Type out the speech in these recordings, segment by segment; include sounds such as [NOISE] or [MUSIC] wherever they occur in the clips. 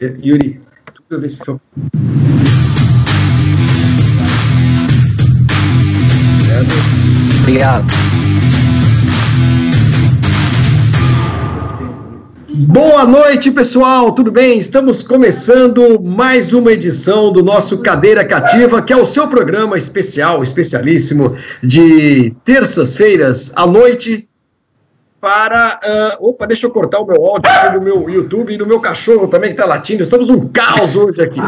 Yuri, ver se foi. Obrigado. Boa noite, pessoal, tudo bem? Estamos começando mais uma edição do nosso Cadeira Cativa, que é o seu programa especial, especialíssimo, de terças-feiras à noite, para. Uh, opa, deixa eu cortar o meu áudio do meu YouTube e do meu cachorro também, que está latindo. Estamos um caos hoje aqui.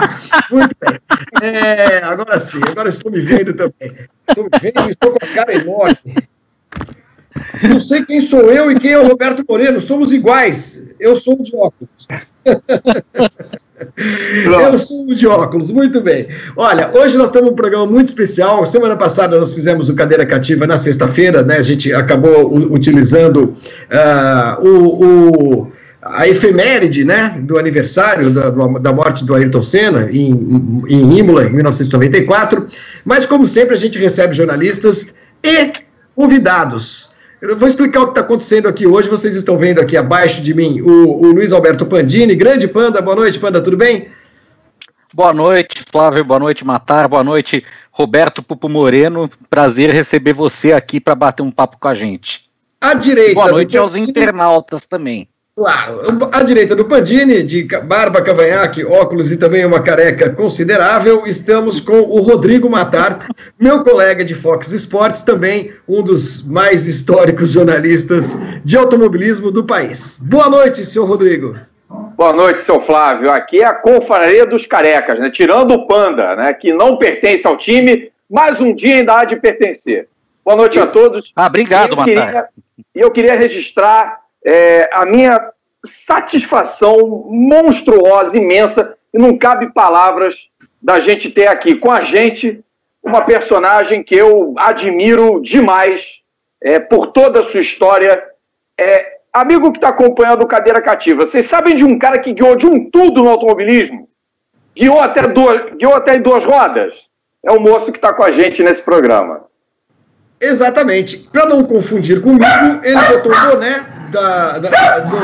Muito bem. É, agora sim, agora estou me vendo também. Estou me vendo estou com a cara enorme. Não sei quem sou eu e quem é o Roberto Moreno, somos iguais. Eu sou o de óculos. eu sou o de óculos, muito bem. Olha, hoje nós temos um programa muito especial. Semana passada nós fizemos o Cadeira Cativa na sexta-feira, né? A gente acabou utilizando uh, o, o a efeméride né, do aniversário da, da morte do Ayrton Senna em, em Imola, em 1994. Mas, como sempre, a gente recebe jornalistas e convidados eu vou explicar o que está acontecendo aqui hoje. Vocês estão vendo aqui abaixo de mim o, o Luiz Alberto Pandini. Grande Panda, boa noite, Panda, tudo bem? Boa noite, Flávio. Boa noite, Matar. Boa noite, Roberto Pupo Moreno. Prazer receber você aqui para bater um papo com a gente. À direita. Boa noite aos internautas também. Claro, à direita do Pandini, de barba, cavanhaque, óculos e também uma careca considerável, estamos com o Rodrigo Matar, meu colega de Fox Sports, também um dos mais históricos jornalistas de automobilismo do país. Boa noite, senhor Rodrigo. Boa noite, seu Flávio. Aqui é a confraria dos carecas, né? Tirando o Panda, né? Que não pertence ao time, mas um dia ainda há de pertencer. Boa noite a todos. Ah, obrigado, Matar. E eu queria registrar é, a minha satisfação monstruosa, imensa, e não cabe palavras da gente ter aqui com a gente uma personagem que eu admiro demais é, por toda a sua história. É, amigo que está acompanhando o Cadeira Cativa, vocês sabem de um cara que guiou de um tudo no automobilismo? Guiou até, duas, guiou até em duas rodas? É o moço que está com a gente nesse programa. Exatamente. Para não confundir comigo, ele botou o boné da, da do,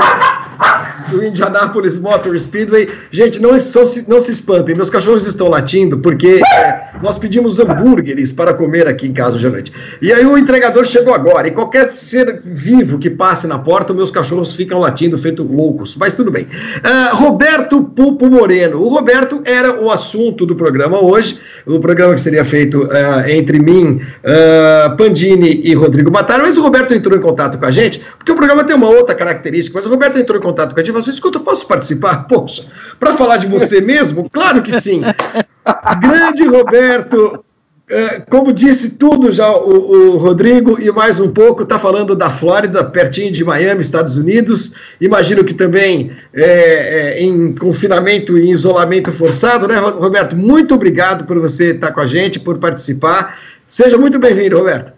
do, Indianapolis Motor Speedway. Gente, não, não se espantem, meus cachorros estão latindo porque é, nós pedimos hambúrgueres para comer aqui em casa hoje à noite. E aí o entregador chegou agora, e qualquer ser vivo que passe na porta, meus cachorros ficam latindo feito loucos. Mas tudo bem. Uh, Roberto Pupo Moreno. O Roberto era o assunto do programa hoje, o programa que seria feito uh, entre mim, uh, Pandini e Rodrigo Matar. Mas o Roberto entrou em contato com a gente, porque o programa tem uma outra característica, mas o Roberto entrou em contato com a gente e falou assim, escuta, posso participar? [LAUGHS] Poxa, para falar de você mesmo? Claro que sim. [LAUGHS] Grande Roberto, é, como disse tudo já o, o, Rodrigo e mais um pouco, está falando da Flórida, pertinho de Miami, Estados Unidos. Imagino que também é, é, em confinamento e isolamento forçado, né, Roberto? Muito obrigado por você estar com a gente, por participar. Seja muito bem-vindo, Roberto.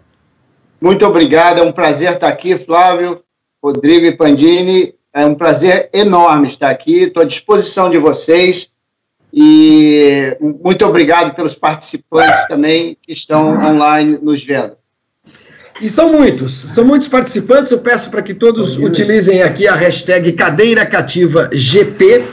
Muito obrigado, é um prazer estar aqui, Flávio. Rodrigo e Pandini. É um prazer enorme estar aqui. Estou à disposição de vocês. E muito obrigado pelos participantes também que estão online nos vendo. E são muitos, são muitos participantes. Eu peço para que todos utilizem aqui a hashtag Cadeira Cativa GP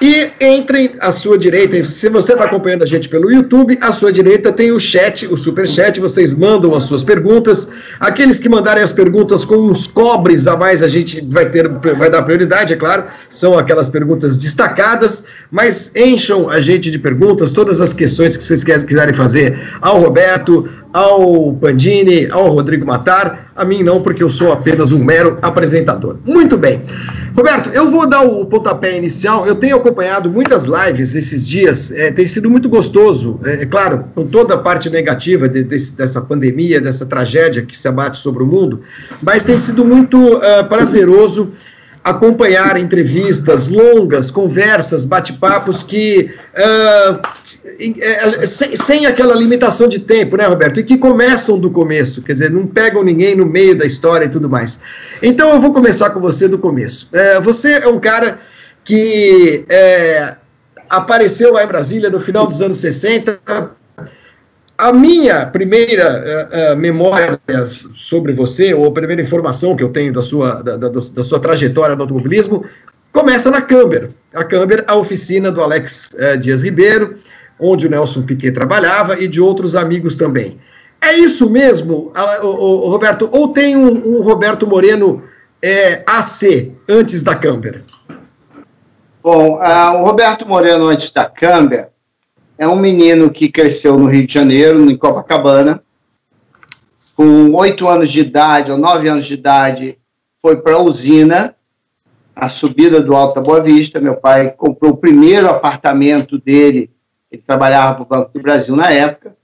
e entrem à sua direita, se você está acompanhando a gente pelo YouTube, à sua direita tem o chat, o super chat, vocês mandam as suas perguntas. Aqueles que mandarem as perguntas com uns cobres a mais, a gente vai ter, vai dar prioridade, é claro. São aquelas perguntas destacadas, mas encham a gente de perguntas, todas as questões que vocês quiserem fazer ao Roberto, ao Pandini, ao Rodrigo Matar. A mim não, porque eu sou apenas um mero apresentador. Muito bem. Roberto, eu vou dar o pontapé inicial. Eu tenho acompanhado muitas lives esses dias, é, tem sido muito gostoso, é, é claro, com toda a parte negativa de, de, dessa pandemia, dessa tragédia que se abate sobre o mundo, mas tem sido muito uh, prazeroso acompanhar entrevistas longas, conversas, bate-papos que uh, sem, sem, aquela limitação de tempo, né, Roberto? E que começam do começo, quer dizer, não pegam ninguém no meio da história e tudo mais. Então eu vou começar com você do começo. É, você é um cara que é, apareceu lá em Brasília no final dos anos 60. A minha primeira uh, uh, memória sobre você, ou a primeira informação que eu tenho da sua, da, da, da sua trajetória no automobilismo, começa na Câmara. a Câmara, a oficina do Alex uh, Dias Ribeiro, onde o Nelson Piquet trabalhava e de outros amigos também. É isso mesmo, Roberto? Ou tem um, um Roberto Moreno é, AC antes da Câmara? Bom, o Roberto Moreno antes da Câmara é um menino que cresceu no Rio de Janeiro, em Copacabana. Com oito anos de idade ou nove anos de idade, foi para a usina, a subida do Alto da Boa Vista. Meu pai comprou o primeiro apartamento dele, ele trabalhava para o Banco do Brasil na época,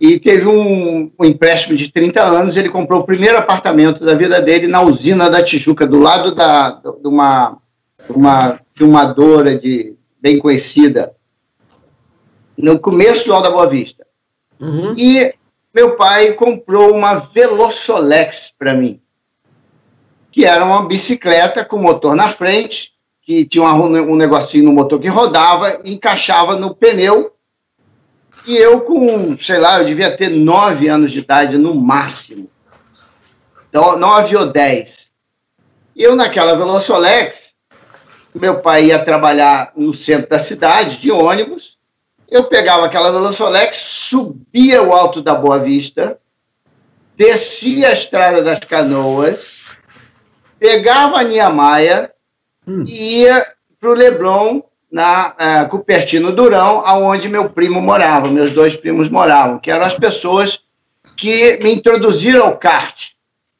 e teve um, um, empréstimo de 30 anos. Ele comprou o primeiro apartamento da vida dele na usina da Tijuca, do lado da, de, uma, uma filmadora de, bem conhecida, no começo do Alto da Boa Vista. Uhum. E meu pai comprou uma Velosolex para mim, que era uma bicicleta com motor na frente, que tinha um, um negocinho no motor que rodava, encaixava no pneu e eu, com, sei lá, eu devia ter nove anos de idade no máximo. Então, nove ou dez. E eu, naquela Velosolex, meu pai ia trabalhar no centro da cidade, de ônibus. Eu pegava aquela Velosolex, subia o alto da Boa Vista, descia a estrada das canoas, pegava a Niemeyer hum. e ia para o Leblon na uh, Cupertino Durão, aonde meu primo morava, meus dois primos moravam, que eram as pessoas que me introduziram ao kart.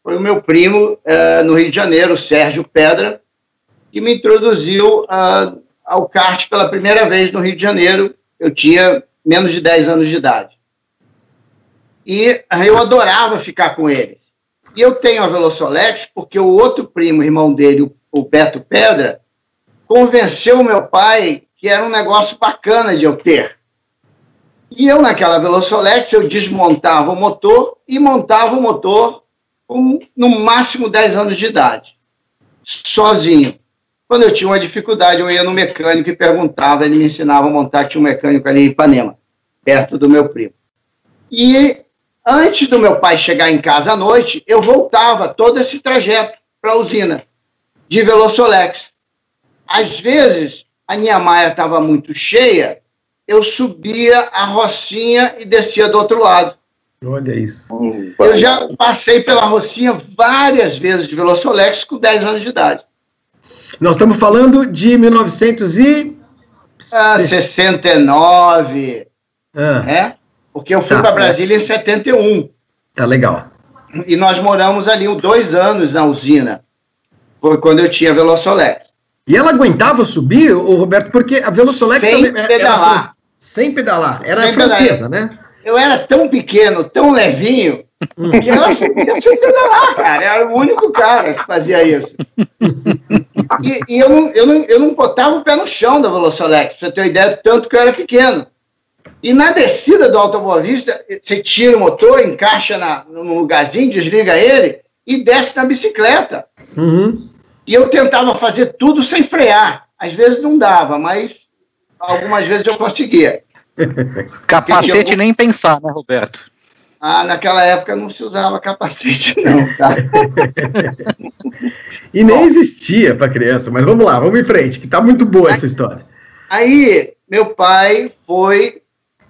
Foi o meu primo uh, no Rio de Janeiro, Sérgio Pedra, que me introduziu uh, ao kart pela primeira vez no Rio de Janeiro. Eu tinha menos de 10 anos de idade. E eu adorava ficar com eles. E eu tenho a Velosolex porque o outro primo, irmão dele, o Beto Pedra, convenceu o meu pai que era um negócio bacana de eu ter. E eu, naquela Velosolex, eu desmontava o motor e montava o motor com, no máximo 10 anos de idade, sozinho. Quando eu tinha uma dificuldade, eu ia no mecânico e perguntava, ele me ensinava a montar, tinha um mecânico ali em Ipanema, perto do meu primo. E antes do meu pai chegar em casa à noite, eu voltava todo esse trajeto para a usina de Velosolex. Às vezes, a minha maia estava muito cheia, eu subia a Rocinha e descia do outro lado. Olha isso. Eu já passei pela Rocinha várias vezes de Velosolex com 10 anos de idade. Nós estamos falando de 1969. Ah, ah. É? Porque eu fui tá, para Brasília é. em 71. Tá legal. E nós moramos ali dois anos na usina. Foi quando eu tinha Velosolex. E ela aguentava subir, o Roberto, porque a Velosolex sem também, pedalar. Era, sem pedalar. Era sem francesa, pedalar. né? Eu era tão pequeno, tão levinho, hum. que ela subia sem pedalar, cara. Era o único cara que fazia isso. E, e, eu, não, eu, não, eu não botava o pé no chão da Velosolex, pra você ter uma ideia, tanto que eu era pequeno. E na descida do Alto Boa Vista, você tira o motor, encaixa na, num lugarzinho, desliga ele e desce na bicicleta. Uhum. E eu tentava fazer tudo sem frear. Às vezes não dava, mas algumas vezes eu conseguia. [LAUGHS] Capacete nem pensar, né, Roberto? Ah, naquela época não se usava capacete, [LAUGHS] não, tá? [LAUGHS] e nem existia para criança, mas vamos lá, vamos em frente, que tá muito boa essa história. Aí, meu pai foi.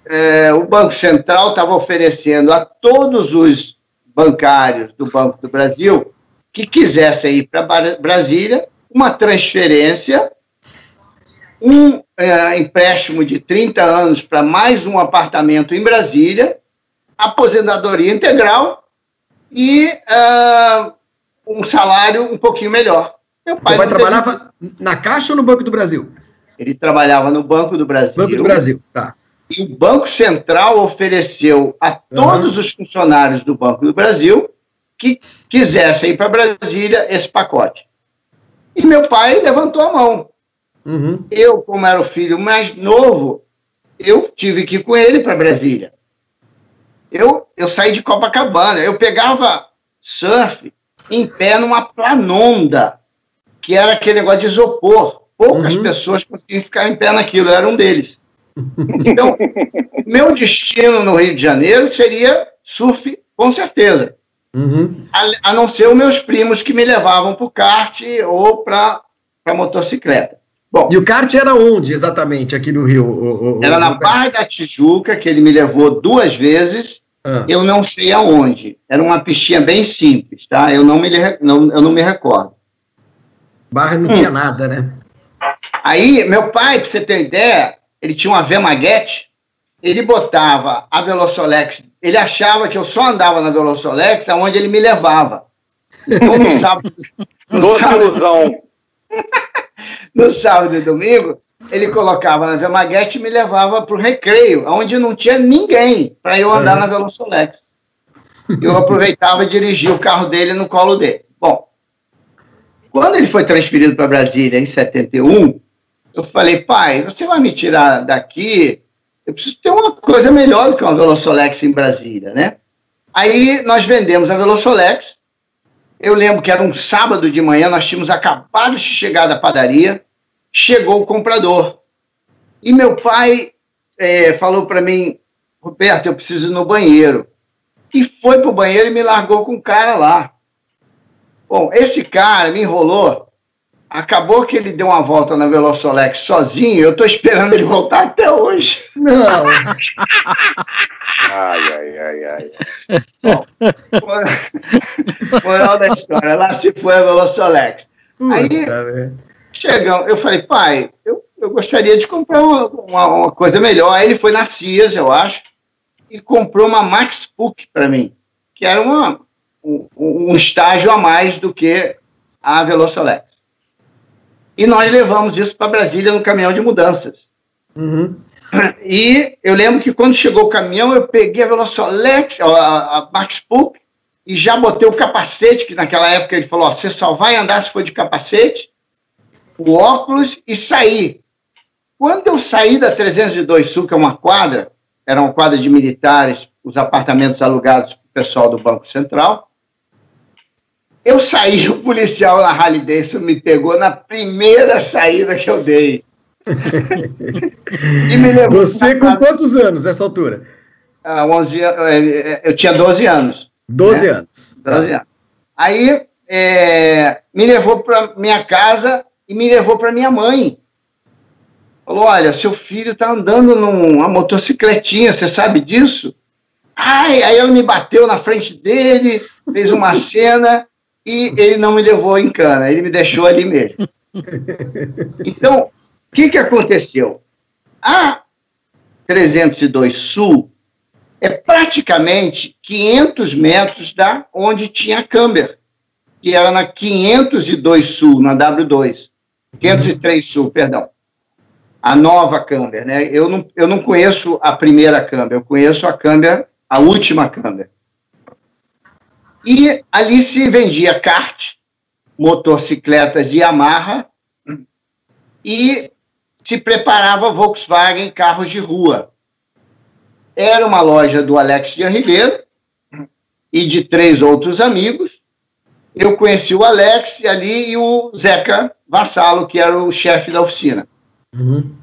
É, o Banco Central estava oferecendo a todos os bancários do Banco do Brasil que quisesse ir para Brasília, uma transferência, um é, empréstimo de 30 anos para mais um apartamento em Brasília, aposentadoria integral e uh, um salário um pouquinho melhor. Meu pai, pai trabalhava teve... na Caixa ou no Banco do Brasil? Ele trabalhava no Banco do Brasil. Banco do Brasil, tá. E o Banco Central ofereceu a todos uhum. os funcionários do Banco do Brasil que quisessem ir para Brasília esse pacote. E meu pai levantou a mão. Uhum. Eu, como era o filho mais novo, eu tive que ir com ele para Brasília. Eu, eu saí de Copacabana, eu pegava surf em pé numa planonda, que era aquele negócio de isopor. Poucas uhum. pessoas conseguiam ficar em pé naquilo, eu era um deles. [LAUGHS] Então, meu destino no Rio de Janeiro seria surf, com certeza. Uhum. A, a, não ser os meus primos que me levavam para o kart ou para a motocicleta. Bom, e o kart era onde exatamente aqui no Rio? O, o, era na Barra da Tijuca, que ele me levou duas vezes. Ah. Eu não sei aonde. Era uma pistinha bem simples, tá? Eu não me, não, eu não me recordo. Barra não hum. tinha nada, né? Aí, meu pai, para você ter ideia, ele tinha uma Vemaguete, ele botava a Velosolex, ele achava que eu só andava na Velosolex aonde ele me levava. Então, no sábado... [LAUGHS] No sábado, [LAUGHS] no sábado e domingo, ele colocava na Vemaguete e me levava para o recreio, onde não tinha ninguém para eu andar é. na Velosolex. Eu aproveitava e dirigia o carro dele no colo dele. Bom, quando ele foi transferido para Brasília em 71, eu falei, pai, você vai me tirar daqui? Eu preciso ter uma coisa melhor do que uma Velosolex em Brasília, né? Aí nós vendemos a Velosolex. Eu lembro que era um sábado de manhã, nós tínhamos acabado de chegar da padaria, chegou o comprador. E meu pai é, falou para mim, Roberto, eu preciso ir no banheiro. E foi para o banheiro e me largou com o cara lá. Bom, esse cara me enrolou Acabou que ele deu uma volta na Velosolex sozinho, eu estou esperando ele voltar até hoje. Não. ai, ai, ai, ai. Bom, moral da história, lá se foi a Velosolex. Aí, chegamos, eu falei, pai, eu, eu gostaria de comprar uma, uma, uma, coisa melhor. Aí ele foi na Cias, eu acho, e comprou uma Max Puck para mim, que era uma, um, um estágio a mais do que a Velosolex. E nós levamos isso para Brasília no caminhão de mudanças. Uhum. E eu lembro que quando chegou o caminhão, eu peguei a Velosolex, a, a Max Pulp, e já botei o capacete, que naquela época ele falou: ó, você só vai andar se for de capacete, o óculos e sair. Quando eu saí da 302 Sul, que é uma quadra, era uma quadra de militares, os apartamentos alugados para o pessoal do Banco Central, eu saí, o policial na Harley Davidson me pegou na primeira saída que eu dei. [LAUGHS] e me levou Você com quantos anos nessa altura? Ah, 11, é, é, eu tinha 12 anos. 12 né? anos. 12 anos. Aí é, me levou para minha casa e me levou para minha mãe. Falou: Olha, seu filho está andando numa motocicletinha, você sabe disso? Ai, aí ela me bateu na frente dele, fez uma [LAUGHS] cena e ele não me levou em cana, ele me deixou ali mesmo. [LAUGHS] Então, o que, que aconteceu? A 302 Sul é praticamente 500 metros da onde tinha a Camber, que era na 502 Sul, na W2. 503 Sul, perdão. A nova Camber, né? Eu não, eu não conheço a primeira Camber, eu conheço a Camber, a última Camber. E ali se vendia kart, motocicletas Yamaha e se preparava Volkswagen carros de rua. Era uma loja do Alex de Ribeiro e de três outros amigos. Eu conheci o Alex ali e o Zeca Vassalo, que era o chefe da oficina. Uhum.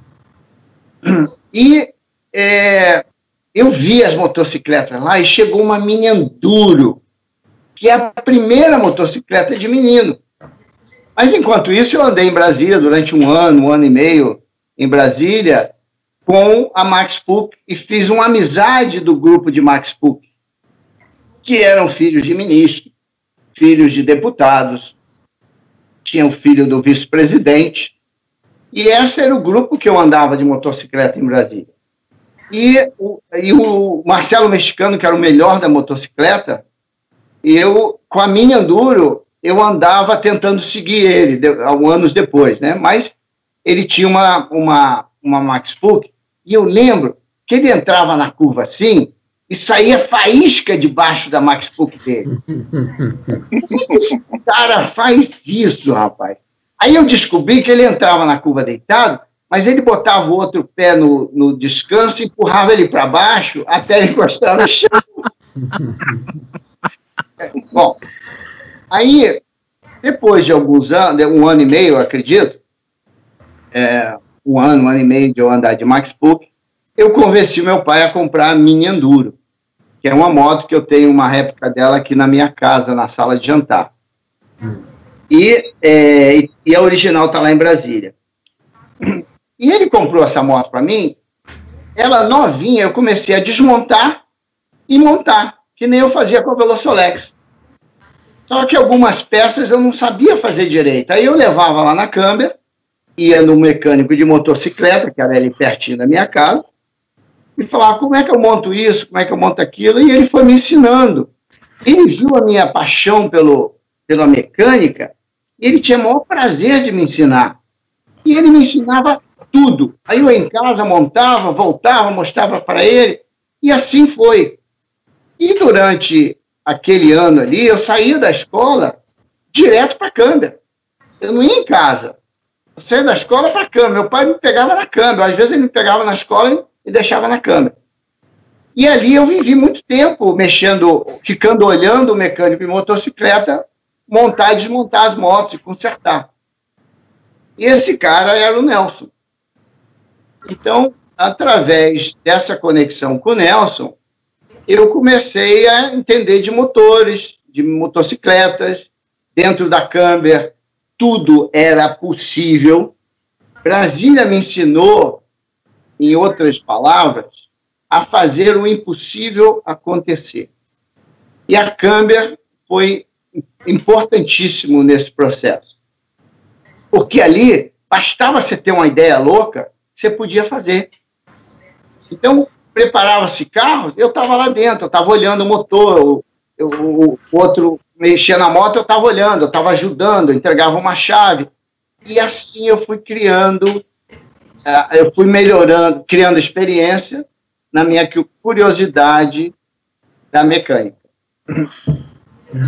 [CLEARS THROAT] E é, eu vi as motocicletas lá e chegou uma mini Enduro que é a primeira motocicleta de menino. Mas enquanto isso, eu andei em Brasília durante um ano, um ano e meio em Brasília, com a Max Puck e fiz uma amizade do grupo de Max Puck, que eram filhos de ministros, filhos de deputados, tinha o filho do vice-presidente, e esse era o grupo que eu andava de motocicleta em Brasília. E o, e o Marcelo Mexicano, que era o melhor da motocicleta, eu, com a minha Enduro, eu andava tentando seguir ele, de, anos depois, né? Mas ele tinha uma, uma, uma Max Puck, e eu lembro que ele entrava na curva assim, e saía faísca debaixo da Max Puck dele. Esse [LAUGHS] cara faz isso, rapaz. Aí eu descobri que ele entrava na curva deitado, mas ele botava o outro pé no, no descanso e empurrava ele para baixo até ele [LAUGHS] encostar no chão. [LAUGHS] Bom, aí, depois de alguns anos, um ano e meio, eu acredito, é, um ano, um ano e meio de eu andar de Max Puck, eu convenci meu pai a comprar a minha Enduro, que é uma moto que eu tenho uma réplica dela aqui na minha casa, na sala de jantar. Hum. E, é, e a original está lá em Brasília. E ele comprou essa moto para mim, ela novinha, eu comecei a desmontar e montar, que nem eu fazia com a Velocilex. Só que algumas peças eu não sabia fazer direito. Aí eu levava lá na câmera, ia no mecânico de motocicleta, que era ali pertinho da minha casa, e falava como é que eu monto isso, como é que eu monto aquilo, e ele foi me ensinando. Ele viu a minha paixão pelo, pela mecânica, e ele tinha o maior prazer de me ensinar. E ele me ensinava tudo. Aí eu em casa montava, voltava, mostrava para ele, e assim foi. E durante aquele ano ali, eu saía da escola direto para a câmera. Eu não ia em casa. Eu saía da escola para a câmera. Meu pai me pegava na câmera. Às vezes ele me pegava na escola e deixava na câmera. E ali eu vivi muito tempo mexendo, ficando olhando o mecânico de motocicleta montar e desmontar as motos e consertar. E esse cara era o Nelson. Então, através dessa conexão com o Nelson, eu comecei a entender de motores, de motocicletas, dentro da Camber, tudo era possível. Brasília me ensinou, em outras palavras, a fazer o impossível acontecer. E a Camber foi importantíssimo nesse processo. Porque ali, bastava você ter uma ideia louca, você podia fazer. Então, preparava-se carros, eu estava lá dentro, eu estava olhando o motor, o outro mexia na moto, eu estava olhando, eu estava ajudando, entregava uma chave. E assim eu fui criando, uh, eu fui melhorando, criando experiência na minha curiosidade da mecânica.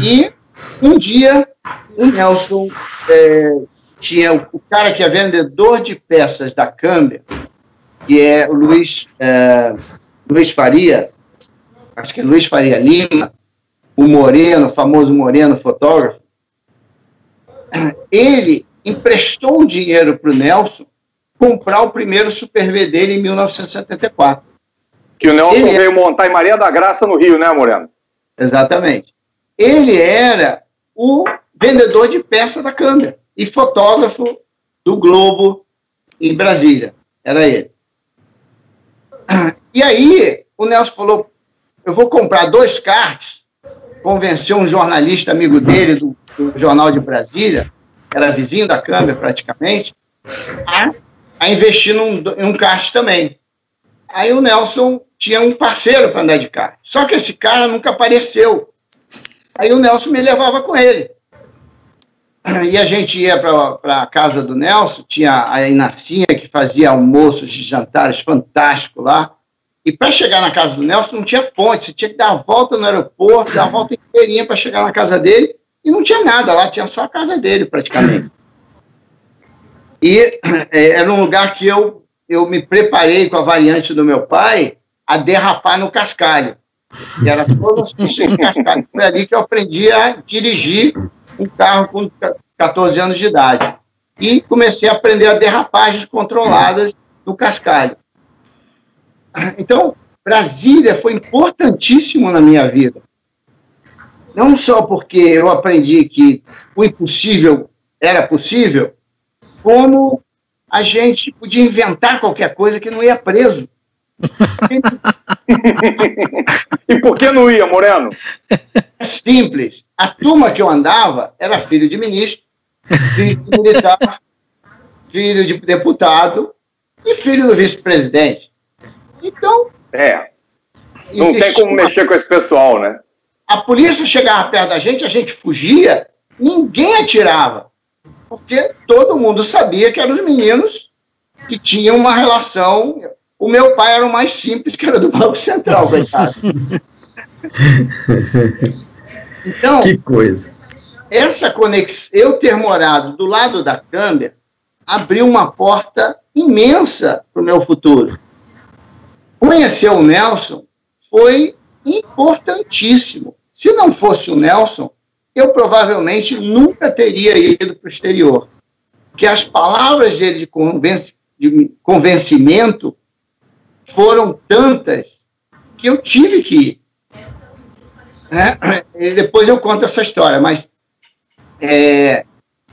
E um dia, o Nelson é, tinha o cara que é vendedor de peças da câmera, que é o Luiz, é, Luiz Faria, acho que é Luiz Faria Lima, o Moreno, o famoso Moreno fotógrafo, ele emprestou o dinheiro para o Nelson comprar o primeiro Super V dele em 1974. Que o Nelson ele veio montar em Maria da Graça, no Rio, né, Moreno? Exatamente. Ele era o vendedor de peça da câmera e fotógrafo do Globo em Brasília. Era ele. E aí, o Nelson falou: eu vou comprar dois cards, convenceu um jornalista amigo dele do, do Jornal de Brasília, era vizinho da câmera praticamente, a, a investir num, em um kart também. Aí o Nelson tinha um parceiro para andar de kart. Só que esse cara nunca apareceu. Aí o Nelson me levava com ele. E a gente ia para a casa do Nelson, tinha a Inacinha que fazia almoços de jantares fantásticos lá. E para chegar na casa do Nelson não tinha ponte, você tinha que dar a volta no aeroporto, dar a volta inteirinha para chegar na casa dele. E não tinha nada lá, tinha só a casa dele praticamente. E é, era um lugar que eu, eu me preparei com a variante do meu pai a derrapar no cascalho. E era todas as pistas de cascalho. Foi ali que eu aprendi a dirigir um carro com 14 anos de idade. E comecei a aprender a derrapagens controladas no cascalho. Então, Brasília foi importantíssimo na minha vida. Não só porque eu aprendi que o impossível era possível, como a gente podia inventar qualquer coisa que não ia preso. [LAUGHS] e por que não ia, Moreno? É simples. A turma que eu andava era filho de ministro, filho de militar, filho de deputado e filho do vice-presidente. Então. É. Não tem como mexer com esse pessoal, né? A polícia chegava perto da gente, a gente fugia, ninguém atirava. Porque todo mundo sabia que eram os meninos que tinham uma relação o meu pai era o mais simples, que era do Banco Central, coitado. [LAUGHS] então, que coisa. Essa conexão, eu ter morado do lado da câmera, abriu uma porta imensa para o meu futuro. Conhecer o Nelson foi importantíssimo. Se não fosse o Nelson, eu provavelmente nunca teria ido para o exterior. Porque as palavras dele de, de convencimento foram tantas que eu tive que ir. É, e depois eu conto essa história, mas é,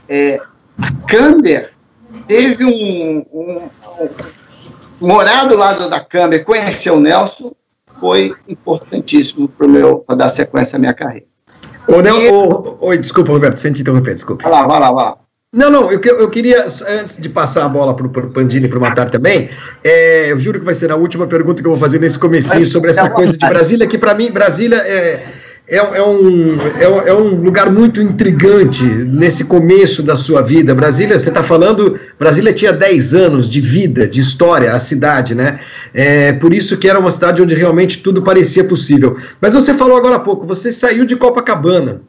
é, a Camber teve um, um, um morar do lado da câmera, conhecer o Nelson, foi importantíssimo para dar sequência à minha carreira. Ô, oi, desculpa, Roberto, sem te interromper, desculpa. Vai lá, vai lá, vai lá. Não, não, eu, eu queria, antes de passar a bola para o Pandini e para o Matar também, é, eu juro que vai ser a última pergunta que eu vou fazer nesse comecinho sobre essa coisa de Brasília, que para mim, Brasília é, é, é, um, é, é, um lugar muito intrigante nesse começo da sua vida. Brasília, você está falando, Brasília tinha 10 anos de vida, de história, a cidade, né? É, por isso que era uma cidade onde realmente tudo parecia possível. Mas você falou agora há pouco, você saiu de Copacabana.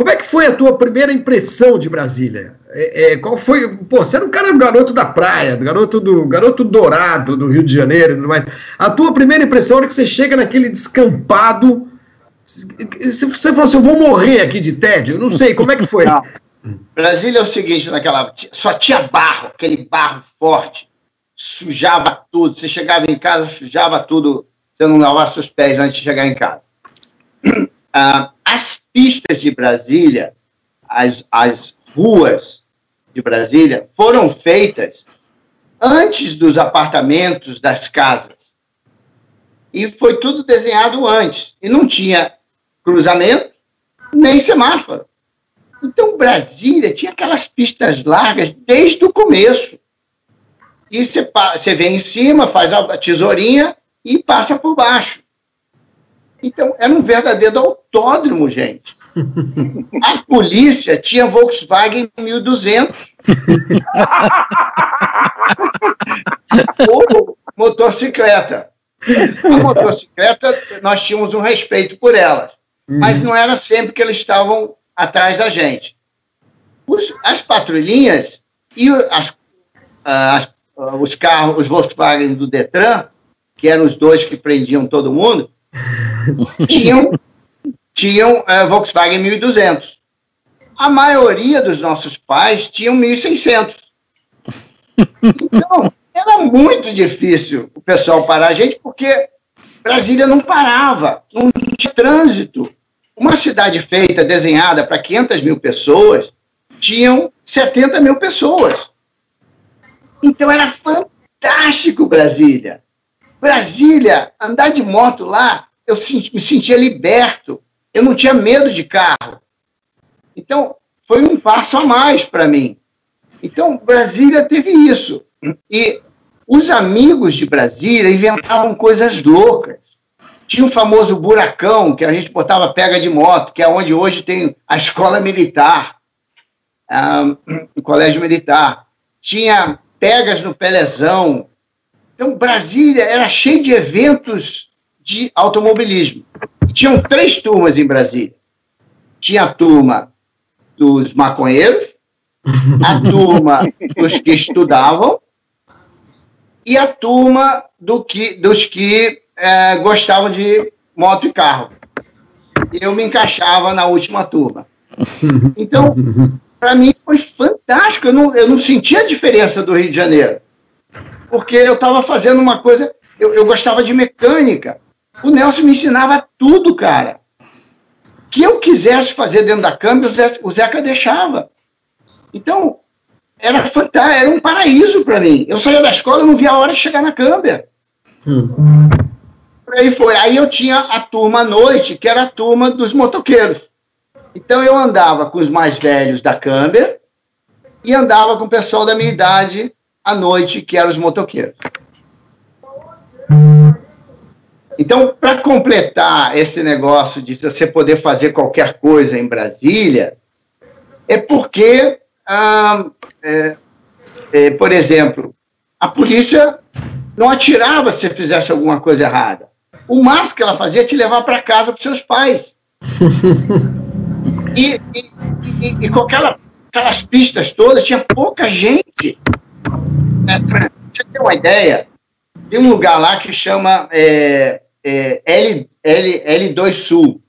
Como é que foi a tua primeira impressão de Brasília? É, é, qual foi? Pô, você era um cara garoto da praia, garoto do garoto dourado do Rio de Janeiro e tudo mais. A tua primeira impressão era que você chega naquele descampado. Você falou assim: eu vou morrer aqui de tédio. Eu não sei, como é que foi? Brasília é o seguinte: naquela. Só tinha barro, aquele barro forte. Sujava tudo. Você chegava em casa, sujava tudo. Você não lavava seus pés antes de chegar em casa. Ah, as pistas de Brasília, as, as ruas de Brasília, foram feitas antes dos apartamentos, das casas. E foi tudo desenhado antes. E não tinha cruzamento, nem semáforo. Então, Brasília tinha aquelas pistas largas desde o começo. E você vem em cima, faz a tesourinha e passa por baixo. Então, era um verdadeiro autódromo, gente. [LAUGHS] A polícia tinha Volkswagen 1200. Ou motocicleta. A motocicleta, nós tínhamos um respeito por elas. Mas uhum. não era sempre que eles estavam atrás da gente. Os, as patrulhinhas e as, as, os carros, os Volkswagen do Detran, que eram os dois que prendiam todo mundo, tinham, tinham uh, Volkswagen 1200. A maioria dos nossos pais tinham 1600. Então, era muito difícil o pessoal parar a gente, porque Brasília não parava, não tinha trânsito. Uma cidade feita, desenhada para 500 mil pessoas, tinham 70 mil pessoas. Então era fantástico Brasília. Brasília, andar de moto lá, eu me sentia liberto. Eu não tinha medo de carro. Então, foi um passo a mais para mim. Então, Brasília teve isso. E os amigos de Brasília inventavam coisas loucas. Tinha o famoso buracão, que a gente botava pega de moto, que é onde hoje tem a escola militar, um, o colégio militar. Tinha pegas no Pelezão, então, Brasília era cheio de eventos de automobilismo. Tinham três turmas em Brasília. Tinha a turma dos maconheiros, a turma dos que estudavam e a turma do que, dos que é, gostavam de moto e carro. Eu me encaixava na última turma. Então, para mim foi fantástico. Eu não, eu não sentia a diferença do Rio de Janeiro porque eu estava fazendo uma coisa, eu, eu gostava de mecânica. O Nelson me ensinava tudo, cara. Que eu quisesse fazer dentro da câmera, o, Zeca, o Zeca deixava. Então, era fantástico, era um paraíso para mim. Eu saía da escola, e não via a hora de chegar na câmera. Hum. Aí foi. Aí eu tinha a turma à noite, que era a turma dos motoqueiros. Então eu andava com os mais velhos da câmera e andava com o pessoal da minha idade à noite, que eram os motoqueiros. Então, para completar esse negócio de você poder fazer qualquer coisa em Brasília, é porque, ah, é, é, por exemplo, a polícia não atirava se você fizesse alguma coisa errada. O máximo que ela fazia é te levar para casa para seus pais. [LAUGHS] e, e, e, e, com aquela, aquelas pistas todas, tinha pouca gente. É, pra você ter uma ideia, tem um lugar lá que chama é, é, L, L, L2 Sul.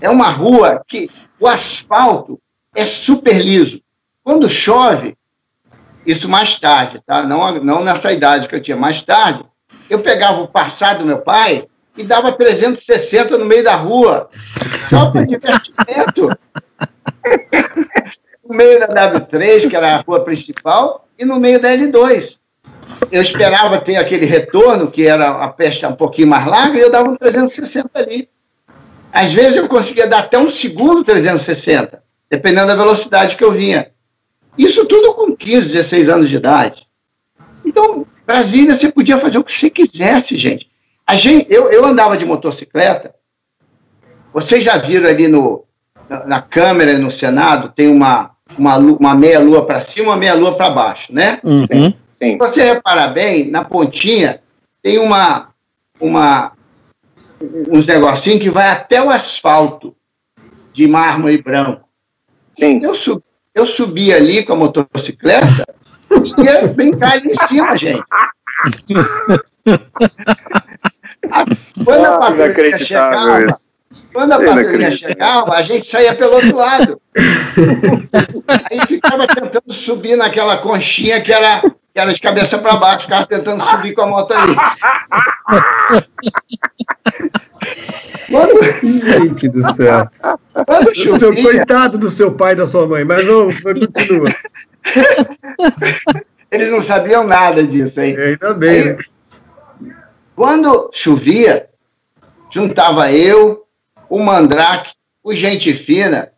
É uma rua que o asfalto é super liso. Quando chove, isso mais tarde, tá? não, não nessa idade que eu tinha, mais tarde, eu pegava o passado do meu pai e dava 360 no meio da rua, só para [LAUGHS] divertimento. No meio da W3, que era a rua principal, e no meio da L2. Eu esperava ter aquele retorno, que era a peste um pouquinho mais larga, e eu dava um 360 ali. Às vezes eu conseguia dar até um segundo 360, dependendo da velocidade que eu vinha. Isso tudo com 15, 16 anos de idade. Então, Brasília, você podia fazer o que você quisesse, gente. A gente eu, eu andava de motocicleta. Vocês já viram ali no, na, na câmera no Senado, tem uma, uma, uma meia-lua para cima, uma meia-lua para baixo, né? Uhum. Sim. Se você reparar bem, na pontinha tem uma, uma, uns negocinhos que vai até o asfalto de mármore branco. Sim. Eu, sub, eu subi ali com a motocicleta e ia brincar ali em cima, gente. [LAUGHS] Quando a patrulha chegava, quando a patrulha chegava, a gente saía pelo outro lado. Aí ficava tentando subir naquela conchinha que era que era de cabeça para baixo, ficava tentando subir com a moto ali. Quando... [LAUGHS] Gente do céu. Quando chovia... seu, coitado do seu pai e da sua mãe, mas não, continua. Eles não sabiam nada disso, hein? Ainda bem. Aí, né? Quando chovia, juntava eu, o Mandrake, o Gente Fina,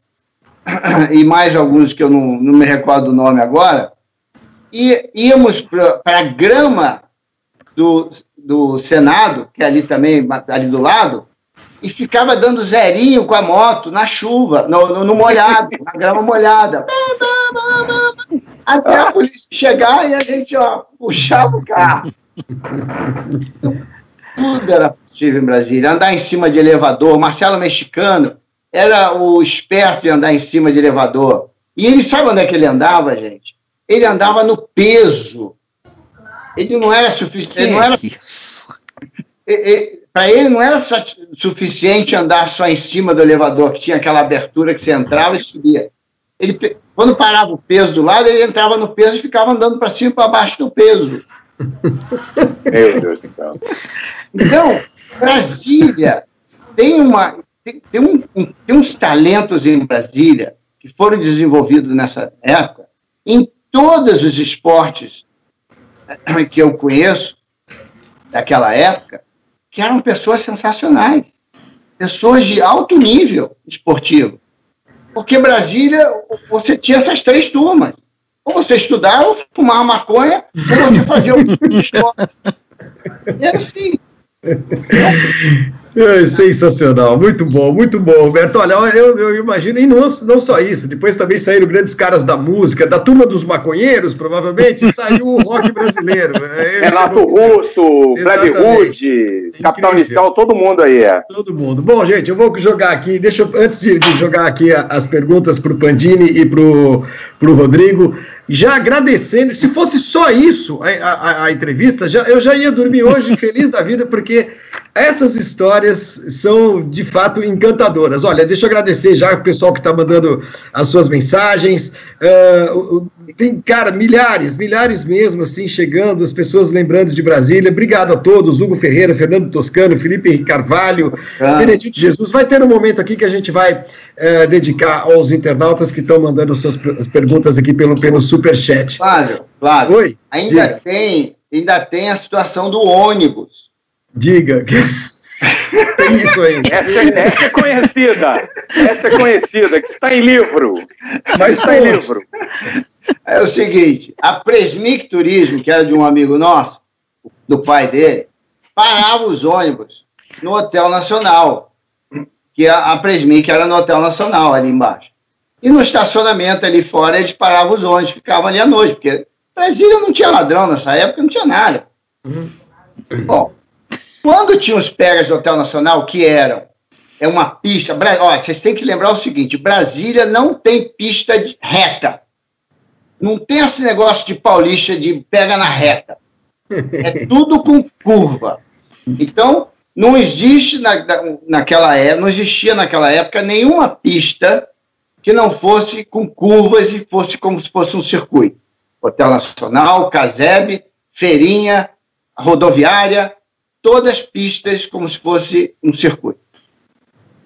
[CLEARS THROAT] e mais alguns que eu não, não me recordo o nome agora, e íamos para a grama do, do Senado, que é ali também, ali do lado, e ficava dando zerinho com a moto na chuva, no, no, no molhado, na grama molhada. [LAUGHS] Até a polícia chegar e a gente ó, puxava o carro. Tudo era possível em Brasília. Andar em cima de elevador. Marcelo Mexicano era o esperto em andar em cima de elevador. E ele sabe onde é que ele andava, gente? ele andava no peso. Ele não era suficiente. Não era, para ele não era suficiente andar só em cima do elevador, que tinha aquela abertura que você entrava e subia. Ele, quando parava o peso do lado, ele entrava no peso e ficava andando para cima e para baixo do peso. [LAUGHS] Céu. Então, Brasília tem, uma, tem, tem, um, tem uns talentos em Brasília que foram desenvolvidos nessa época em todos os esportes que eu conheço daquela época, que eram pessoas sensacionais, pessoas de alto nível esportivo. Porque Brasília, você tinha essas três turmas. Ou você estudava, ou fumava maconha, ou você fazia [LAUGHS] o esporte. Era assim. É, sensacional, muito bom, muito bom, Roberto. Olha, eu, eu imagino, e não, não só isso, depois também saíram grandes caras da música, da turma dos maconheiros, provavelmente, [LAUGHS] saiu o rock brasileiro. É, Renato Russo, Fred Wood, Capitão Inicial, todo mundo aí. É. Todo mundo. Bom, gente, eu vou jogar aqui, deixa eu, antes de, de jogar aqui as perguntas para o Pandini e para o Rodrigo, já agradecendo, se fosse só isso, a, a, a entrevista, já, eu já ia dormir hoje feliz da vida, porque essas histórias são de fato encantadoras. Olha, deixa eu agradecer já o pessoal que está mandando as suas mensagens. Uh, tem, cara, milhares, milhares mesmo, assim, chegando, as pessoas lembrando de Brasília. Obrigado a todos, Hugo Ferreira, Fernando Toscano, Felipe Carvalho, ah. Benedito Jesus. Vai ter um momento aqui que a gente vai uh, dedicar aos internautas que estão mandando suas perguntas aqui pelo, pelo Superchat. Claro, claro. Oi? Ainda tem, ainda tem a situação do ônibus Diga. [LAUGHS] Tem isso aí. Essa, essa, é conhecida. Essa é conhecida, que está em livro. Mas está em livro. É o seguinte: a Presmic Turismo, que era de um amigo nosso, do pai dele, parava os ônibus no Hotel Nacional. Que a, a Presmic era no Hotel Nacional, ali embaixo. E no estacionamento ali fora, eles paravam os ônibus, ficavam ali à noite, porque Brasília não tinha ladrão nessa época, não tinha nada. Uhum. Bom, quando tinha os pegas do Hotel Nacional, que eram é uma pista. Olha, vocês têm que lembrar o seguinte: Brasília não tem pista reta. Não tem esse negócio de paulista de pega na reta. É [LAUGHS] tudo com curva. Então, não existe na, naquela época, não existia naquela época nenhuma pista que não fosse com curvas e fosse como se fosse um circuito. Hotel Nacional, Caseb, Feirinha, rodoviária, todas pistas como se fosse um circuito.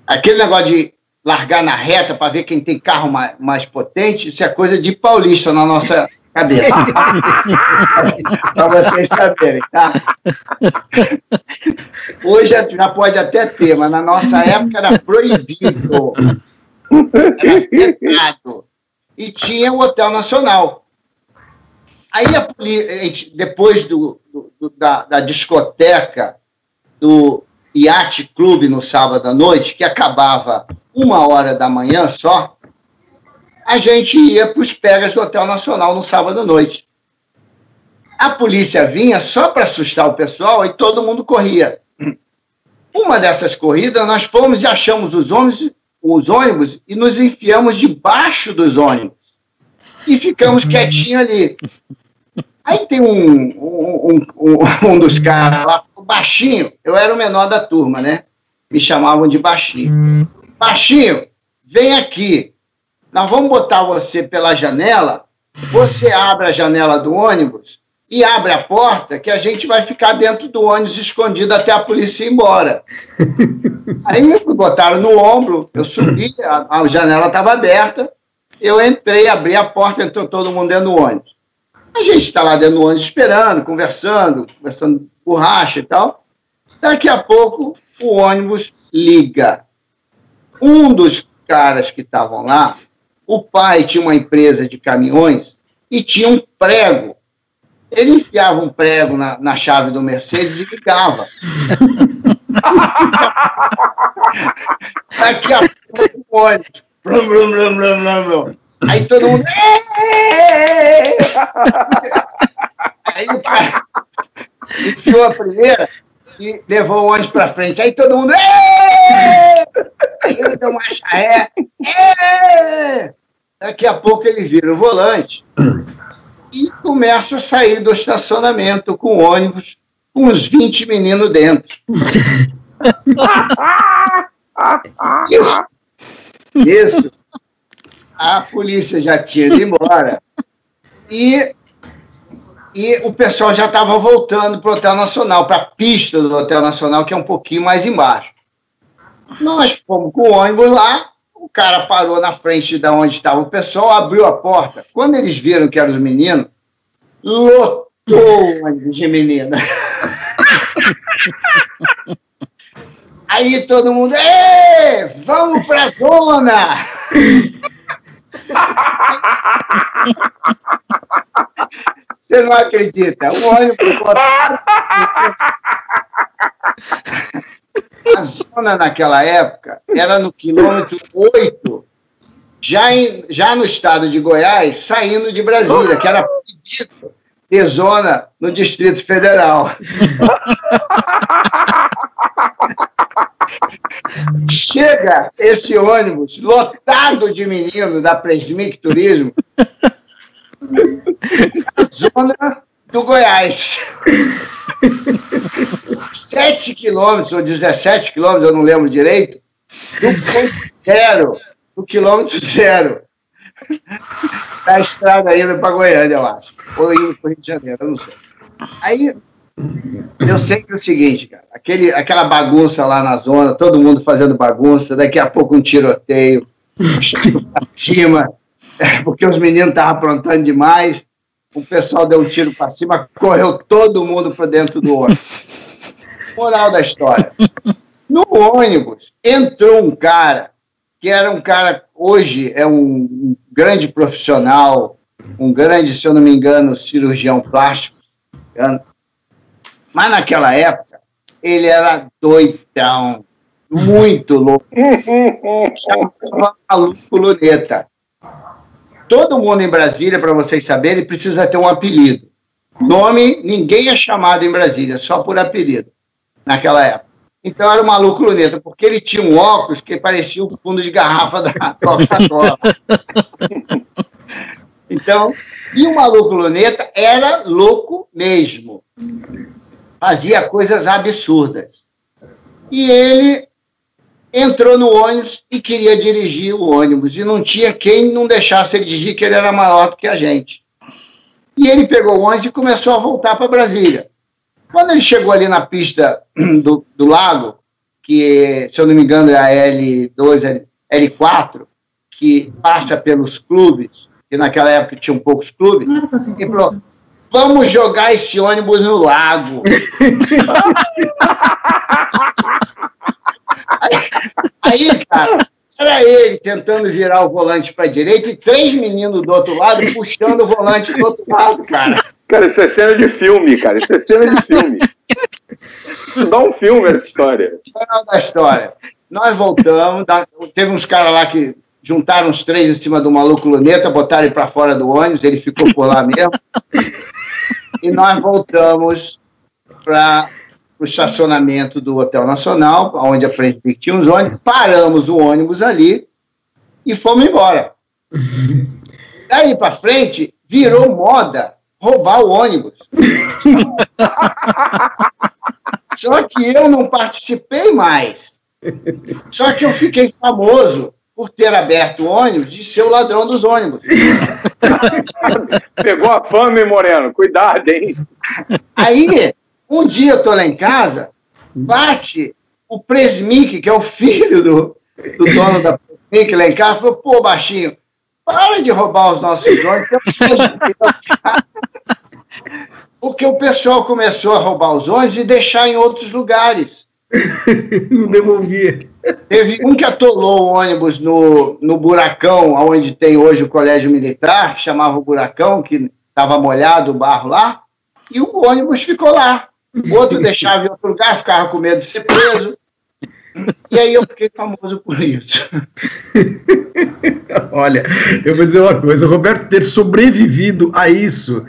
Aquele negócio de largar na reta para ver quem tem carro mais, mais, potente, isso é coisa de paulista na nossa cabeça. [LAUGHS] para vocês saberem, tá? Hoje já pode até ter, mas na nossa época era proibido. Era. E tinha o Hotel Nacional. Aí, a, depois do, do da, da discoteca do Yacht Clube no sábado à noite, que acabava uma hora da manhã só, a gente ia para os pegas do Hotel Nacional no sábado à noite. A polícia vinha só para assustar o pessoal e todo mundo corria. Uma dessas corridas, nós fomos e achamos os ônibus, os ônibus e nos enfiamos debaixo dos ônibus. E ficamos quietinhos ali. Aí tem um, um, um, um dos caras lá, baixinho, eu era o menor da turma, né? Me chamavam de baixinho. Baixinho, vem aqui. Nós vamos botar você pela janela. Você abre a janela do ônibus e abre a porta que a gente vai ficar dentro do ônibus escondido até a polícia ir embora. [LAUGHS] Aí me botaram no ombro, eu subi, a, a janela estava aberta, eu entrei, abri a porta, entrou todo mundo dentro do ônibus. A gente está lá dentro do ônibus esperando, conversando, conversando borracha e tal. Daqui a pouco, o ônibus liga. Um dos caras que estavam lá, o pai tinha uma empresa de caminhões e tinha um prego. Ele enfiava um prego na, na chave do Mercedes e ligava. [LAUGHS] Daqui a pouco, ônibus. Blum, blum, blum, blum, blum. Aí todo mundo. Aí o cara enfiou a primeira e levou o ônibus para frente. Aí todo mundo. Aí ele deu uma ré. Daqui a pouco ele vira o volante e começa a sair do estacionamento com o ônibus com uns 20 meninos dentro. [LAUGHS] Isso. Isso a polícia já tinha ido embora e, e o pessoal já estava voltando para o Hotel Nacional, para a pista do Hotel Nacional, que é um pouquinho mais embaixo. Nós fomos com o ônibus lá, o cara parou na frente de onde estava o pessoal, abriu a porta. Quando eles viram que eram os meninos, lotou o de menina. [LAUGHS] Aí todo mundo, Ê, vamos para a zona! [LAUGHS] Você não acredita? Um ônibus. A zona naquela época era no quilômetro 8, já, em, já no estado de Goiás, saindo de Brasília, que era proibido ter zona no Distrito Federal. Chega esse ônibus lotado de meninos da Presmic Turismo na zona do Goiás. [LAUGHS] 7 quilômetros ou 17 quilômetros, eu não lembro direito, do ponto zero, do quilômetro zero. Da estrada indo para Goiânia, eu acho. Ou indo para o Rio de Janeiro, eu não sei. Aí eu sei que é o seguinte, cara, aquele, aquela bagunça lá na zona, todo mundo fazendo bagunça, daqui a pouco um tiroteio, [LAUGHS] para cima, é, porque os meninos estavam aprontando demais, o pessoal deu um tiro para cima, correu todo mundo para dentro do ônibus. Moral da história. No ônibus entrou um cara que era um cara, hoje é um grande profissional, um grande, se eu não me engano, cirurgião plástico, mas naquela época, ele era doidão, muito louco. Chamava maluco luneta. Todo mundo em Brasília, para vocês saberem, precisa ter um apelido. Nome, ninguém é chamado em Brasília, só por apelido, naquela época. Então era o maluco luneta, porque ele tinha um óculos que parecia o fundo de garrafa da [LAUGHS] Coca-Cola. [LAUGHS] então, e o maluco luneta era louco mesmo fazia coisas absurdas. E ele entrou no ônibus e queria dirigir o ônibus, e não tinha quem não deixasse ele dirigir, que ele era maior do que a gente. E ele pegou o ônibus e começou a voltar para Brasília. Quando ele chegou ali na pista [CLEARS THROAT] do, do lago, que, se eu não me engano, é a L2, L4, que passa pelos clubes, que naquela época tinham poucos clubes, e falou: vamos jogar esse ônibus no lago. [LAUGHS] aí, aí, cara, era ele tentando virar o volante para a direita e três meninos do outro lado puxando o volante do outro lado, cara. Cara, isso é cena de filme, cara. Isso é cena de filme. Dá um filme essa história. Final da história. Nós voltamos, teve uns caras lá que juntaram os três em cima do maluco luneta, botaram ele para fora do ônibus, ele ficou por lá mesmo. e nós voltamos para o estacionamento do Hotel Nacional, onde a Presbic tinha uns ônibus, paramos o ônibus ali e fomos embora. [LAUGHS] Daí para frente, virou moda roubar o ônibus. [LAUGHS] Só que eu não participei mais. Só que eu fiquei famoso por ter aberto o ônibus de ser o ladrão dos ônibus. [LAUGHS] Pegou a fama, hein, Moreno? Cuidado, hein? Aí, um dia eu tô lá em casa, bate o Presmic, que é o filho do, do dono da Presmic lá em casa, falou, pô, baixinho, para de roubar os nossos ônibus. Porque o pessoal começou a roubar os ônibus e deixar em outros lugares. [LAUGHS] Não devolvia. Teve um que atolou o ônibus no, no buracão, onde tem hoje o colégio militar, que chamava o buracão, que estava molhado o barro lá, e o ônibus ficou lá. Outro deixava em outro lugar, ficava com medo de ser preso. E aí eu fiquei famoso por isso. [LAUGHS] Olha, eu vou dizer uma coisa: o Roberto ter sobrevivido a isso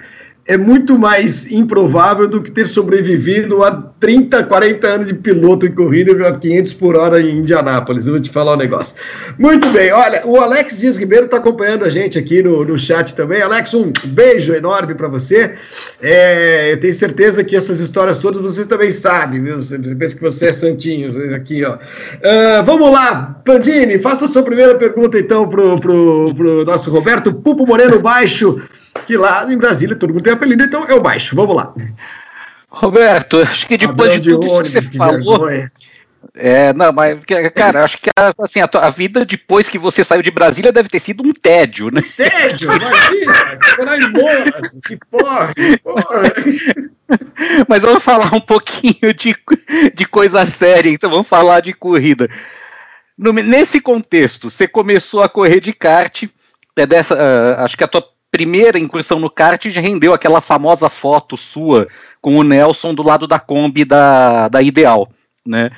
é muito mais improvável do que ter sobrevivido a 30, 40 anos de piloto em corrida a 500 por hora em Indianápolis. Eu vou te falar um negócio. Muito bem, olha, o Alex Dias Ribeiro está acompanhando a gente aqui no, no chat também. Alex, um beijo enorme para você. É, eu tenho certeza que essas histórias todas você também sabe, viu? Você pensa que você é santinho aqui, ó. Uh, vamos lá, Pandini, faça a sua primeira pergunta então pro, pro nosso Roberto Pupo Moreno Baixo que lá em Brasília todo mundo tem apelido, então eu baixo. Vamos lá. Roberto, acho que depois de tudo isso que você que falou. Vergonha. É, não, mas, cara, acho que assim, a, a, vida depois que você saiu de Brasília deve ter sido um tédio, né? Tédio, [LAUGHS] imagina, em Morra, que porra, porra. Mas vamos falar um pouquinho de, de coisa séria, então vamos falar de corrida. No, nesse contexto, você começou a correr de kart, é dessa, uh, acho que a tua primeira incursão no kart já rendeu aquela famosa foto sua com o Nelson do lado da Kombi da, da Ideal, né?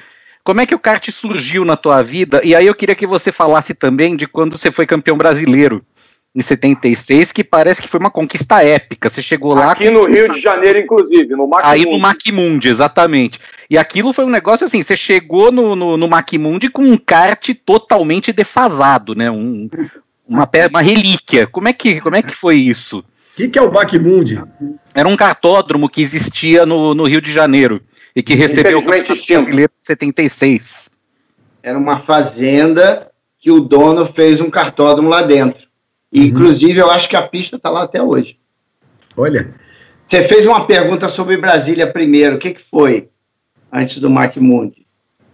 Como é que o kart surgiu na tua vida? E aí eu queria que você falasse também de quando você foi campeão brasileiro em 76, que parece que foi uma conquista épica. Você chegou lá. Aqui no Rio de Janeiro, inclusive, no Macmundi. Aí no Macmundi, exatamente. E aquilo foi um negócio assim: você chegou no, no, no Macmundi com um kart totalmente defasado, né? Um, uma, uma relíquia. Como é que, como é que foi isso? O que, que é o Bacmundi? Era um cartódromo que existia no, no Rio de Janeiro e que recebeu o brasileiro em 76. Era uma fazenda que o dono fez um cartódromo lá dentro. E, uhum. Inclusive, eu acho que a pista está lá até hoje. Olha. Você fez uma pergunta sobre Brasília primeiro. O que, que foi antes do Macmundi?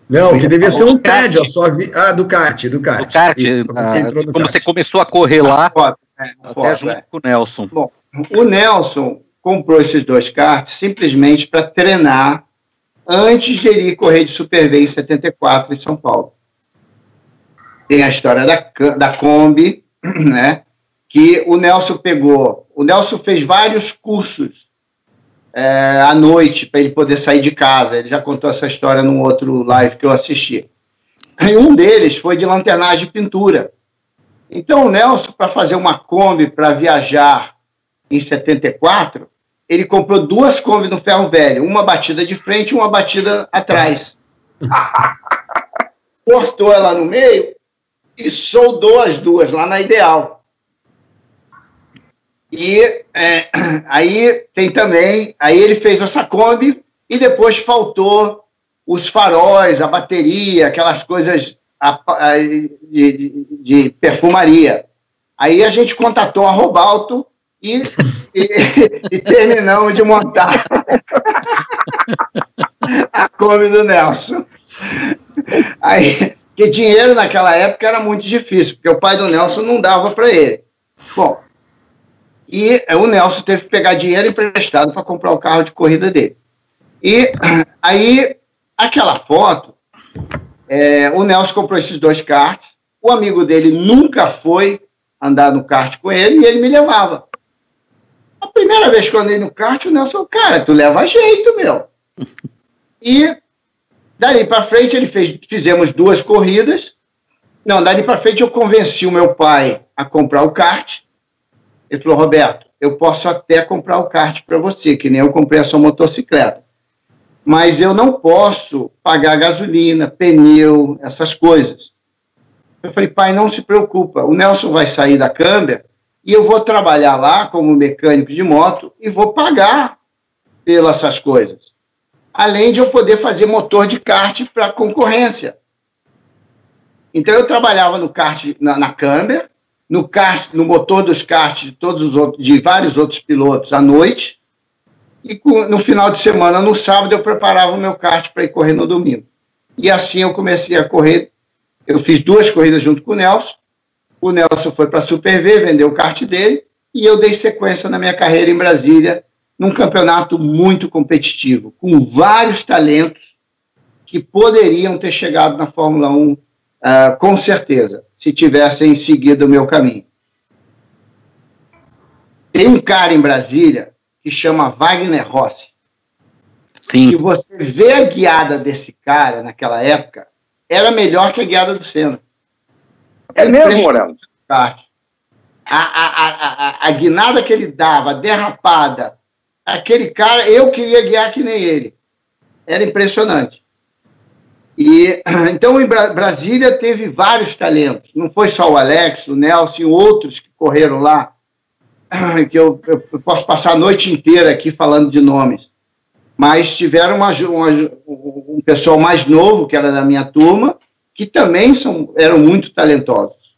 Não, que devia ser um tédio a sua vida. Ah, do kart, do kart. Do kart, Isso, ah, você entrou no quando kart. você começou a correr lá, é, até foto, junto é. com o Nelson. Bom, o Nelson comprou esses dois karts simplesmente para treinar antes de ele ir correr de Super V em 74 em São Paulo. Tem a história da, da Kombi, [CLEARS THROAT] né? Que o Nelson pegou. O Nelson fez vários cursos é, à noite para ele poder sair de casa. Ele já contou essa história num outro live que eu assisti. E um deles foi de lanternagem de pintura. Então, o Nelson, para fazer uma Kombi para viajar em 74, ele comprou duas Kombi no ferro velho, uma batida de frente e uma batida atrás. [LAUGHS] Cortou ela no meio e soldou as duas lá na Ideal. E é, [CLEARS THROAT] aí tem também, aí ele fez essa Kombi e depois faltou os faróis, a bateria, aquelas coisas de, de, de perfumaria. Aí a gente contatou a Robalto e, [LAUGHS] e, e terminamos de montar [LAUGHS] a Kombi do Nelson. Aí, Porque dinheiro naquela época era muito difícil, porque o pai do Nelson não dava para ele. Bom, e o Nelson teve que pegar dinheiro emprestado para comprar o carro de corrida dele. E [CLEARS THROAT] aí, aquela foto, é, o Nelson comprou esses dois karts, o amigo dele nunca foi andar no kart com ele e ele me levava. A primeira vez que eu andei no kart, o Nelson, cara, tu leva jeito, meu. [LAUGHS] E dali para frente ele fez, fizemos duas corridas. Não, dali para frente eu convenci o meu pai a comprar o kart. Ele falou, Roberto, eu posso até comprar o kart para você, que nem eu comprei a sua motocicleta. Mas eu não posso pagar gasolina, pneu, essas coisas. Eu falei, pai, não se preocupa, o Nelson vai sair da câmera e eu vou trabalhar lá como mecânico de moto e vou pagar pelas essas coisas. Além de eu poder fazer motor de kart para concorrência. Então eu trabalhava no kart na, na câmera, no kart, no motor dos karts de todos os outros, de vários outros pilotos à noite, e no final de semana, no sábado, eu preparava o meu kart para ir correr no domingo. E assim eu comecei a correr eu fiz duas corridas junto com o Nelson. O Nelson foi para a Super V, vendeu o kart dele, e eu dei sequência na minha carreira em Brasília, num campeonato muito competitivo, com vários talentos que poderiam ter chegado na Fórmula 1, uh, com certeza, se tivessem seguido o meu caminho. Tem um cara em Brasília que chama Wagner Rossi. Sim. Se você vê a guiada desse cara naquela época, era melhor que a guiada do Senna. É mesmo, Moreno? A, a, a, a, guinada que ele dava, a derrapada, aquele cara, eu queria guiar que nem ele. Era impressionante. E [CLEARS THROAT] então em Brasília teve vários talentos. Não foi só o Alex, o Nelson outros que correram lá. [CLEARS THROAT] Que eu, eu posso passar a noite inteira aqui falando de nomes mas tiveram uma, uma, um pessoal mais novo, que era da minha turma, que também são, eram muito talentosos.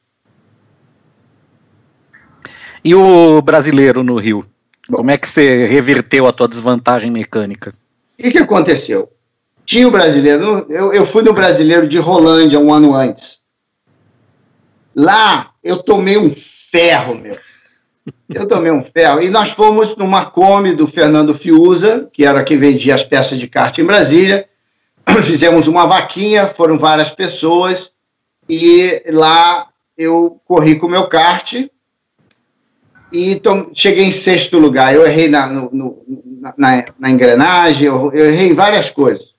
E o brasileiro no Rio? Como é que você reverteu a tua desvantagem mecânica? O que, que aconteceu? Tinha o brasileiro, eu, eu fui no brasileiro de Rolândia um ano antes. Lá eu tomei um ferro, meu. Eu tomei um ferro. E nós fomos numa Kombi do Fernando Fiuza, que era quem vendia as peças de kart em Brasília. [CLEARS THROAT] Fizemos uma vaquinha, foram várias pessoas, e lá eu corri com o meu kart e cheguei em sexto lugar. Eu errei na, no, no, na, na, engrenagem, eu, eu errei várias coisas.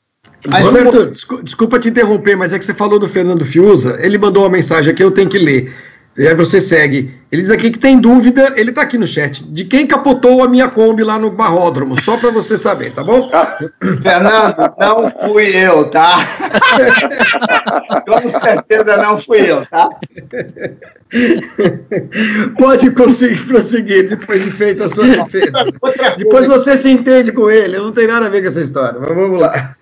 Mas Roberto, desculpa te interromper, mas é que você falou do Fernando Fiuza, ele mandou uma mensagem aqui, eu tenho que ler. E aí você segue. Ele diz aqui que tem dúvida, ele está aqui no chat, de quem capotou a minha Kombi lá no Barródromo, só para você saber, tá bom? Fernando, não fui eu, tá? [LAUGHS] Com certeza não fui eu, tá? Pode conseguir prosseguir depois de feita a sua defesa. Depois você se entende com ele, não tem nada a ver com essa história, mas vamos lá.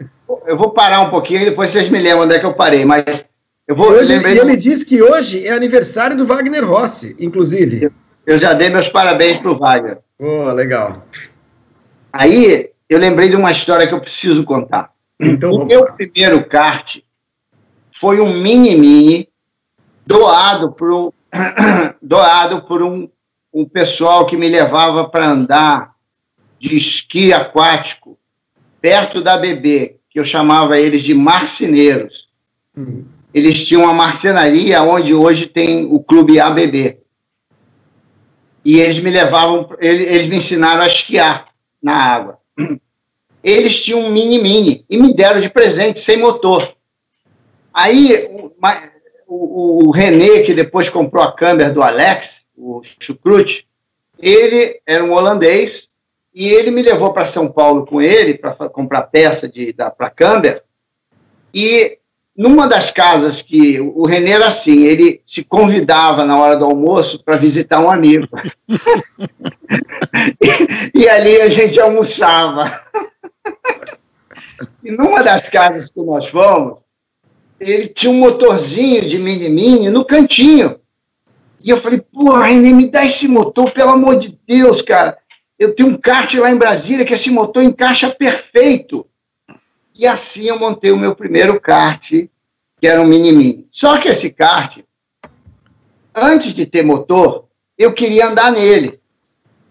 Eu vou parar um pouquinho e depois vocês me lembram onde é que eu parei, mas eu vou, hoje, e ele diz que hoje é aniversário do Wagner Rossi, inclusive. Eu já dei meus parabéns para o Wagner. Oh, legal. Aí eu lembrei de uma história que eu preciso contar. Então, o meu primeiro kart foi um mini-mini doado por um, [CLEARS THROAT] doado por um, um pessoal que me levava para andar de esqui aquático perto da BB, que eu chamava eles de marceneiros. Hum eles tinham uma marcenaria onde hoje tem o clube ABB. E eles me levavam, eles me ensinaram a esquiar na água. Eles tinham um mini-mini e me deram de presente sem motor. Aí o, o, René, que depois comprou a câmera do Alex, o Chucrute, ele era um holandês e ele me levou para São Paulo com ele para comprar peça para câmera. E numa das casas que o Renê era assim, ele se convidava na hora do almoço para visitar um amigo. [LAUGHS] e, e, ali a gente almoçava. e numa das casas que nós fomos, ele tinha um motorzinho de mini-mini no cantinho. E eu falei, pô, Renê, me dá esse motor, pelo amor de Deus, cara. Eu tenho um kart lá em Brasília que esse motor encaixa perfeito. E assim eu montei o meu primeiro kart, que era um mini-mini. Só que esse kart, antes de ter motor, eu queria andar nele.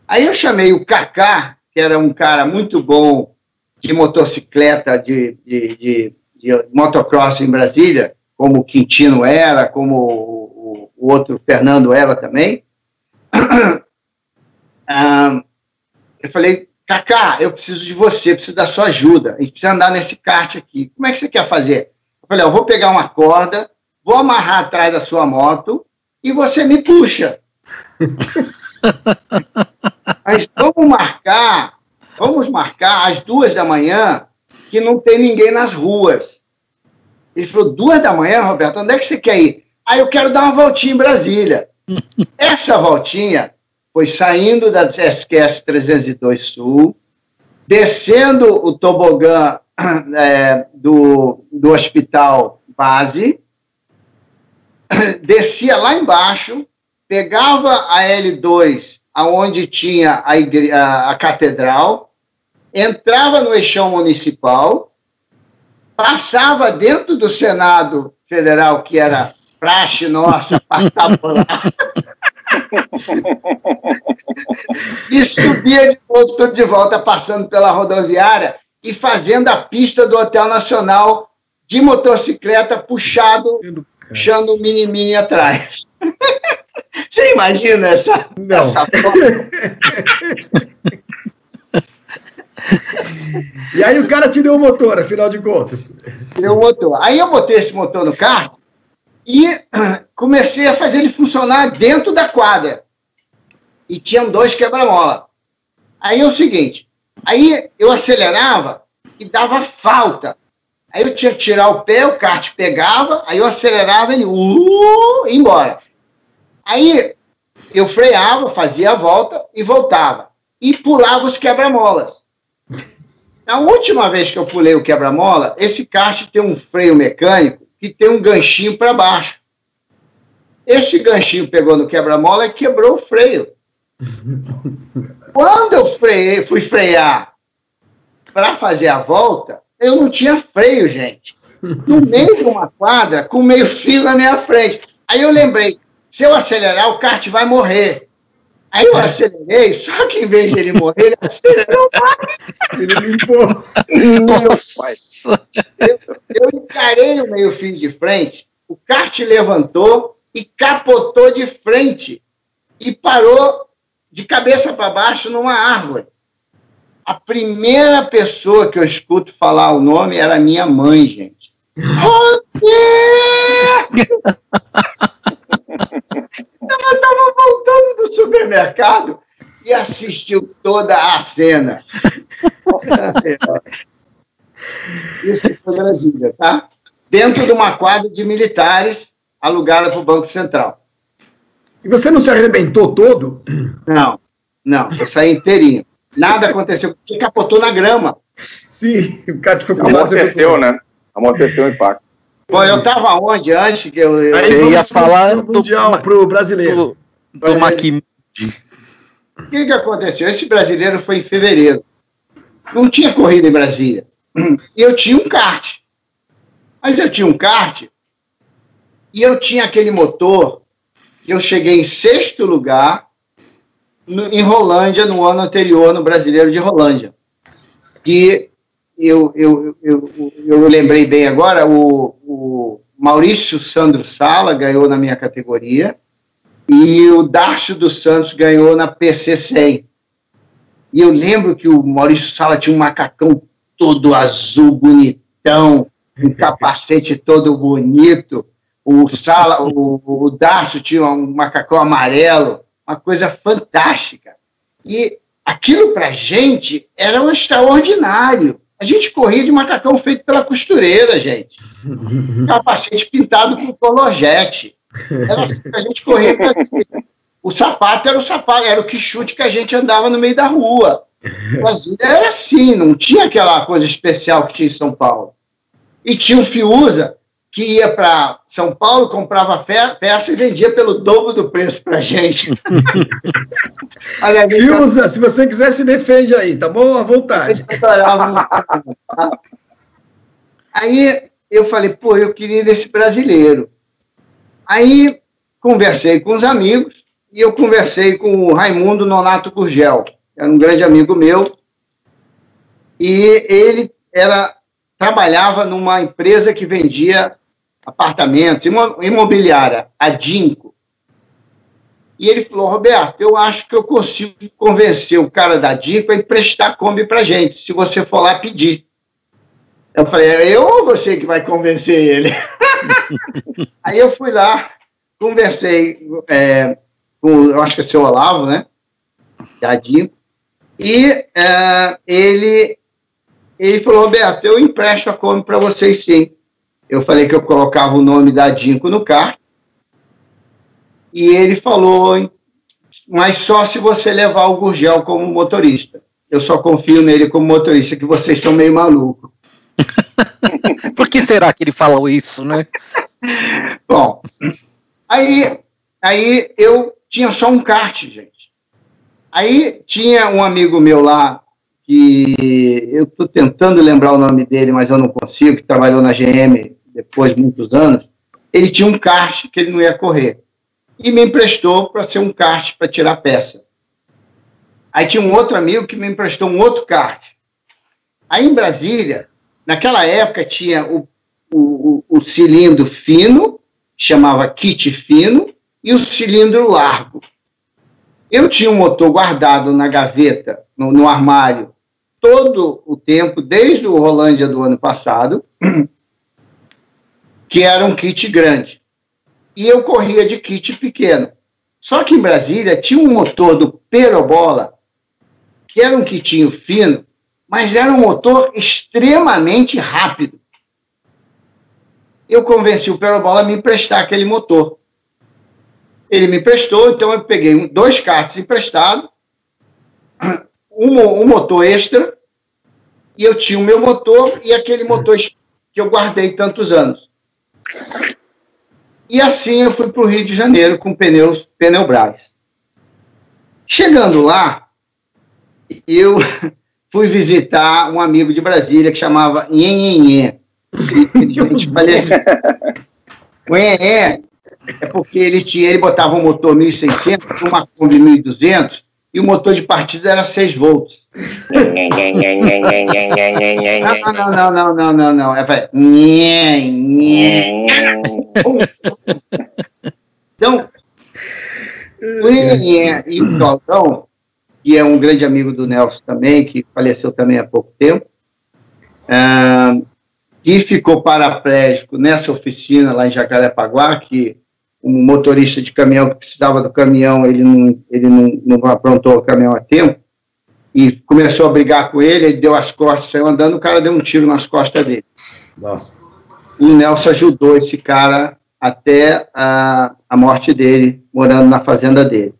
Aí eu chamei o Kaká, que era um cara muito bom de motocicleta, de, de, de, de motocross em Brasília, como o Quintino era, como o, o outro Fernando era também. [CLEARS THROAT] eu falei, Kaká, eu preciso de você, preciso da sua ajuda. A gente precisa andar nesse kart aqui. Como é que você quer fazer? Eu falei, eu vou pegar uma corda, vou amarrar atrás da sua moto e você me puxa. [LAUGHS] Mas vamos marcar, vamos marcar às duas da manhã que não tem ninguém nas ruas. Ele falou, duas da manhã, Roberto, onde é que você quer ir? Ah, eu quero dar uma voltinha em Brasília. [LAUGHS] Essa voltinha foi saindo da SQS 302 Sul, descendo o tobogã [CLEARS THROAT] é, do, do hospital base, [CLEARS THROAT] descia lá embaixo, pegava a L2, aonde tinha a, igre, a, a catedral, entrava no eixão municipal, passava dentro do Senado Federal, que era praxe nossa, [LAUGHS] lá, e subia de novo, de volta, passando pela rodoviária e fazendo a pista do Hotel Nacional de motocicleta puxado, puxando o mini-mini atrás. [LAUGHS] Você imagina essa, Não. essa E aí o cara te deu o motor, afinal de contas. Deu o motor. Aí eu botei esse motor no kart e [CLEARS THROAT] comecei a fazer ele funcionar dentro da quadra. E tinham dois quebra-mola. Aí é o seguinte, aí eu acelerava e dava falta. Aí eu tinha que tirar o pé, o kart pegava, aí eu acelerava ele uh, embora. Aí eu freava, fazia a volta e voltava. E pulava os quebra-molas. Na última vez que eu pulei o quebra-mola, esse kart tem um freio mecânico que tem um ganchinho para baixo. Esse ganchinho pegou no quebra-mola e quebrou o freio. Quando eu freiei, fui frear para fazer a volta, eu não tinha freio, gente. No meio de uma quadra, com meio fio na minha frente. Aí eu lembrei, se eu acelerar, o kart vai morrer. Aí eu acelerei, só que em vez de ele morrer, ele acelerou mais. Ele limpou. Nossa. Eu, eu encarei o meio fio de frente, o kart levantou e capotou de frente e parou de cabeça para baixo numa árvore. A primeira pessoa que eu escuto falar o nome era minha mãe, gente. Ela [LAUGHS] estava voltando do supermercado e assistiu toda a cena. Isso foi Brasília, tá? Dentro de uma quadra de militares alugada para o Banco Central. E você não se arrebentou todo? Não, não, eu saí inteirinho. Nada aconteceu, porque capotou na grama. Sim, o cara foi pro Amorteceu, né? Amorteceu o impacto. Bom, eu estava onde antes que eu. eu... Aí ia falar do Mundial para o brasileiro. Do, do Maquimundi. O que, que aconteceu? Esse brasileiro foi em fevereiro. Não tinha corrida em Brasília. E eu tinha um kart. Mas eu tinha um kart e eu tinha aquele motor que eu cheguei em sexto lugar no, em Rolândia no ano anterior, no Brasileiro de Rolândia. E eu, eu, eu, eu, lembrei bem agora, o, o Maurício Sandro Sala ganhou na minha categoria e o Darcio dos Santos ganhou na PC 100. E eu lembro que o Maurício Sala tinha um macacão todo azul, bonitão, um capacete todo bonito. O Sala, o, o Darcio tinha um macacão amarelo, uma coisa fantástica. E aquilo para gente era um extraordinário. A gente corria de macacão feito pela costureira, gente. [LAUGHS] Capacete pintado com colorjete. Era assim que a gente corria. O sapato era o sapato, era o que chute que a gente andava no meio da rua. Brasília era assim, não tinha aquela coisa especial que tinha em São Paulo. E tinha o Fiuza, que ia para São Paulo, comprava peça e vendia pelo dobro do preço para gente. [LAUGHS] Fiuza, se você quiser, se defende aí, tá bom? À vontade. aí eu falei, pô, eu queria desse brasileiro. Aí conversei com os amigos e eu conversei com o Raimundo Nonato Gurgel, era um grande amigo meu, e ele era trabalhava numa empresa que vendia apartamentos, imobiliária, a Dinco. E ele falou, Roberto, eu acho que eu consigo convencer o cara da Dinco a emprestar a Kombi para gente, se você for lá pedir. Eu falei, é eu ou você que vai convencer ele? [LAUGHS] Aí eu fui lá, conversei é, com, eu acho que é seu Olavo, né? Da Dinco, e é, ele, ele falou, Roberto, eu empresto a Kombi para vocês sim. Eu falei que eu colocava o nome da Dinco no carro, e ele falou, mas só se você levar o Gurgel como motorista. Eu só confio nele como motorista, que vocês são meio malucos. [LAUGHS] Por que será que ele falou isso, né? Bom, aí, aí eu tinha só um kart, gente. Aí tinha um amigo meu lá, que eu estou tentando lembrar o nome dele, mas eu não consigo, que trabalhou na GM depois de muitos anos. Ele tinha um kart que ele não ia correr e me emprestou para ser um kart para tirar peça. Aí tinha um outro amigo que me emprestou um outro kart. Aí em Brasília, naquela época tinha o, o, o cilindro fino, chamava kit fino, e o cilindro largo. Eu tinha um motor guardado na gaveta, no, no armário, todo o tempo, desde o Rolândia do ano passado, [CLEARS THROAT] que era um kit grande e eu corria de kit pequeno. Só que em Brasília tinha um motor do Perobola, que era um kitinho fino, mas era um motor extremamente rápido. Eu convenci o Perobola a me emprestar aquele motor. Ele me emprestou, então eu peguei dois karts emprestados, um, um motor extra, e eu tinha o meu motor e aquele motor que eu guardei tantos anos. E assim eu fui para o Rio de Janeiro com pneus Pneubras. Chegando lá, eu [LAUGHS] fui visitar um amigo de Brasília que chamava Nhenhenhê. Infelizmente [LAUGHS] faleceu. O é porque ele tinha, ele botava um motor 1600, uma Kombi 1200, e o motor de partida era 6 volts. não, não, não, não, não, não. É para. [LAUGHS] Então, o Iê e o Claudão, que é um grande amigo do Nelson também, que faleceu também há pouco tempo, uh, que ficou paraplégico nessa oficina lá em Jacarepaguá, que um motorista de caminhão que precisava do caminhão, ele não, ele não, não aprontou o caminhão a tempo, e começou a brigar com ele, ele deu as costas, saiu andando, o cara deu um tiro nas costas dele. Nossa. O Nelson ajudou esse cara até a, a morte dele, morando na fazenda dele.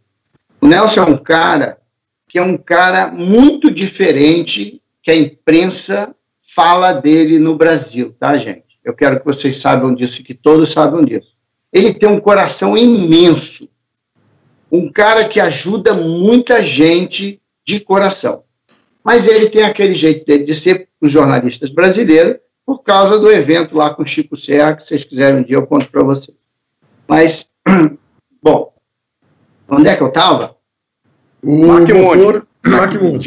O Nelson é um cara que é um cara muito diferente que a imprensa fala dele no Brasil, tá, gente? Eu quero que vocês saibam disso, que todos saibam disso. Ele tem um coração imenso. Um cara que ajuda muita gente de coração. Mas ele tem aquele jeito de ser os jornalistas brasileiros por causa do evento lá com o Chico Serra, que vocês quiserem um dia eu conto para vocês. Mas, [CLEARS THROAT] bom, onde é que eu estava? O motor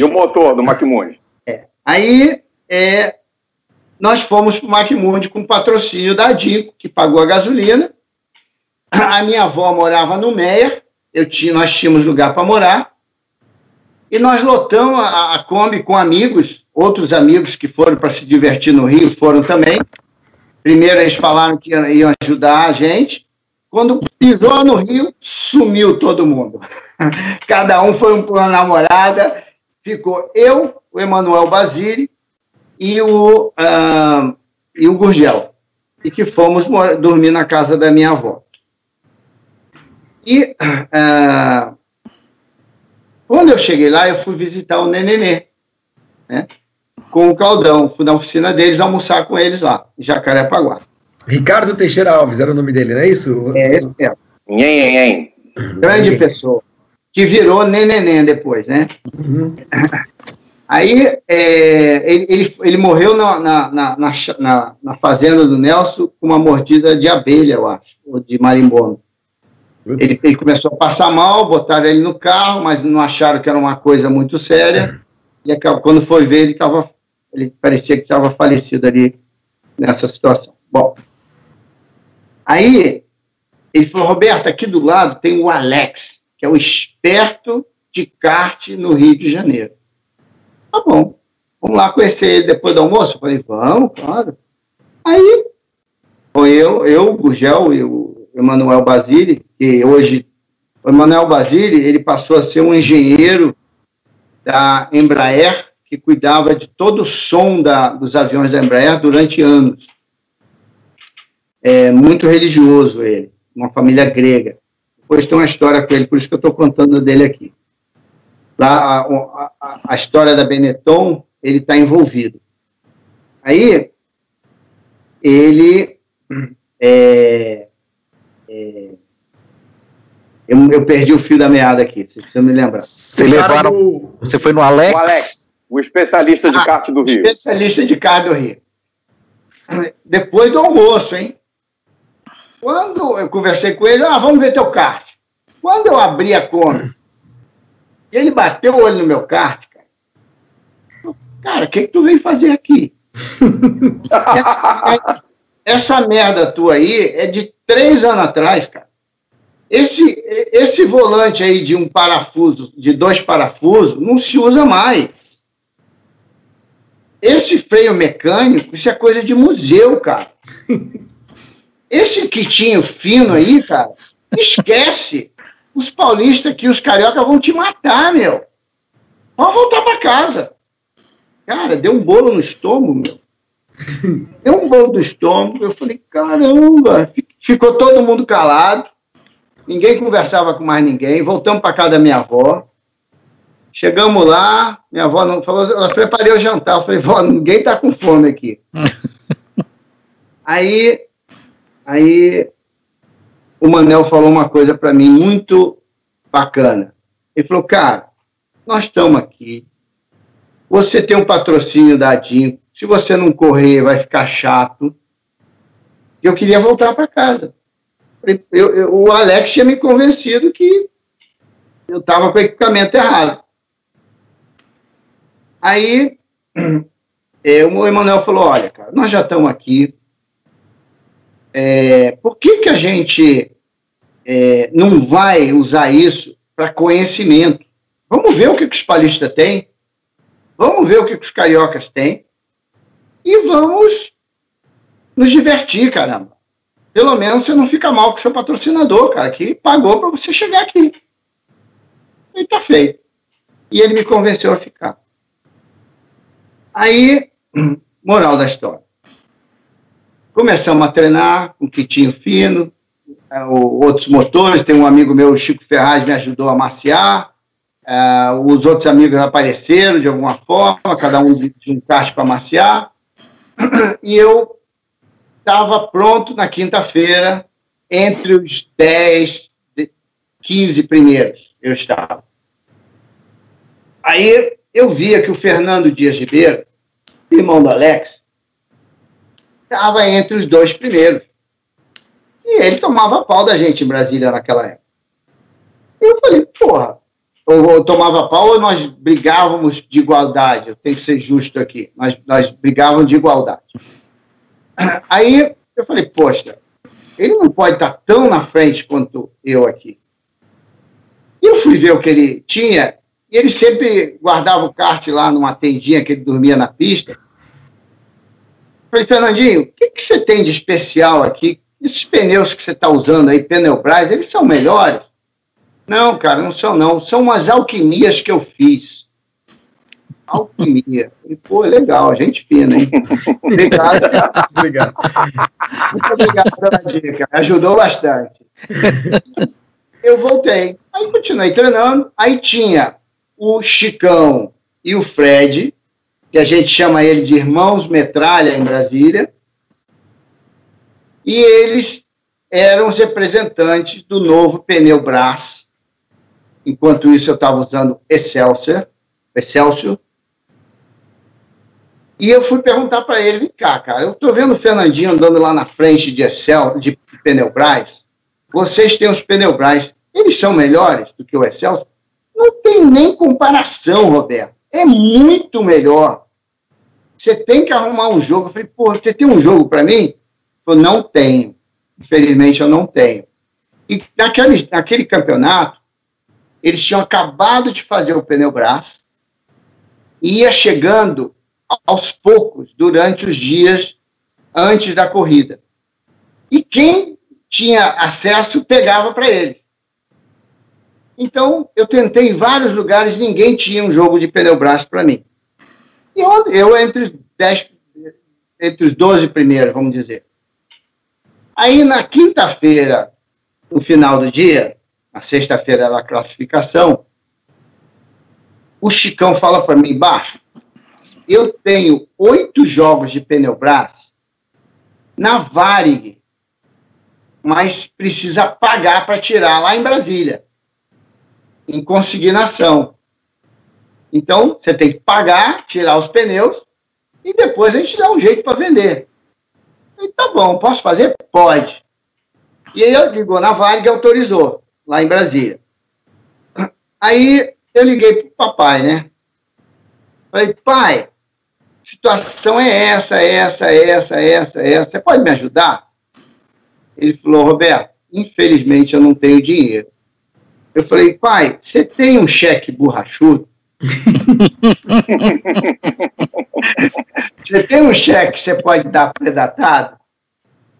E o motor do Macmundi. É. Aí, é, nós fomos para o Macmundi com patrocínio da Dico, que pagou a gasolina, a minha avó morava no Meia, eu tinha, nós tínhamos lugar para morar, e nós lotamos a, a Kombi com amigos, outros amigos que foram para se divertir no Rio foram também. Primeiro eles falaram que iam ajudar a gente. Quando pisou no Rio, sumiu todo mundo. [LAUGHS] Cada um foi uma namorada. Ficou eu, o Emanuel Basile e o, uh, e o Gurgel. E que fomos dormir na casa da minha avó. E uh, quando eu cheguei lá, eu fui visitar o Nenenê, né? Com o Claudão. Fui na oficina deles almoçar com eles lá, em Jacarepaguá. Ricardo Teixeira Alves era o nome dele, não é isso? É, esse mesmo. Nhen, nhen. Grande pessoa. Que virou Nenenê depois, né? Uhum. Aí é, ele, ele, ele, morreu na, na, na, na, fazenda do Nelson com uma mordida de abelha, eu acho, ou de marimbondo. Ele, ele, começou a passar mal, botaram ele no carro, mas não acharam que era uma coisa muito séria. E quando foi ver, ele, tava, ele parecia que estava falecido ali nessa situação. Bom, aí ele falou, Roberto, aqui do lado tem o Alex, que é o esperto de kart no Rio de Janeiro. Tá bom, vamos lá conhecer ele depois do almoço? Eu falei, vamos, claro. Aí, foi eu, eu, o Gurgel e o Emanuel Basile, que hoje, o Emanuel Basile, ele passou a ser um engenheiro da Embraer, que cuidava de todo o som da, dos aviões da Embraer durante anos. É muito religioso ele, uma família grega. Depois tem uma história com ele, por isso que eu estou contando dele aqui. Lá, a, a, a história da Benetton, ele está envolvido. Aí, ele. É, é, eu, eu, perdi o fio da meada aqui, se você me lembrar. Você, levaram, você foi no Alex? O Alex, o especialista de ah, kart do Rio. Especialista de kart do Rio. Depois do almoço, hein? Quando eu conversei com ele, ah, vamos ver teu kart. Quando eu abri a Kombi, ele bateu o olho no meu kart, cara. Cara, o que, que tu veio fazer aqui? [LAUGHS] essa, essa merda tua aí é de três anos atrás, cara. Esse, esse volante aí de um parafuso, de dois parafusos, não se usa mais. Esse freio mecânico, isso é coisa de museu, cara. [LAUGHS] Esse quitinho fino aí, cara, esquece os paulistas aqui, os carioca vão te matar, meu. Vamos voltar para casa. Cara, deu um bolo no estômago, meu. Deu um bolo no estômago. Eu falei, caramba. Ficou todo mundo calado. Ninguém conversava com mais ninguém. Voltamos para casa da minha avó. Chegamos lá, minha avó não falou, eu preparei o jantar. Eu falei, vó, ninguém tá com fome aqui. [LAUGHS] aí, aí o Manel falou uma coisa para mim muito bacana. Ele falou, cara, nós estamos aqui, você tem um patrocínio da ADIM, se você não correr vai ficar chato. Eu queria voltar para casa. Eu, eu, o Alex tinha me convencido que eu estava com o equipamento errado. Aí [CLEARS THROAT] é, o Emanuel falou: olha, cara, nós já estamos aqui, é, por que, que a gente é, não vai usar isso para conhecimento? Vamos ver o que, que os palistas têm, vamos ver o que, que os cariocas têm e vamos nos divertir, caramba. Pelo menos você não fica mal com o seu patrocinador, cara, que pagou para você chegar aqui. E tá feito. E ele me convenceu a ficar. Aí, [CLEARS THROAT] moral da história. Começamos a treinar com kitinho fino, é, outros motores. Tem um amigo meu, Chico Ferraz, me ajudou a maciar. É, os outros amigos apareceram de alguma forma, cada um de um kart para maciar. E eu estava pronto na quinta-feira, entre os 10, 15 primeiros, eu estava. Aí eu via que o Fernando Dias Ribeiro, irmão do Alex, estava entre os dois primeiros. E ele tomava pau da gente em Brasília naquela época. Eu falei, porra, ou, tomava pau ou nós brigávamos de igualdade? Eu tenho que ser justo aqui. Nós, nós brigávamos de igualdade. [CLEARS THROAT] Aí eu falei, poxa, ele não pode estar tão na frente quanto eu aqui. E eu fui ver o que ele tinha, e ele sempre guardava o kart lá numa tendinha que ele dormia na pista. Falei, Fernandinho, o que, que você tem de especial aqui? Esses pneus que você está usando aí, Pneubras, eles são melhores? Não, cara, não são não. São umas alquimias que eu fiz. Alquimia. Falei, pô, legal, gente fina, hein? [LAUGHS] obrigado. obrigado. Muito obrigado pela dica. Ajudou bastante. Eu voltei. Aí continuei treinando. Aí tinha o Chicão e o Fred, que a gente chama ele de Irmãos Metralha em Brasília, e eles eram os representantes do novo pneu Brás. Enquanto isso, eu estava usando Excelsior, Excelsior, E eu fui perguntar para ele, vem cá, cara, eu tô vendo o Fernandinho andando lá na frente de Excel, de Pneubras, vocês têm os Pneubras, eles são melhores do que o Excelsior? Não tem nem comparação, Roberto. É muito melhor. Você tem que arrumar um jogo. Eu falei, pô, você tem um jogo para mim? Falou, não tenho. Infelizmente, eu não tenho. E naquele, naquele campeonato, eles tinham acabado de fazer o pneu braço e ia chegando aos poucos durante os dias antes da corrida. E quem tinha acesso pegava para eles. Então, eu tentei em vários lugares, ninguém tinha um jogo de pneu braço para mim. E eu, eu entre os 10, entre os 12 primeiros, vamos dizer. Aí, na quinta-feira, no final do dia, na sexta-feira era a classificação, o Chicão fala para mim, baixo, eu tenho oito jogos de pneu braço na Varig, mas precisa pagar para tirar lá em Brasília em consignação. Então, você tem que pagar, tirar os pneus e depois a gente dá um jeito para vender. E tá bom, posso fazer? Pode. E ele ligou na Varg e autorizou, lá em Brasília. Aí eu liguei pro papai, né? Falei, pai, situação é essa, essa, essa, essa, essa. Você pode me ajudar? Ele falou, Roberto, infelizmente eu não tenho dinheiro. Eu falei, pai, você tem um cheque borrachudo? você tem um cheque que você pode dar predatado?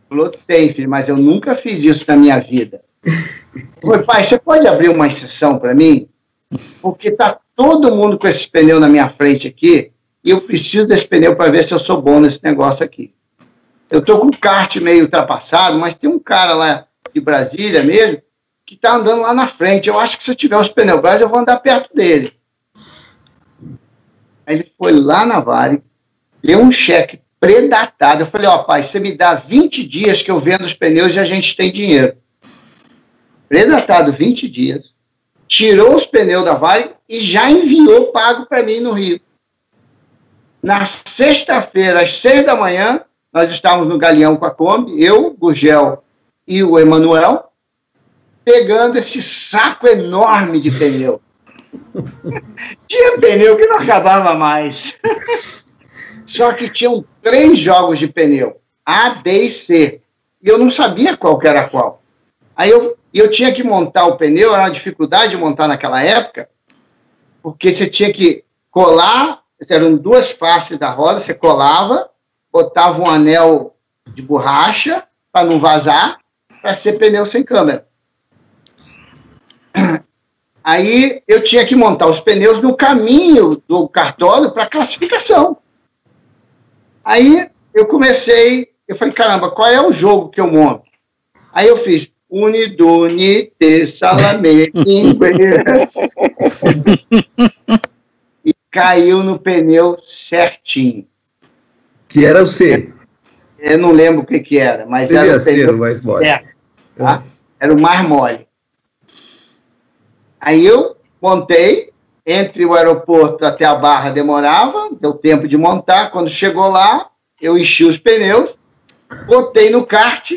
Falou, tem, filho, mas eu nunca fiz isso na minha vida. falei, pai, você pode abrir uma exceção para mim? Porque tá todo mundo com esse pneu na minha frente aqui e eu preciso desse pneu para ver se eu sou bom nesse negócio aqui. Eu tô com o kart meio ultrapassado, mas tem um cara lá de Brasília mesmo que está andando lá na frente. Eu acho que se eu tiver os pneus braços, eu vou andar perto dele. Aí ele foi lá na Vale, deu um cheque predatado. Eu falei, ó, oh, pai, você me dá 20 dias que eu vendo os pneus e a gente tem dinheiro. Predatado 20 dias. Tirou os pneus da Vale e já enviou pago para mim no Rio. Na sexta-feira, às seis da manhã, nós estávamos no Galeão com a Kombi, eu, o e o Emanuel, pegando esse saco enorme de pneu. [LAUGHS] Tinha pneu que não acabava mais. Só que tinham três jogos de pneu, A, B e C. E eu não sabia qual era qual. Aí eu, eu tinha que montar o pneu, era uma dificuldade de montar naquela época, porque você tinha que colar, eram duas faces da roda, você colava, botava um anel de borracha para não vazar, para ser pneu sem câmera. Aí eu tinha que montar os pneus no caminho do cartório para classificação. Aí eu comecei, eu falei, caramba, qual é o jogo que eu monto? Aí eu fiz Uniduni te salame e caiu no pneu certinho. Que era o C. Eu não lembro o que, que era, mas Seria era o pneu mais mole. certo. Tá? Era o mais mole. Aí eu montei, entre o aeroporto até a Barra demorava, deu tempo de montar. Quando chegou lá, eu enchi os pneus, botei no kart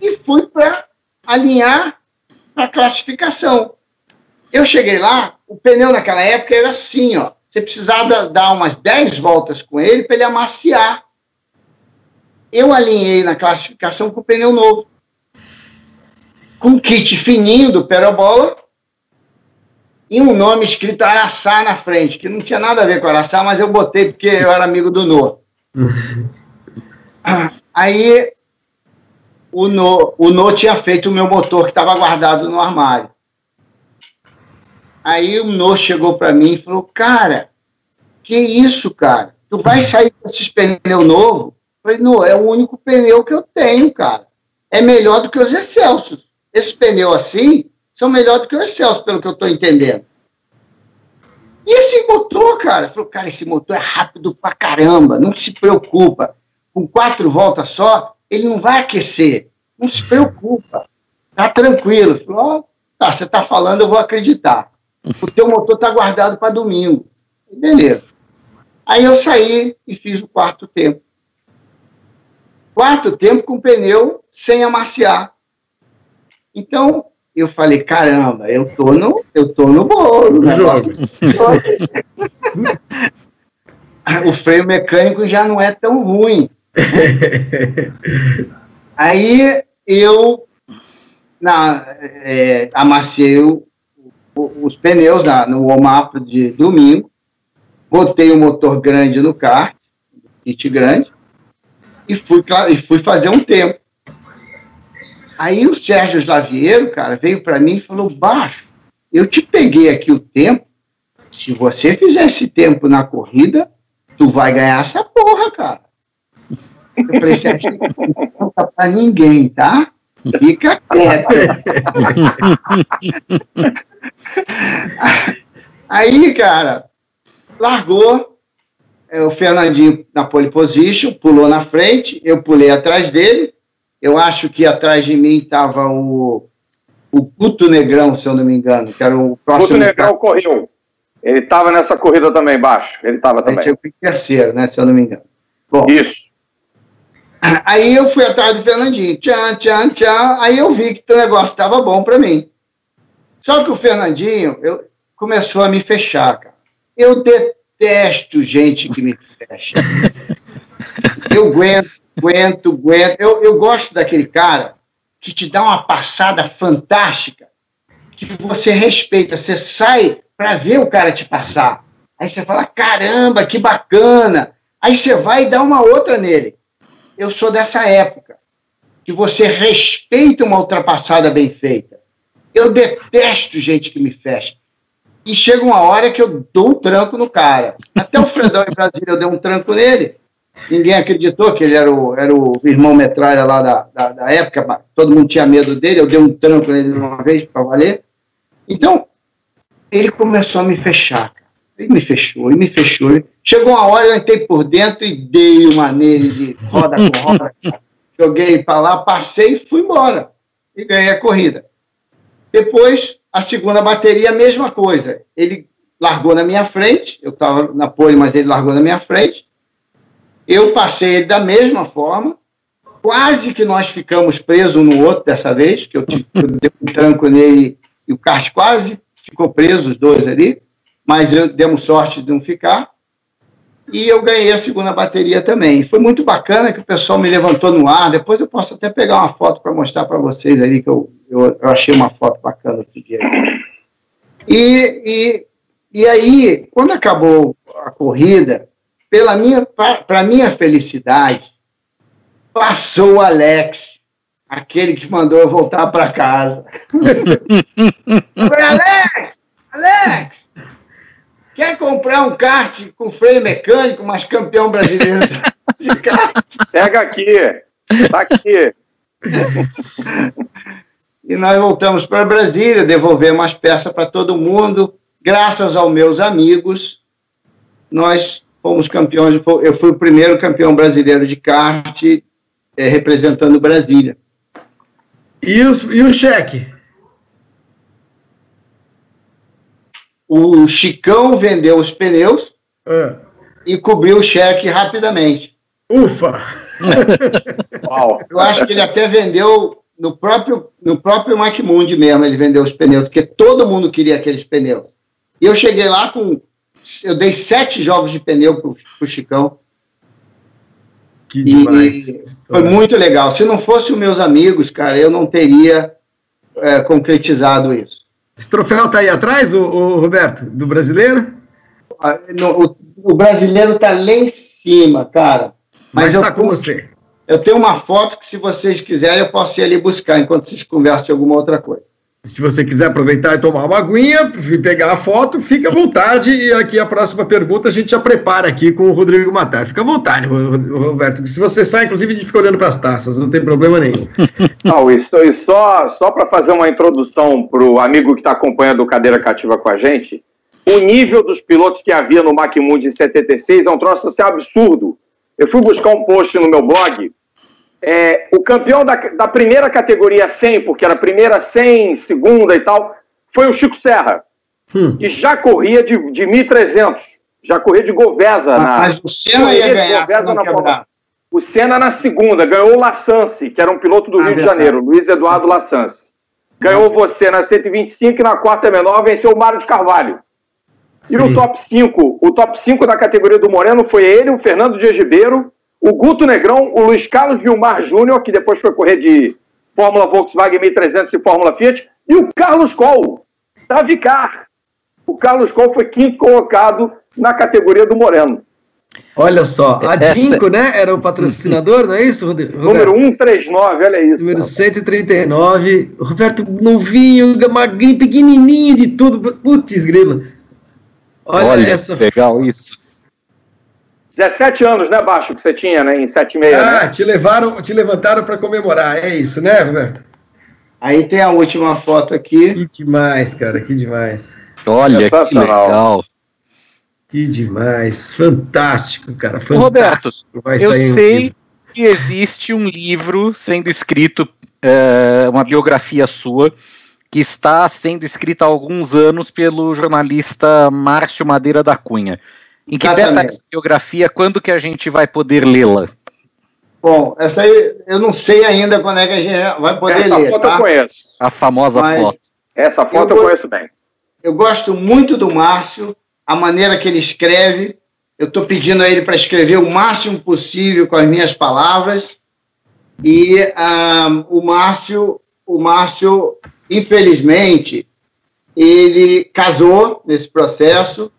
e fui para alinhar a classificação. Eu cheguei lá, o pneu naquela época era assim, ó. Você precisava dar umas 10 voltas com ele para ele amaciar. Eu alinhei na classificação com o pneu novo. Com kit fininho do Perobola e um nome escrito Araçá na frente, que não tinha nada a ver com Araçá, mas eu botei porque eu era amigo do Nô. [LAUGHS] Aí o Nô, o Nô tinha feito o meu motor que estava guardado no armário. Aí o Nô chegou para mim e falou: Cara, que isso, cara? Tu vai sair com esses pneus novos? Falei: Nô, é o único pneu que eu tenho, cara. É melhor do que os Excelsior. Esse pneu assim, são melhores do que o Excelsior, pelo que eu estou entendendo. E esse motor, cara, falou, cara, esse motor é rápido pra caramba, não se preocupa. Com quatro voltas só, ele não vai aquecer. Não se preocupa. Tá tranquilo. Falou, oh, tá, você tá falando, eu vou acreditar. O teu motor tá guardado para domingo. E beleza. Aí eu saí e fiz o quarto tempo. Quarto tempo com pneu sem amaciar. Então, eu falei, caramba, eu tô no, eu tô no bolo. No o freio mecânico já não é tão ruim. [LAUGHS] Aí eu na, é, amaciei o, o, os pneus na, no warm-up de domingo, botei o um motor grande no kart, kit grande, e fui, e fui fazer um tempo. Aí o Sérgio Slaviero, cara, veio para mim e falou: Baixo, eu te peguei aqui o tempo. Se você fizer esse tempo na corrida, tu vai ganhar essa porra, cara. Eu falei: Sérgio, não conta pra ninguém, tá? Fica quieto. [LAUGHS] Aí, cara, largou. É, o Fernandinho na pole position, pulou na frente, eu pulei atrás dele. Eu acho que atrás de mim estava o, o Guto Negrão, se eu não me engano, que era o próximo. Guto Negrão correu. Ele estava nessa corrida também embaixo. Ele estava também. Eu fui terceiro, né? Se eu não me engano. Bom, Isso. Aí eu fui atrás do Fernandinho, tchan, tchan, tchan. Aí eu vi que o negócio estava bom para mim. Só que o Fernandinho eu, começou a me fechar, cara. Eu detesto gente que me fecha. [LAUGHS] Eu aguento, aguento, aguento. Eu, eu gosto daquele cara que te dá uma passada fantástica, que você respeita. Você sai para ver o cara te passar. Aí você fala: caramba, que bacana. Aí você vai e dá uma outra nele eu sou dessa época, que você respeita uma ultrapassada bem feita. Eu detesto gente que me fecha. E chega uma hora que eu dou um tranco no cara. Até o Fredão em Brasília eu dei um tranco nele. Ninguém acreditou que ele era o, era o irmão metralha lá da, da, da época. Todo mundo tinha medo dele. Eu dei um tranco nele uma vez para valer. Então, ele começou a me fechar. Ele me fechou, ele me fechou. Chegou uma hora, eu entrei por dentro e dei uma nele de roda com roda. Joguei para lá, passei e fui embora. E ganhei a corrida. Depois, a segunda bateria, a mesma coisa. Ele largou na minha frente, eu estava na pole, mas ele largou na minha frente. Eu passei ele da mesma forma. Quase que nós ficamos presos no outro dessa vez, que eu, tive, eu dei um tranco nele e o kart quase ficou preso, os dois ali mas eu demos sorte de não ficar. E eu ganhei a segunda bateria também. Foi muito bacana que o pessoal me levantou no ar. Depois eu posso até pegar uma foto para mostrar para vocês ali, que eu, eu, eu, achei uma foto bacana outro dia. E, e, e aí, quando acabou a corrida, pela minha, para minha felicidade, passou o Alex, aquele que mandou eu voltar para casa. [LAUGHS] Alex! Alex! Quer comprar um kart com freio mecânico, mas campeão brasileiro [LAUGHS] de kart? Pega aqui, tá aqui. e nós voltamos para Brasília, devolvemos as peças para todo mundo. Graças aos meus amigos, nós fomos campeões. Eu fui o primeiro campeão brasileiro de kart é, representando Brasília. E, os, e o cheque? o Chicão vendeu os pneus é. e cobriu o cheque rapidamente. Ufa! [LAUGHS] Eu acho que ele até vendeu no próprio, no próprio McMundi mesmo, ele vendeu os pneus, porque todo mundo queria aqueles pneus. E eu cheguei lá com. Eu dei sete jogos de pneu pro, pro Chicão. Que demais. foi muito legal. Se não fosse os meus amigos, cara, eu não teria é, concretizado isso. Esse troféu está aí atrás, o, o, Roberto, do brasileiro? Ah, o, o, brasileiro está lá em cima, cara. Mas está com você. Eu tenho uma foto que, se vocês quiserem, eu posso ir ali buscar enquanto vocês conversam de alguma outra coisa. Se você quiser aproveitar e tomar uma aguinha e pegar a foto, fique à vontade. E aqui a próxima pergunta a gente já prepara aqui com o Rodrigo Matar. Fica à vontade, Roberto. Se você sai, inclusive, a gente fica olhando para as taças, não tem problema nenhum. [LAUGHS] Não, e só, só para fazer uma introdução para o amigo que está acompanhando o Cadeira Cativa com a gente, o nível dos pilotos que havia no Macmundi em 76 é um troço assim, absurdo. Eu fui buscar um post no meu blog é, o campeão da, da, primeira categoria 100, porque era primeira 100, segunda e tal, foi o Chico Serra, hum. que já corria de, de 1.300. Já corri de Govesa Mas, na. mas o Senna ia ganhar se não na quebrasse. O Senna na segunda, ganhou o Lassance, que era um piloto do Ah, Rio de. Janeiro, Luiz Eduardo Lassance. Ganhou você na 125 e na quarta menor venceu o Mário de Carvalho. E no Sim. top 5, o top 5 da categoria do Moreno foi ele, o Fernando Dias Ribeiro, o Guto Negrão, o Luiz Carlos Vilmar Júnior, que depois foi correr de Fórmula Volkswagen 1300 e Fórmula Fiat, e o Carlos Coll, da Vicar. O Carlos Coll foi quinto colocado na categoria do Moreno. Olha só, a Dinco, né? Era o patrocinador, não é isso, Rodrigo? Número 139, olha isso. Número cara. 139. Roberto novinho, magrinho, pequenininho de tudo. Putz, grila. Olha, Olha, essa. legal isso. 17 anos, né, Baixo, que você tinha, né, em 7,6, Ah, né? te levaram, te levantaram para comemorar. É isso, né, Roberto? Aí tem a última foto aqui. Que demais, cara, que demais. Olha que legal. Que demais. Fantástico, cara. Fantástico. Roberto, Vai Eu sair um sei livro. que existe um livro sendo escrito, é, uma biografia sua, que está sendo escrita há alguns anos pelo jornalista Márcio Madeira da Cunha. Em que Exatamente. essa biografia? Quando que a gente vai poder lê-la? Bom, essa aí eu não sei ainda quando é que a gente vai poder Essa ler. foto tá? eu conheço. A famosa Mas- foto. Essa foto Eu eu, conheço bem. Eu gosto muito do Márcio, a maneira que ele escreve. Eu estou pedindo a ele para escrever o máximo possível com as minhas palavras. E ah, o Márcio, o Márcio, infelizmente, ele casou nesse processo.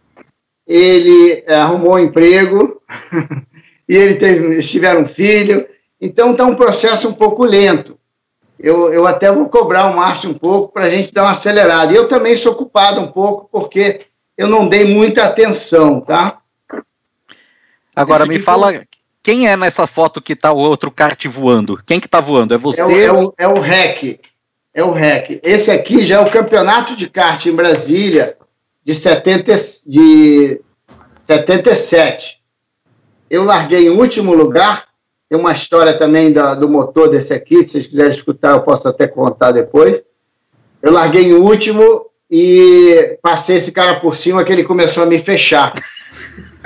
Ele eh, arrumou um emprego [LAUGHS] e ele teve, eles tiveram um filho. Então está um processo um pouco lento eu, eu até vou cobrar o Márcio um pouco para a gente dar uma acelerada. E eu também sou culpado um pouco, porque eu não dei muita atenção, tá? Agora Esse me fala, quem é nessa foto que tá o outro kart voando? Quem que tá voando? É você? É o, é o, é o REC. É o REC. Esse aqui já é o campeonato de kart em Brasília de, 70, de 77. Eu larguei em último lugar. Tem uma história também da- do motor desse aqui. Se vocês quiserem escutar, eu posso até contar depois. Eu larguei em último e passei esse cara por cima que ele começou a me fechar.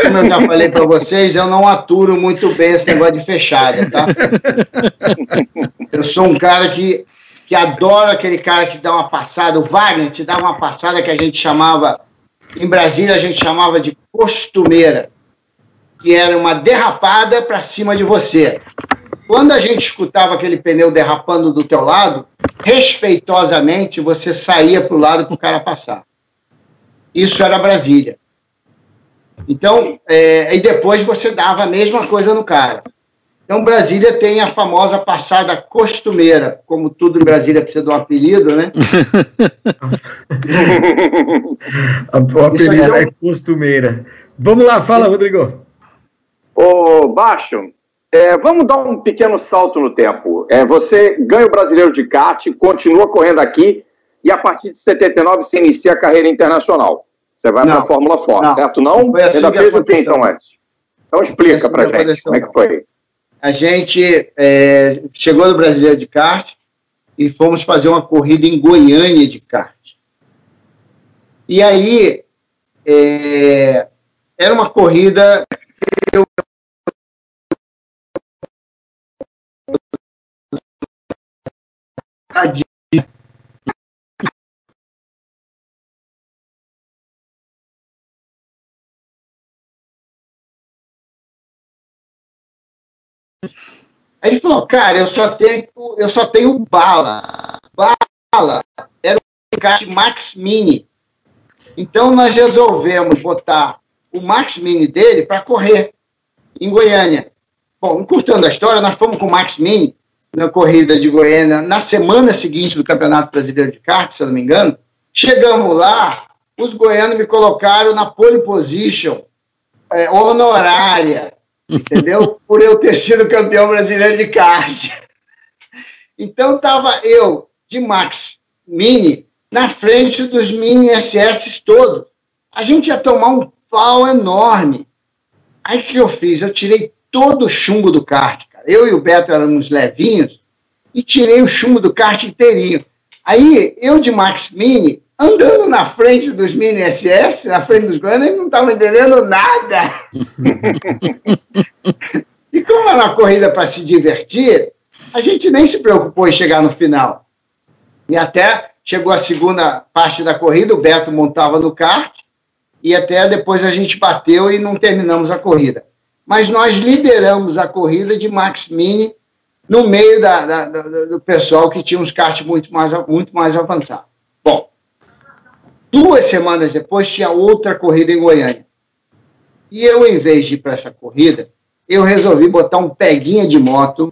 Como eu já falei para vocês, eu não aturo muito bem esse negócio de fechada, tá? Eu sou um cara que, que adora aquele cara que dá uma passada. O Wagner te dá uma passada que a gente chamava, em Brasília a gente chamava de costumeira, que era uma derrapada para cima de você. Quando a gente escutava aquele pneu derrapando do teu lado, respeitosamente você saía para o lado para o cara passar. Isso era Brasília. Então, é, e depois você dava a mesma coisa no cara. Então, Brasília tem a famosa passada costumeira, como tudo em Brasília precisa de um apelido, né? A- [LAUGHS] O apelido aí é costumeira. Vamos lá, fala, Rodrigo. Ô, Baixo, é, vamos dar um pequeno salto no tempo. É, você ganha o Brasileiro de kart, continua correndo aqui e a partir de 79 você inicia a carreira internacional. Você vai para a Fórmula Ford, Não. certo? Não? Assim Ainda que fez o que então antes? Então explica Assim pra gente como é que foi. A gente é, chegou no Brasileiro de kart e fomos fazer uma corrida em Goiânia de kart. E aí, é, era uma corrida. Eu, Aí ele falou, cara, eu só tenho, eu só tenho bala. Bala era um kart Max Mini. Então nós resolvemos botar o Max Mini dele para correr em Goiânia. Bom, encurtando a história, nós fomos com o Max Mini na corrida de Goiânia na semana seguinte do Campeonato Brasileiro de Kart, se eu não me engano. Chegamos lá, os goianos me colocaram na pole position é, honorária, entendeu? Por eu ter sido campeão brasileiro de kart. Então estava eu de Max Mini na frente dos Mini SS todos. A gente ia tomar um pau enorme. Aí o que eu fiz? Eu tirei todo o chumbo do kart, cara. Eu e o Beto éramos levinhos e tirei o chumbo do kart inteirinho. Aí eu de Max Mini andando na frente dos mini SS, na frente dos Goiânia, e não estavam entendendo nada. [LAUGHS] e como era uma corrida para se divertir, a gente nem se preocupou em chegar no final. E até chegou a segunda parte da corrida, o Beto montava no kart, e até depois a gente bateu e não terminamos a corrida. Mas nós lideramos a corrida de Max Mini no meio da, da, da, do pessoal que tinha uns karts muito mais, muito mais avançados. Duas semanas depois tinha outra corrida em Goiânia. E eu, em vez de ir para essa corrida, eu resolvi botar um peguinha de moto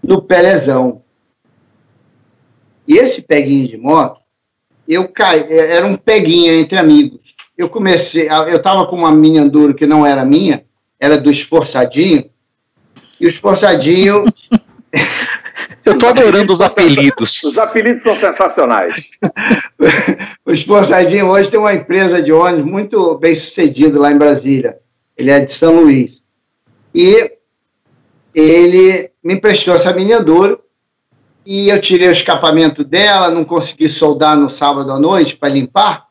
no Pelezão. E esse peguinho de moto, eu caí, era um peguinha entre amigos. Eu comecei, eu estava com uma minha Enduro que não era minha, era do Esforçadinho, e o Esforçadinho... [LAUGHS] Eu estou adorando os apelidos. Os apelidos são sensacionais. [LAUGHS] o Esforçadinho hoje tem uma empresa de ônibus muito bem sucedida lá em Brasília. Ele é de São Luís. E ele me emprestou essa mini Enduro e eu tirei o escapamento dela, não consegui soldar no sábado à noite para limpar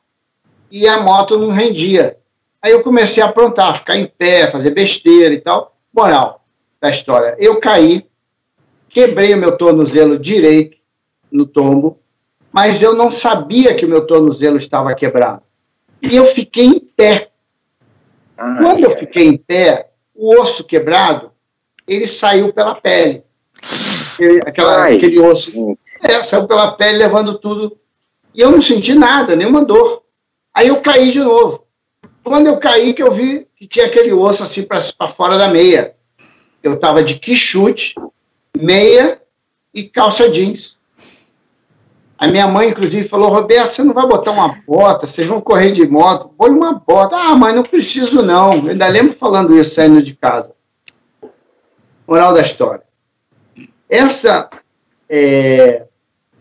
e a moto não rendia. Aí eu comecei a aprontar, ficar em pé, fazer besteira e tal. Moral da história, eu caí, quebrei o meu tornozelo direito no tombo, mas eu não sabia que o meu tornozelo estava quebrado. E eu fiquei em pé. Quando eu fiquei em pé, o osso quebrado ele saiu pela pele. Ele, aquela, aquele osso é, saiu pela pele, levando tudo. E eu não senti nada, nenhuma dor. Aí eu caí de novo. Quando eu caí, que eu vi que tinha aquele osso assim para fora da meia. Eu estava de quichute, meia e calça jeans. A minha mãe, inclusive, falou: Roberto, você não vai botar uma bota, vocês vão correr de moto, põe uma bota. Ah, mãe, não preciso não. Eu ainda lembro falando isso saindo de casa. Moral da história. Essa, é,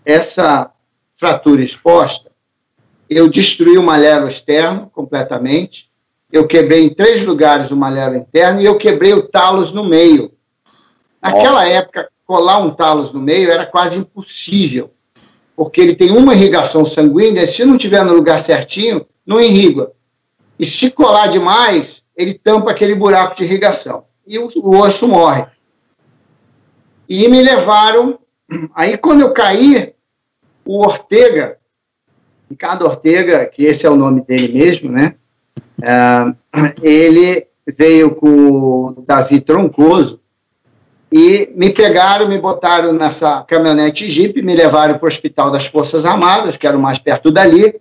essa fratura exposta, eu destruí o malhero externo completamente, eu quebrei em três lugares o malhero interno e eu quebrei o talos no meio. Naquela época, colar um talos no meio era quase impossível, porque ele tem uma irrigação sanguínea, se não tiver no lugar certinho, não irriga. E se colar demais, ele tampa aquele buraco de irrigação. E o, o osso morre e me levaram. [CLEARS THROAT] Aí, quando eu caí, o Ortega, Ricardo Ortega, que esse é o nome dele mesmo, né? Uh, [CLEARS THROAT] ele veio com o Davi Troncoso e me pegaram, me botaram nessa caminhonete Jeep, me levaram para o Hospital das Forças Armadas, que era o mais perto dali.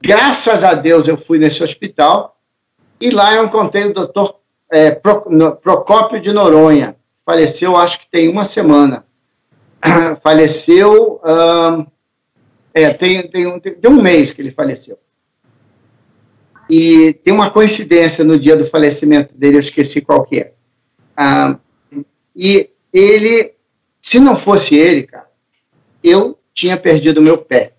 Graças a Deus eu fui nesse hospital e lá eu encontrei o doutor é, Procópio de Noronha, faleceu, acho que tem uma semana. [CLEARS THROAT] faleceu. é, tem, tem, tem, tem um mês que ele faleceu. E tem uma coincidência no dia do falecimento dele, eu esqueci qual que é. e ele, se não fosse ele, cara, eu tinha perdido meu pé.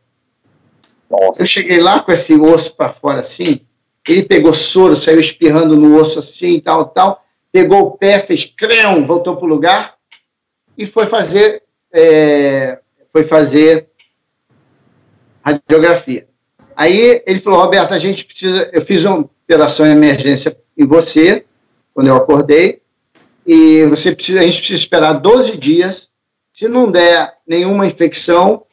Nossa. Eu cheguei lá com esse osso para fora assim, ele pegou soro, saiu espirrando no osso assim, tal, tal pegou o pé, fez crão, voltou para o lugar e foi fazer, é, foi fazer radiografia. Aí ele falou, Roberto, a gente precisa, eu fiz uma operação em emergência em você, quando eu acordei, e você precisa, a gente precisa esperar 12 dias, se não der nenhuma infecção,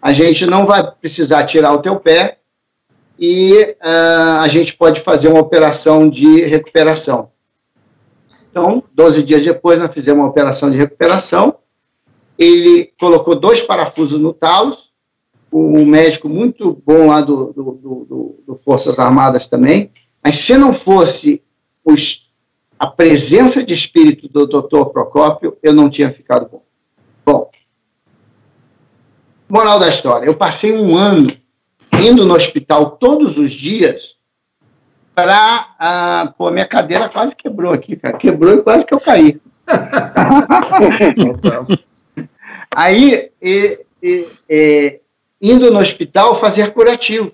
a gente não vai precisar tirar o teu pé e uh, a gente pode fazer uma operação de recuperação. Então, 12 dias depois, nós fizemos uma operação de recuperação. Ele colocou dois parafusos no talos, um médico muito bom lá do, do, do, do Forças Armadas também. Mas se não fosse os, a presença de espírito do Dr. Procópio, eu não tinha ficado bom. Bom, moral da história: eu passei um ano indo no hospital todos os dias para. Ah, pô, minha cadeira quase quebrou aqui, cara. Quebrou e quase que eu caí. [LAUGHS] Aí, e, e, e, indo no hospital fazer curativo.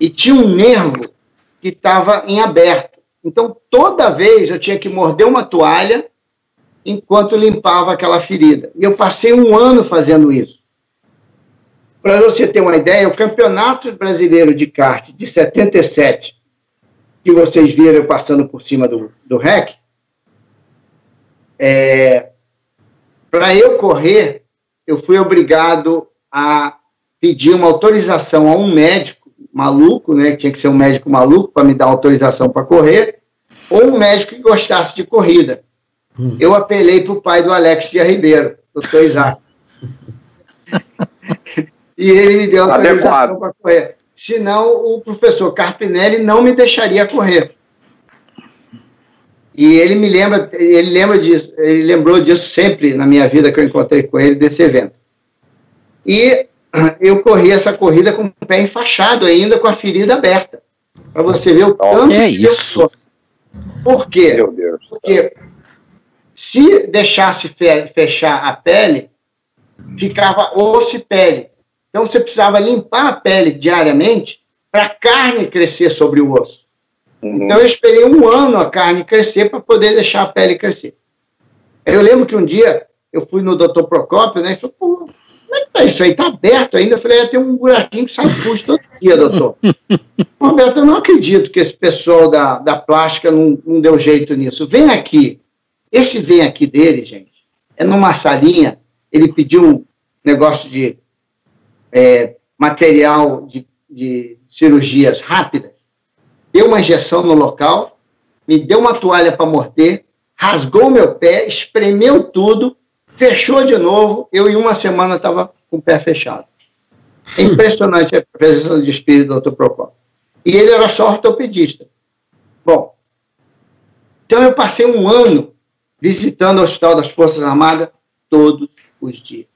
E tinha um nervo que estava em aberto. Então, toda vez eu tinha que morder uma toalha enquanto limpava aquela ferida. E eu passei um ano fazendo isso. Para você ter uma ideia, o Campeonato Brasileiro de Kart de 77, que vocês viram passando por cima do, do REC, é, para eu correr, eu fui obrigado a pedir uma autorização a um médico maluco, né? Tinha que ser um médico maluco para me dar autorização para correr, ou um médico que gostasse de corrida. Hum. Eu apelei para o pai do Alex de Ribeiro, doutor Isaac. [LAUGHS] e ele me deu autorização para correr. Senão, o professor Carpinelli não me deixaria correr. E ele me lembra, ele lembra disso, ele lembrou disso sempre na minha vida que eu encontrei com ele desse evento. E eu corri essa corrida com o pé enfaixado ainda, com a ferida aberta. Para você ver o tanto é que isso? eu Por quê? Meu Deus. Porque se deixasse fechar a pele, ficava osso e pele. Então você precisava limpar a pele diariamente para a carne crescer sobre o osso. Uhum. Então eu esperei um ano a carne crescer para poder deixar a pele crescer. Eu lembro que um dia eu fui no doutor Procópio, né? E é que tá isso aí? Tá aberto ainda? Eu falei, é, tem um buraquinho que sai pus todo dia, doutor. [LAUGHS] Roberto, eu não acredito que esse pessoal da, da plástica não, não deu jeito nisso. Vem aqui. Esse vem aqui dele, gente, é numa salinha, ele pediu um negócio de é, material de, de cirurgias rápidas, deu uma injeção no local, me deu uma toalha para morder, rasgou meu pé, espremeu tudo, fechou de novo. Eu, em uma semana, estava com o pé fechado. É impressionante a presença de espírito do Dr. Procopio. E ele era só ortopedista. Bom, então eu passei um ano visitando o Hospital das Forças Armadas todos os dias.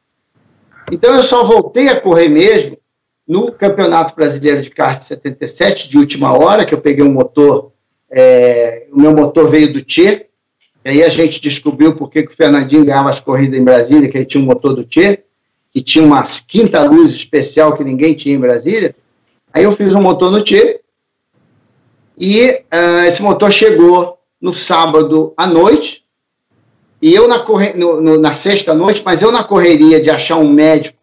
Então eu só voltei a correr mesmo no Campeonato Brasileiro de Kart 77, de última hora, que eu peguei um motor, é, o meu motor veio do Tchê, e aí a gente descobriu por que o Fernandinho ganhava as corridas em Brasília, que ele tinha um motor do Tchê, que tinha uma quinta luz especial que ninguém tinha em Brasília. Aí eu fiz um motor no Tchê, e uh, esse motor chegou no sábado à noite, e eu na, corre... no, no, na sexta noite, mas eu na correria de achar um médico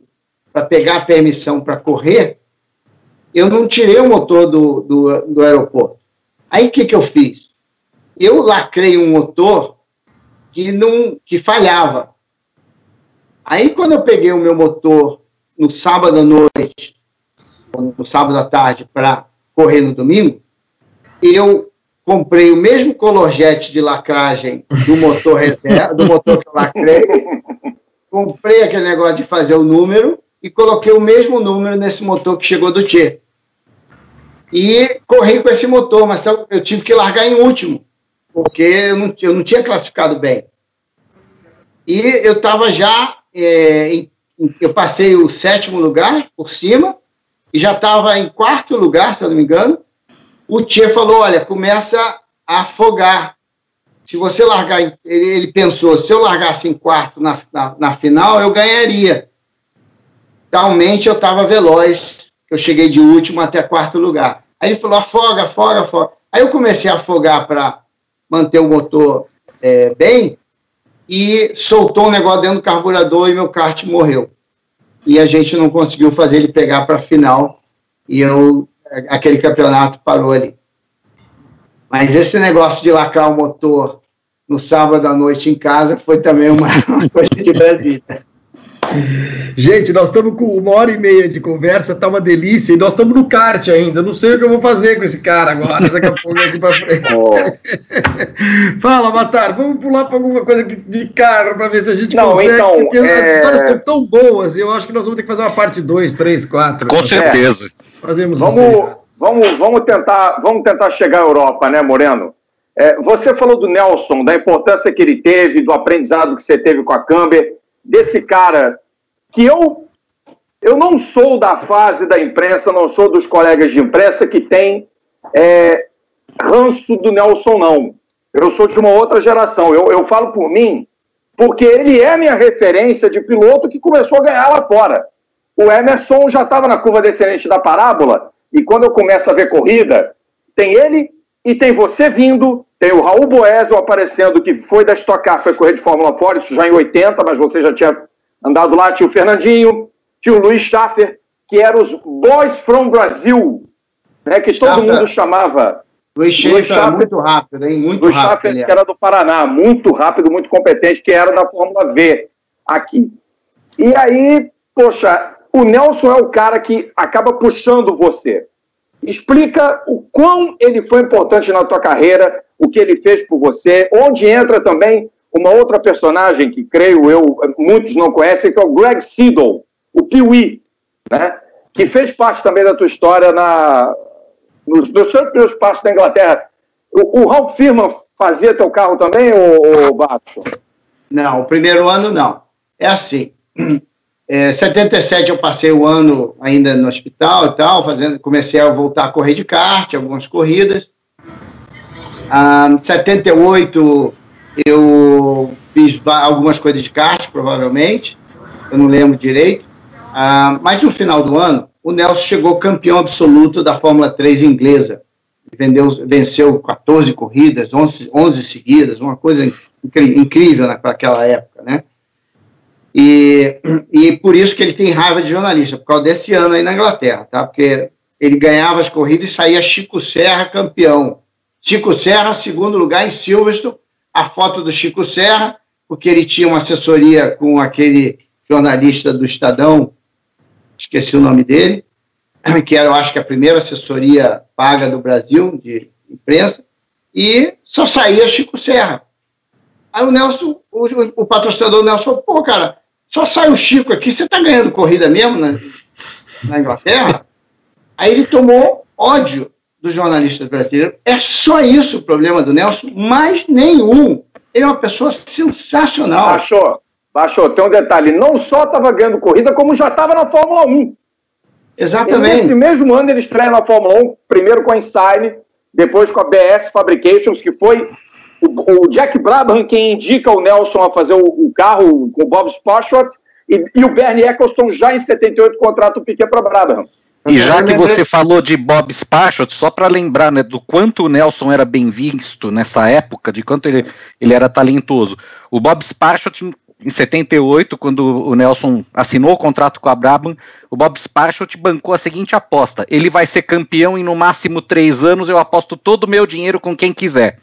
para pegar a permissão para correr, eu não tirei o motor do, do, do aeroporto. Aí o que, que eu fiz? Eu lacrei um motor que, não, que falhava. Aí quando eu peguei o meu motor no sábado à noite, no sábado à tarde, para correr no domingo, eu comprei o mesmo colorjete de lacragem do motor reserva, do motor que eu lacrei, [LAUGHS] comprei aquele negócio de fazer o número e coloquei o mesmo número nesse motor que chegou do Tchê. E corri com esse motor, mas eu tive que largar em último, porque eu não, eu não tinha classificado bem. E eu estava já, é, em, eu passei o sétimo lugar por cima, e já estava em quarto lugar, se eu não me engano. O Tchê falou: olha, começa a afogar. Se você largar, ele, ele pensou, se eu largasse em quarto na, na, na final, eu ganharia talmente eu estava veloz, eu cheguei de último até quarto lugar. Aí ele falou, afoga, afoga, afoga. Aí eu comecei a afogar para manter o motor é, bem e soltou um negócio dentro do carburador e meu kart morreu. E a gente não conseguiu fazer ele pegar para a final e eu, aquele campeonato parou ali. Mas esse negócio de lacrar o motor no sábado à noite em casa foi também uma, [LAUGHS] coisa de Brasília. Gente, nós estamos com uma hora e meia de conversa, tá uma delícia, e nós estamos no kart ainda. Não sei o que eu vou fazer com esse cara agora, daqui a pouco aqui para frente. [LAUGHS] Oh. [LAUGHS] Fala, Matar, vamos pular para alguma coisa de carro para ver se a gente Não, consegue, então, porque é... as histórias estão tão boas, eu acho que nós vamos ter que fazer uma parte 2, 3, 4. Com certeza. É. Fazemos vamos, vamos, vamos, tentar, vamos tentar chegar à Europa, né, Moreno? É, você falou do Nelson, da importância que ele teve, do aprendizado que você teve com a Camber desse cara que eu eu não sou da fase da imprensa, não sou dos colegas de imprensa que tem é, ranço do Nelson, não. Eu sou de uma outra geração. Eu, eu falo por mim, porque ele é minha referência de piloto que começou a ganhar lá fora. O Emerson já estava na curva descendente da parábola, e quando eu começo a ver corrida, tem ele e tem você vindo, tem o Raul Boesel aparecendo, que foi da Stock Car, foi correr de Fórmula Ford, isso já em 80, mas você já tinha andado lá. Tinha o Fernandinho, tinha o Luiz Schaffer, que eram os Boys from Brasil, né, que todo mundo chamava. Luiz Schaefer muito rápido, hein? Muito Luiz rápido. Schaefer, que era do Paraná, muito rápido, muito competente, que era da Fórmula V aqui. E aí, poxa, o Nelson é o cara que acaba puxando você. Explica o quão ele foi importante na tua carreira, o que ele fez por você, onde entra também uma outra personagem que creio eu muitos não conhecem, que é o Greg Seedle, o Piuí, né? que fez parte também da tua história na, nos, nos seus primeiros passos na Inglaterra. O, o Ralph Firman fazia teu carro também, ou, Bato? Não, o primeiro ano não. É assim. É, 77 eu passei o ano ainda no hospital e tal, fazendo, comecei a voltar a correr de kart, algumas corridas. Ah, 78 eu fiz algumas coisas de kart, provavelmente, eu não lembro direito. Ah, mas no final do ano, o Nelson chegou campeão absoluto da Fórmula 3 inglesa. Vendeu, venceu 14 corridas, 11, 11 seguidas, uma coisa incrível para aquela época, né? E, e por isso que ele tem raiva de jornalista, por causa desse ano aí na Inglaterra, tá? Porque ele ganhava as corridas e saía Chico Serra campeão. Chico Serra, segundo lugar em Silverstone, a foto do Chico Serra, porque ele tinha uma assessoria com aquele jornalista do Estadão, esqueci o nome dele, [CLEARS THROAT] que era, eu acho que a primeira assessoria paga do Brasil de imprensa, e só saía Chico Serra. Aí o Nelson, o, o patrocinador Nelson falou, pô, cara, só sai o Chico aqui, você está ganhando corrida mesmo na, na Inglaterra? Aí ele tomou ódio dos jornalistas brasileiros. É só isso o problema do Nelson, mais nenhum. Ele é uma pessoa sensacional. Baixou, baixou. Tem um detalhe: não só estava ganhando corrida, como já estava na Fórmula 1. Exatamente. E nesse mesmo ano ele estreia na Fórmula 1, primeiro com a Insign, depois com a BS Fabrications, que foi o, o Jack Brabham quem indica o Nelson a fazer o, o carro com o Bob Spashot, e, e, o Bernie Eccleston já em 78 contrata o Piquet para Brabham. E já que você falou de Bob Spachot, só para lembrar né, do quanto o Nelson era bem visto nessa época, de quanto ele, ele era talentoso. O Bob Spachot, em 78, quando o Nelson assinou o contrato com a Brabham, o Bob Spachot bancou a seguinte aposta: ele vai ser campeão em no máximo três anos, eu aposto todo o meu dinheiro com quem quiser.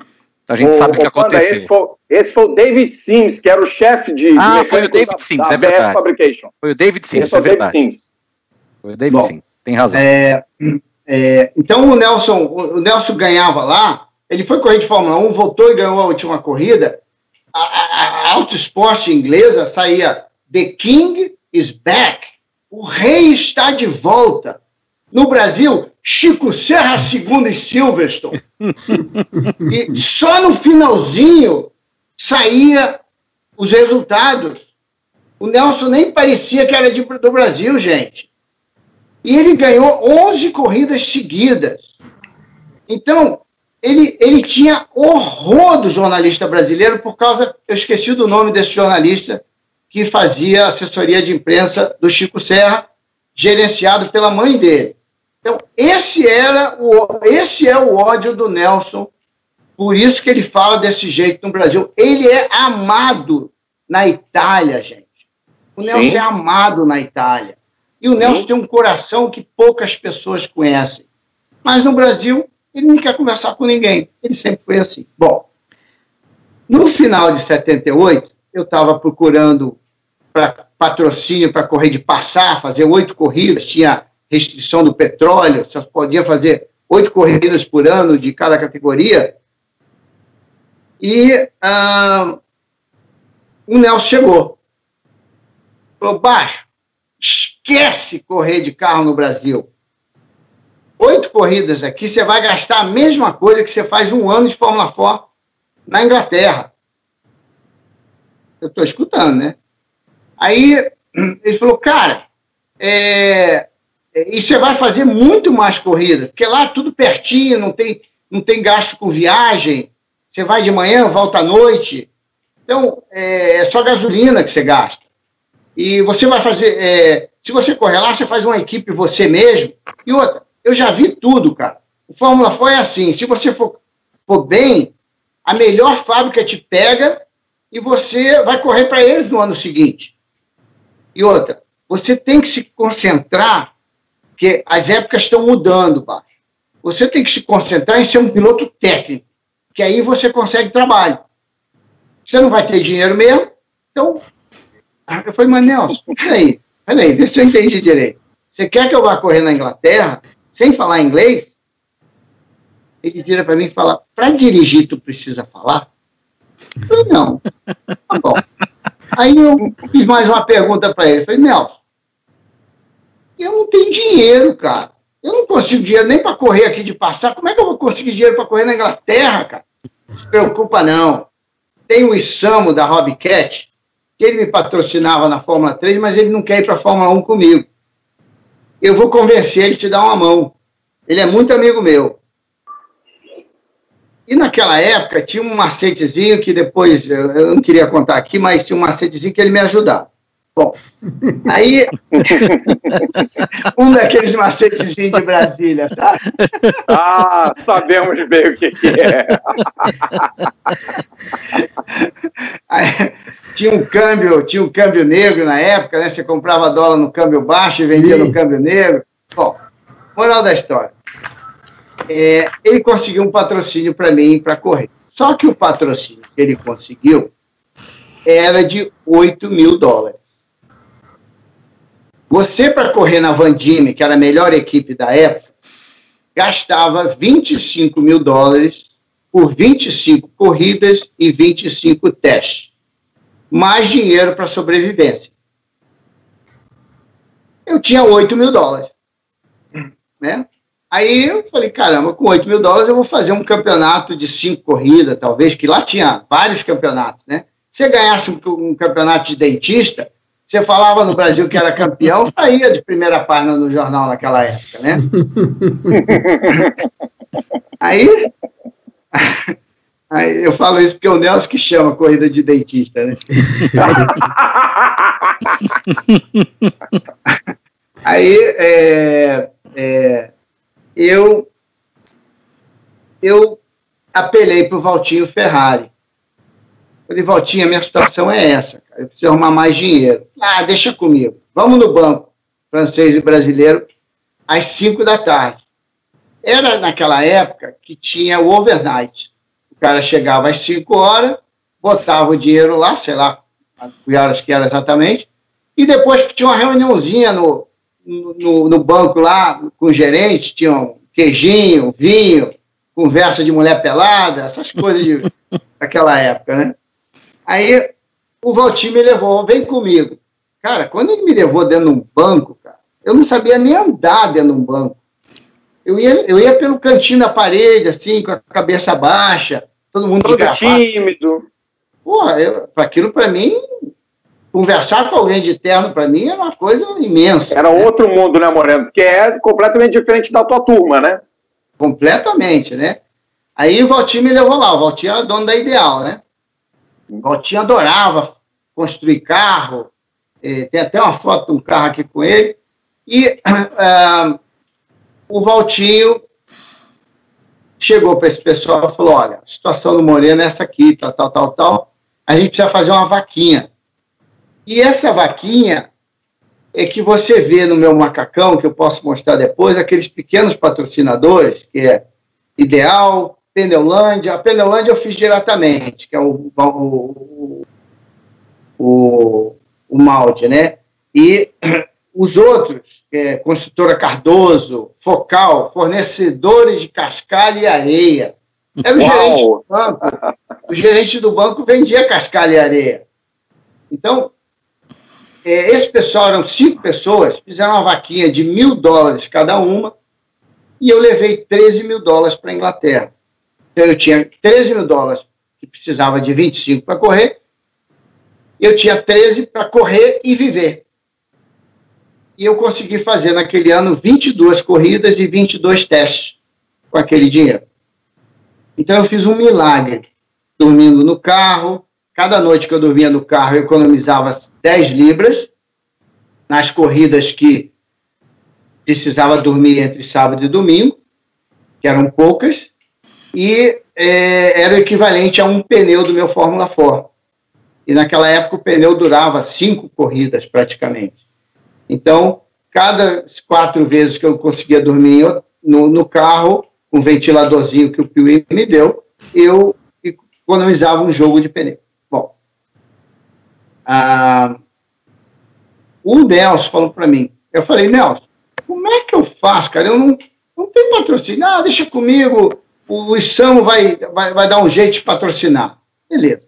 A gente o, sabe o que Panda, aconteceu. Esse foi, esse foi, o David Sims, que era o chefe de. Ah, de foi o David da, Sims, da é verdade. Fabrication. Foi o David Sims, esse é verdade. David Sims. Foi o David Bom, Sims. Tem razão. É, é, então o Nelson, o Nelson ganhava lá, ele foi correr de Fórmula 1, voltou e ganhou a última corrida. A, a, a Auto Esporte inglesa saía The King is back. O rei está de volta. No Brasil, Chico Serra segundo em Silverstone. E só no finalzinho saía os resultados. O Nelson nem parecia que era de, do Brasil, gente. E ele ganhou 11 corridas seguidas. Então, ele, ele tinha horror do jornalista brasileiro por causa, eu esqueci do nome desse jornalista que fazia assessoria de imprensa do Chico Serra, gerenciado pela mãe dele. Então, esse era o esse é o ódio do Nelson, por isso que ele fala desse jeito no Brasil. Ele é amado na Itália, gente. O Nelson Sim. é amado na Itália. E o Nelson tem um coração que poucas pessoas conhecem. Mas no Brasil, ele não quer conversar com ninguém. Ele sempre foi assim. Bom, no final de 78, eu estava procurando para patrocínio para correr de passar, fazer oito corridas, tinha restrição do petróleo, só podia fazer oito corridas por ano de cada categoria. E ah, o Nelson chegou. Falou, baixo, Esquece correr de carro no Brasil. Oito corridas aqui, você vai gastar a mesma coisa que você faz um ano de Fórmula 4 na Inglaterra. Eu estou escutando, né? Aí ele falou, cara, é, e você vai fazer muito mais corrida, porque lá é tudo pertinho, não tem, não tem gasto com viagem, você vai de manhã, volta à noite, então é, é só gasolina que você gasta. E você vai fazer. É, se você correr lá, você faz uma equipe você mesmo. E outra, eu já vi tudo, cara. O Fórmula foi é assim: se você for, for bem, a melhor fábrica te pega e você vai correr para eles no ano seguinte. E outra, você tem que se concentrar Porque as épocas estão mudando, Baixo. Você tem que se concentrar em ser um piloto técnico, que aí você consegue trabalho. Você não vai ter dinheiro mesmo, então. Eu falei, mas Nelson, peraí, peraí, vê se eu entendi direito. Você quer que eu vá correr na Inglaterra sem falar inglês? Ele vira para mim e fala: para dirigir, tu precisa falar? Eu falei, não. Tá bom. Aí eu fiz mais uma pergunta para ele. falei, Nelson, eu não tenho dinheiro, cara. Eu não consigo dinheiro nem para correr aqui de passar. Como é que eu vou conseguir dinheiro para correr na Inglaterra, cara? Não se preocupa, não. Tem o Isamo da Hobbycat, que ele me patrocinava na Fórmula 3, mas ele não quer ir para a Fórmula 1 comigo. Eu vou convencer ele a te dar uma mão. Ele é muito amigo meu. E naquela época tinha um macetezinho que depois, eu não queria contar aqui, mas tinha um macetezinho que ele me ajudava. Bom, aí [LAUGHS] um daqueles macetezinhos de Brasília, sabe? Ah, sabemos bem o que, que é. [LAUGHS] Aí, tinha um câmbio, tinha um câmbio negro na época, né? Você comprava dólar no câmbio baixo e vendia Sim. no câmbio negro. Bom, moral da história é, ele conseguiu um patrocínio para mim para correr. Só que o patrocínio que ele conseguiu era de 8 mil dólares. Você, para correr na Vandime, que era a melhor equipe da época, gastava 25 mil dólares por 25 corridas e 25 testes. Mais dinheiro para sobrevivência. Eu tinha 8 mil dólares. Né? Aí eu falei, caramba, com 8 mil dólares eu vou fazer um campeonato de cinco corridas, talvez, que lá tinha vários campeonatos, né? Se você ganhasse um, um campeonato de dentista, você falava no Brasil que era campeão, saía de primeira página no jornal naquela época, né? [LAUGHS] aí, aí eu falo isso porque é o Nelson que chama corrida de dentista, né? [LAUGHS] aí, é, é, eu, eu apelei para o Valtinho Ferrari. Falei, Valtinho, a minha situação é essa, cara. eu preciso arrumar mais dinheiro. Ah, deixa comigo. Vamos no banco francês e brasileiro às 5 da tarde. Era naquela época que tinha o overnight. O cara chegava às 5 horas, botava o dinheiro lá, sei lá que horas que era exatamente, e depois tinha uma reuniãozinha no, no, no banco lá com o gerente, tinha um queijinho, vinho, conversa de mulher pelada, essas coisas de, [LAUGHS] daquela época, né? Aí o Valtinho me levou, vem comigo. Cara, quando ele me levou dentro de um banco, cara, eu não sabia nem andar dentro de um banco. Eu ia, eu ia pelo cantinho da parede, assim, com a cabeça baixa, todo mundo todo tímido. Porra, aquilo para mim conversar com alguém de terno para mim era uma coisa imensa. Era né? outro mundo, né, Moreno? Porque é completamente diferente da tua turma, né? Completamente, né? Aí o Valtinho me levou lá. O Valtinho era dono da Ideal, né? Valtinho adorava construir carro. É, tem até uma foto de um carro aqui com ele. E uh, [CLEARS THROAT] o Valtinho chegou para esse pessoal e falou: olha, a situação do Moreno é essa aqui, tal, tal, tal, tal. A gente precisa fazer uma vaquinha e essa vaquinha é que você vê no meu macacão, que eu posso mostrar depois, aqueles pequenos patrocinadores, que é Ideal, Pneulândia. A Pneulândia eu fiz diretamente, que é o, o, o, o Malde, né? E [CLEARS THROAT] os outros, é, Construtora Cardoso, Focal, fornecedores de cascalho e areia. Era o Uau. gerente do banco. O gerente do banco vendia cascalho e areia. Então, é, esse pessoal, eram cinco pessoas, fizeram uma vaquinha de mil dólares cada uma, e eu levei 13 mil dólares para a Inglaterra. Eu tinha 13 mil dólares, que precisava de 25 para correr, eu tinha 13 para correr e viver. E eu consegui fazer naquele ano 22 corridas e 22 testes com aquele dinheiro. Então eu fiz um milagre, dormindo no carro, Cada noite que eu dormia no carro, eu economizava 10 libras nas corridas que precisava dormir entre sábado e domingo, que eram poucas, e é, era o equivalente a um pneu do meu Fórmula 4. E naquela época o pneu durava cinco corridas praticamente. Então, cada quatro vezes que eu conseguia dormir no, no carro, com um ventiladorzinho que o Piuí me deu, eu economizava um jogo de pneu. Bom, ah, o Nelson falou para mim, eu falei, Nelson, como é que eu faço, cara? Eu não, não tenho patrocínio. Ah, deixa comigo, o Isamo vai, vai, vai dar um jeito de patrocinar. Beleza.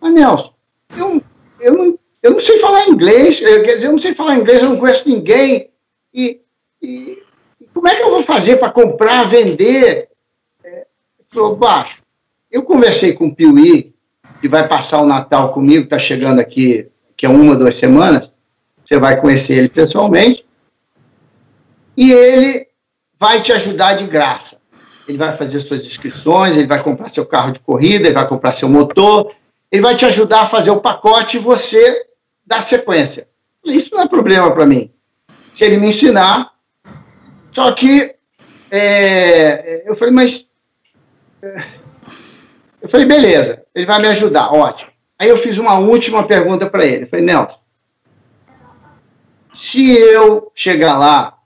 Mas, Nelson, eu, eu, não, eu não sei falar inglês, quer dizer, eu não sei falar inglês, eu não conheço ninguém. E, e como é que eu vou fazer para comprar, vender? É, falou, baixo. Eu conversei com o Piuí, que vai passar o Natal comigo, está chegando aqui, que é uma, duas semanas. Você vai conhecer ele pessoalmente. E ele vai te ajudar de graça. Ele vai fazer suas inscrições, ele vai comprar seu carro de corrida, ele vai comprar seu motor, ele vai te ajudar a fazer o pacote e você dá sequência. Isso não é problema para mim. Se ele me ensinar, só que é, eu falei, mas. Eu falei, beleza, ele vai me ajudar, ótimo. Aí eu fiz uma última pergunta para ele. Eu falei, Nelson, se eu chegar lá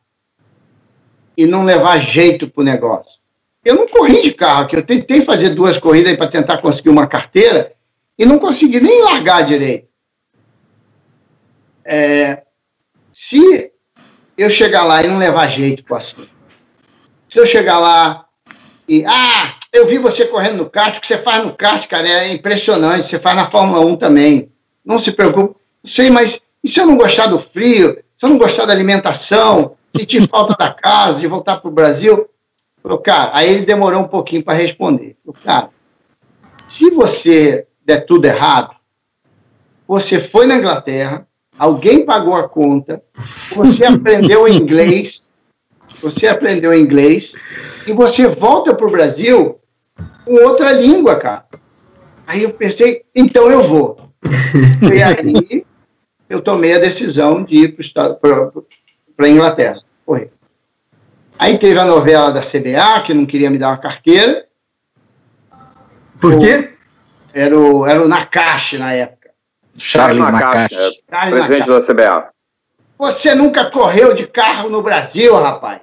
e não levar jeito para o negócio, eu não corri de carro aqui, eu tentei fazer duas corridas para tentar conseguir uma carteira e não consegui nem largar direito. É, se eu chegar lá e não levar jeito para o assunto, se eu chegar lá e, ah, eu vi você correndo no kart, o que você faz no kart, cara, é impressionante, você faz na Fórmula 1 também, não se preocupe, sei, mas e se eu não gostar do frio, se eu não gostar da alimentação, sentir falta da casa, de voltar para o Brasil, falou, cara, aí ele demorou um pouquinho para responder. Falou, cara, se você der tudo errado, você foi na Inglaterra, alguém pagou a conta, você [LAUGHS] aprendeu inglês, você aprendeu inglês, e você volta para o Brasil com outra língua, cara. Aí eu pensei, então eu vou. [LAUGHS] e aí eu tomei a decisão de ir para a Inglaterra. Correr. Aí teve a novela da CBA, que não queria me dar uma carteira. Por quê? Era o, era o Nakashi na época. Charles Nakashi, é, presidente da CBA. Você nunca correu de carro no Brasil, rapaz.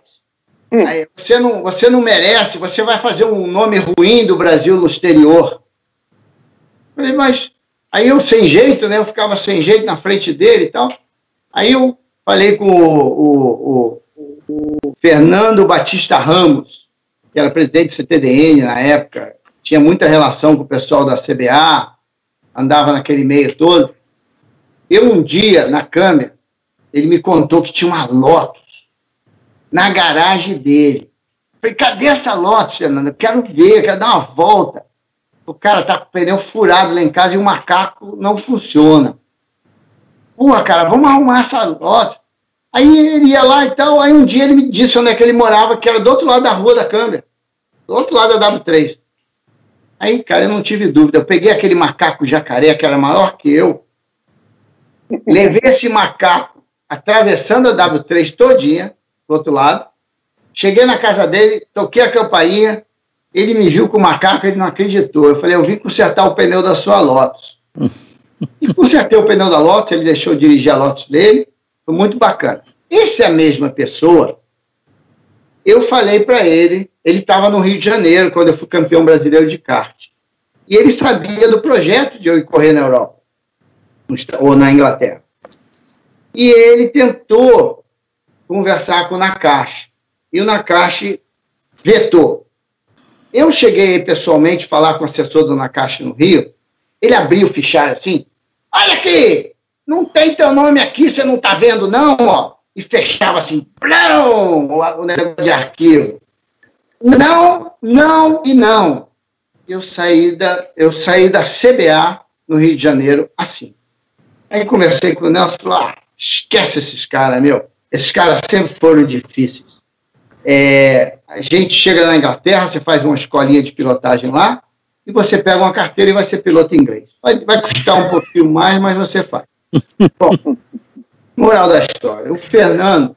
Hum. Aí, você, não, você não merece, você vai fazer um nome ruim do Brasil no exterior. Falei, mas aí eu sem jeito, né? Eu ficava sem jeito na frente dele e tal. Aí eu falei com o, o, o, o Fernando Batista Ramos, que era presidente do CTDN na época, tinha muita relação com o pessoal da CBA, andava naquele meio todo. Eu, um dia, na câmera, ele me contou que tinha uma Lotus na garagem dele. Falei, cadê essa Lotus, Fernando? Eu quero ver, quero dar uma volta. O cara tá com o pneu furado lá em casa e o macaco não funciona. Porra, cara, vamos arrumar essa Lotus. Aí ele ia lá e tal, aí um dia ele me disse onde é que ele morava, que era do outro lado da rua da câmera, do outro lado da W3. Aí, cara, eu não tive dúvida. Eu peguei aquele macaco jacaré, que era maior que eu, levei esse macaco atravessando a W3 todinha, do outro lado, cheguei na casa dele, toquei a campainha, ele me viu com o macaco, ele não acreditou. Eu falei, eu vim consertar o pneu da sua Lotus. [LAUGHS] E consertei o pneu da Lotus, ele deixou dirigir a Lotus dele, foi muito bacana. Essa é a mesma pessoa eu falei para ele, ele estava no Rio de Janeiro, quando eu fui campeão brasileiro de kart. E ele sabia do projeto de eu ir correr na Europa, ou na Inglaterra. E ele tentou conversar com o Nakashi. E o Nakashi vetou. Eu cheguei pessoalmente falar com o assessor do Nakashi no Rio. Ele abriu o fichário assim: Olha aqui, não tem teu nome aqui, você não está vendo, não, ó e fechava assim, plão, o negócio de arquivo. Não, não e não. Eu saí da, eu saí da CBA no Rio de Janeiro assim. Aí conversei com o Nelson falou: ah, esquece esses caras, meu. Esses caras sempre foram difíceis. É, a gente chega na Inglaterra, você faz uma escolinha de pilotagem lá, e você pega uma carteira e vai ser piloto inglês. Vai, vai custar um pouquinho mais, mas você faz. [LAUGHS] Bom, Moral da história: o Fernando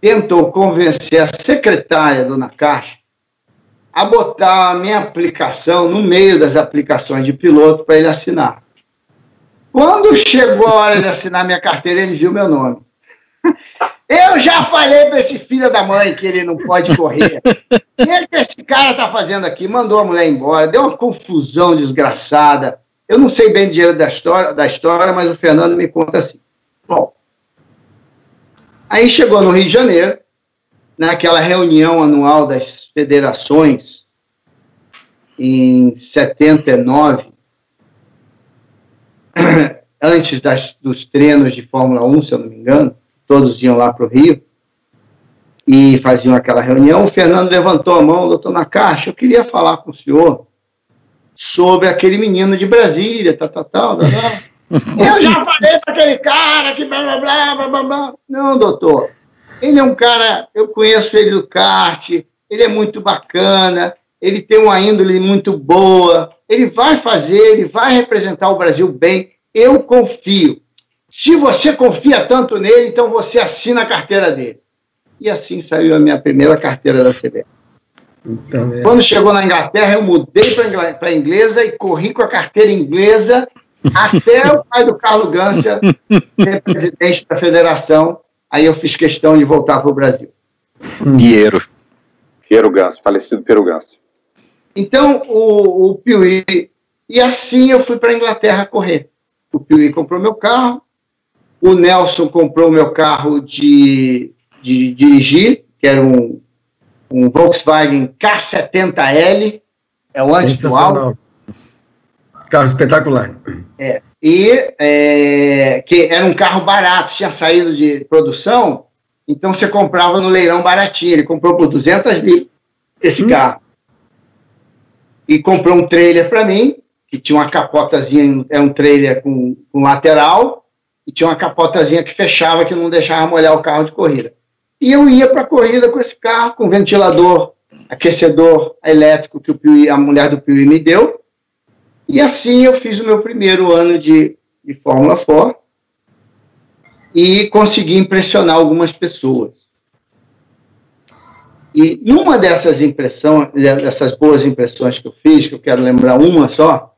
tentou convencer a secretária do Nakashi a botar a minha aplicação no meio das aplicações de piloto para ele assinar. Quando chegou a hora de assinar minha carteira, ele viu meu nome. [LAUGHS] Eu já falei para esse filho da mãe que ele não pode correr. O que esse cara tá fazendo aqui? Mandou a mulher embora, deu uma confusão desgraçada. Eu não sei bem dinheiro da história, da história, mas o Fernando me conta assim. Bom, aí chegou no Rio de Janeiro, naquela reunião anual das federações, em 79, [CLEARS THROAT] antes das, dos treinos de Fórmula 1, se eu não me engano, todos iam lá para o Rio e faziam aquela reunião. O Fernando levantou a mão, doutor Nakashi, eu queria falar com o senhor sobre aquele menino de Brasília, tal, tal, tal. tal, tal. Eu já falei para aquele cara que blá, blá, blá, blá, blá, blá. Não, doutor, ele é um cara, eu conheço ele do kart, ele é muito bacana, ele tem uma índole muito boa, ele vai fazer, ele vai representar o Brasil bem, eu confio. Se você confia tanto nele, então você assina a carteira dele. E assim saiu a minha primeira carteira da CBF. Então, é. Quando chegou na Inglaterra, eu mudei para a inglesa e corri com a carteira inglesa até o pai do Carlos Gância ser [LAUGHS] presidente da federação. Aí eu fiz questão de voltar para o Brasil. Piero. Piero Gância, falecido Piero Gância. Então, o, o Piuí. E assim eu fui para a Inglaterra correr. O Piuí comprou meu carro, o Nelson comprou meu carro de, de, dirigir, que era um, um Volkswagen K70L, é o anti-dual. Carro espetacular. É, e é, que era um carro barato, tinha saído de produção, então você comprava no leilão baratinho. Ele comprou por 200 mil esse hum. carro. E comprou um trailer para mim, que tinha uma capotazinha, é um trailer com, com lateral, e tinha uma capotazinha que fechava, que não deixava molhar o carro de corrida. E eu ia para a corrida com esse carro, com ventilador, aquecedor elétrico que Piuí, a mulher do Piuí me deu. E assim eu fiz o meu primeiro ano de, de Fórmula 4 e consegui impressionar algumas pessoas. E numa dessas impressões, dessas boas impressões que eu fiz, que eu quero lembrar uma só,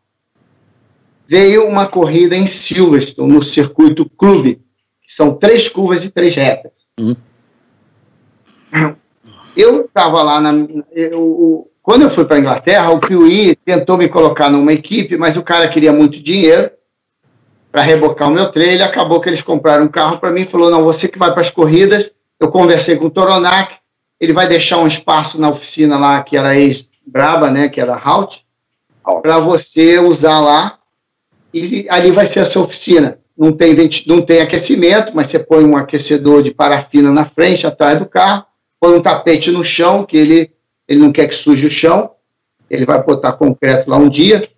veio uma corrida em Silverstone, no circuito clube, que são três curvas e três retas. Uhum. Eu estava lá, na, eu, quando eu fui para a Inglaterra, o Piuí tentou me colocar numa equipe, mas o cara queria muito dinheiro para rebocar o meu trailer, acabou que eles compraram um carro para mim e falou, não, você que vai para as corridas, eu conversei com o Toronac, ele vai deixar um espaço na oficina lá, que era ex-Braba, né, que era Halt, para você usar lá, e ali vai ser a sua oficina. Não tem, não tem aquecimento, mas você põe um aquecedor de parafina na frente, atrás do carro, põe um tapete no chão, que ele, ele não quer que suje o chão, ele vai botar concreto lá um dia,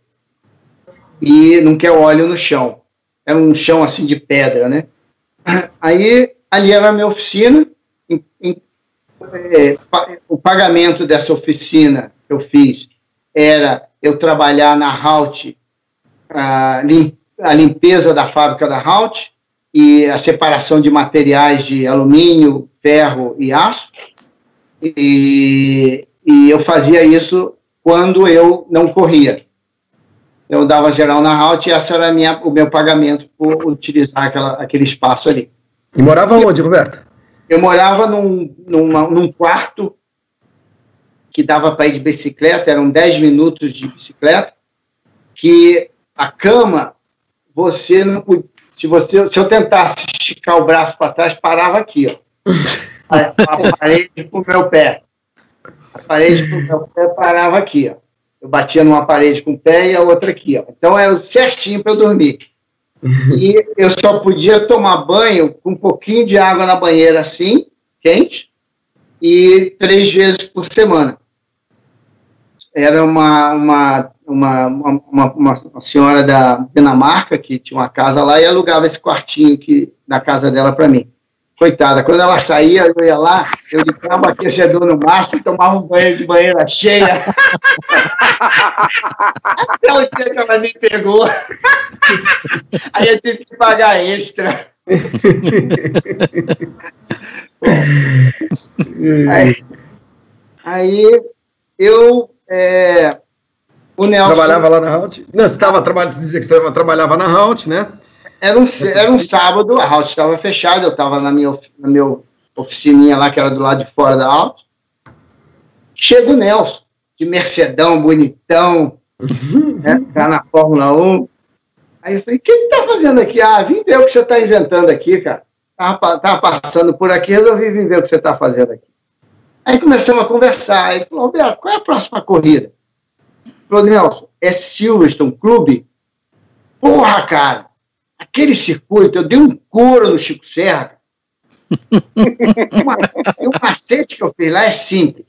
e não quer óleo no chão. É um chão assim de pedra, né? Aí, ali era a minha oficina, em, em, é, o pagamento dessa oficina que eu fiz era eu trabalhar na Halt a, limpeza da fábrica da Halt e a separação de materiais de alumínio, ferro e aço. E, e eu fazia isso quando eu não corria. Eu dava geral na Halt e esse era minha, o meu pagamento por utilizar aquela, aquele espaço ali. E morava onde, Roberto? Eu morava num, numa, num quarto que dava para ir de bicicleta, eram 10 minutos de bicicleta, que a cama, você não podia. Se, você, se eu tentasse esticar o braço para trás, parava aqui, ó. [LAUGHS] A, parede com o meu pé. A parede com o meu pé parava aqui, ó. Eu batia numa parede com o pé e a outra aqui, ó. Então era certinho para eu dormir. E eu só podia tomar banho com um pouquinho de água na banheira assim, quente, e três vezes por semana. Era uma, uma uma, uma, uma, uma, senhora da Dinamarca que tinha uma casa lá e alugava esse quartinho que, da casa dela para mim. Coitada, quando ela saía, eu ia lá, eu ligava o aquecedor no máximo, tomava um banho de banheira cheia. Até o dia que ela me pegou. Aí eu tive que pagar extra. aí, aí eu é, o Nelson. Trabalhava lá na Halt? Não, você estava trabalhando, dizia que você trabalhava na Halt, né? Era um, era um sábado, a house estava fechada, eu estava na minha, na minha oficininha lá, que era do lado de fora da house. Chega o Nelson, de Mercedão, bonitão, né, [LAUGHS] tá na Fórmula 1. Aí eu falei, o que ele tá fazendo aqui? Ah, vim ver o que você está inventando aqui, cara. Tava, tava, passando por aqui, resolvi vir ver o que você está fazendo aqui. Aí começamos a conversar. Ele falou, Roberto, qual é a próxima corrida? Ele falou, Nelson, é Silverstone Clube? Porra, cara, aquele circuito, eu dei um couro no Chico Serra. [LAUGHS] o macete que eu fiz lá é simples.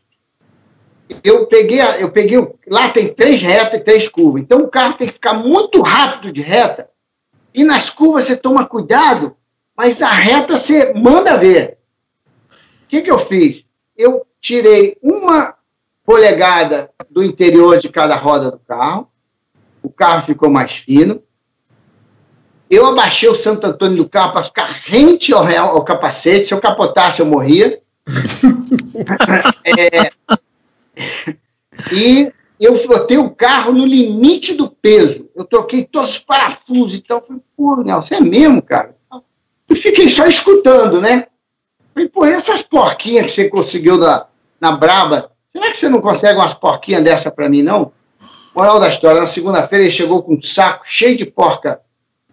Eu peguei, eu peguei, lá tem três retas e três curvas. Então o carro tem que ficar muito rápido de reta. E nas curvas você toma cuidado, mas a reta você manda ver. O que, que eu fiz? Eu tirei uma polegada do interior de cada roda do carro. O carro ficou mais fino. Eu abaixei o Santo Antônio do carro para ficar rente ao, ao capacete. Se eu capotasse, eu morria. [LAUGHS] é, e eu botei o carro no limite do peso. Eu troquei todos os parafusos e tal. Falei, pô, Nelson, é mesmo, cara? E fiquei só escutando, né? Falei, pô, essas porquinhas que você conseguiu na, na Braba, será que você não consegue umas porquinhas dessa para mim, não? Moral da história, na segunda-feira ele chegou com um saco cheio de porca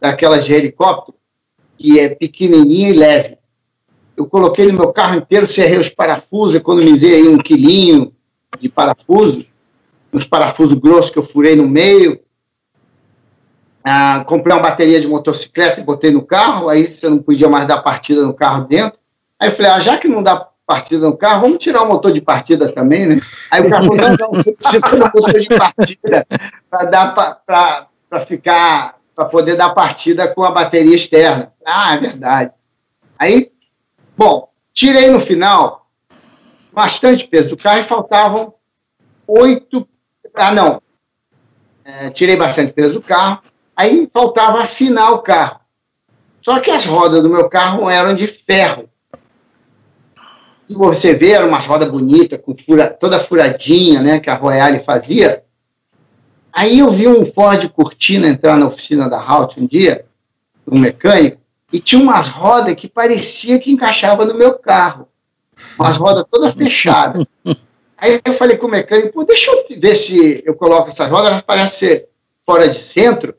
daquelas de helicóptero, que é pequenininha e leve. Eu coloquei no meu carro inteiro, cerrei os parafusos, economizei aí um quilinho de parafuso, uns parafusos grossos que eu furei no meio. Ah, comprei uma bateria de motocicleta e botei no carro, aí você não podia mais dar partida no carro dentro. Aí eu falei, ah, já que não dá partida no carro, vamos tirar o motor de partida também, né? Aí o carro falou, não, não, você precisa um motor de partida para ficar para poder dar partida com a bateria externa. Ah, é verdade. Aí, bom, tirei no final bastante peso do carro e faltavam oito. Ah, não. É, tirei bastante peso do carro, aí faltava afinar o carro. Só que as rodas do meu carro eram de ferro. Se você ver, era uma roda bonita, com fura, toda furadinha, né, que a Royale fazia. Aí eu vi um Ford Cortina entrar na oficina da Halt um dia, um mecânico, e tinha umas rodas que parecia que encaixava no meu carro. Umas rodas todas fechadas. Aí eu falei com o mecânico, Pô, deixa eu ver se eu coloco essas rodas, elas parecem ser fora de centro.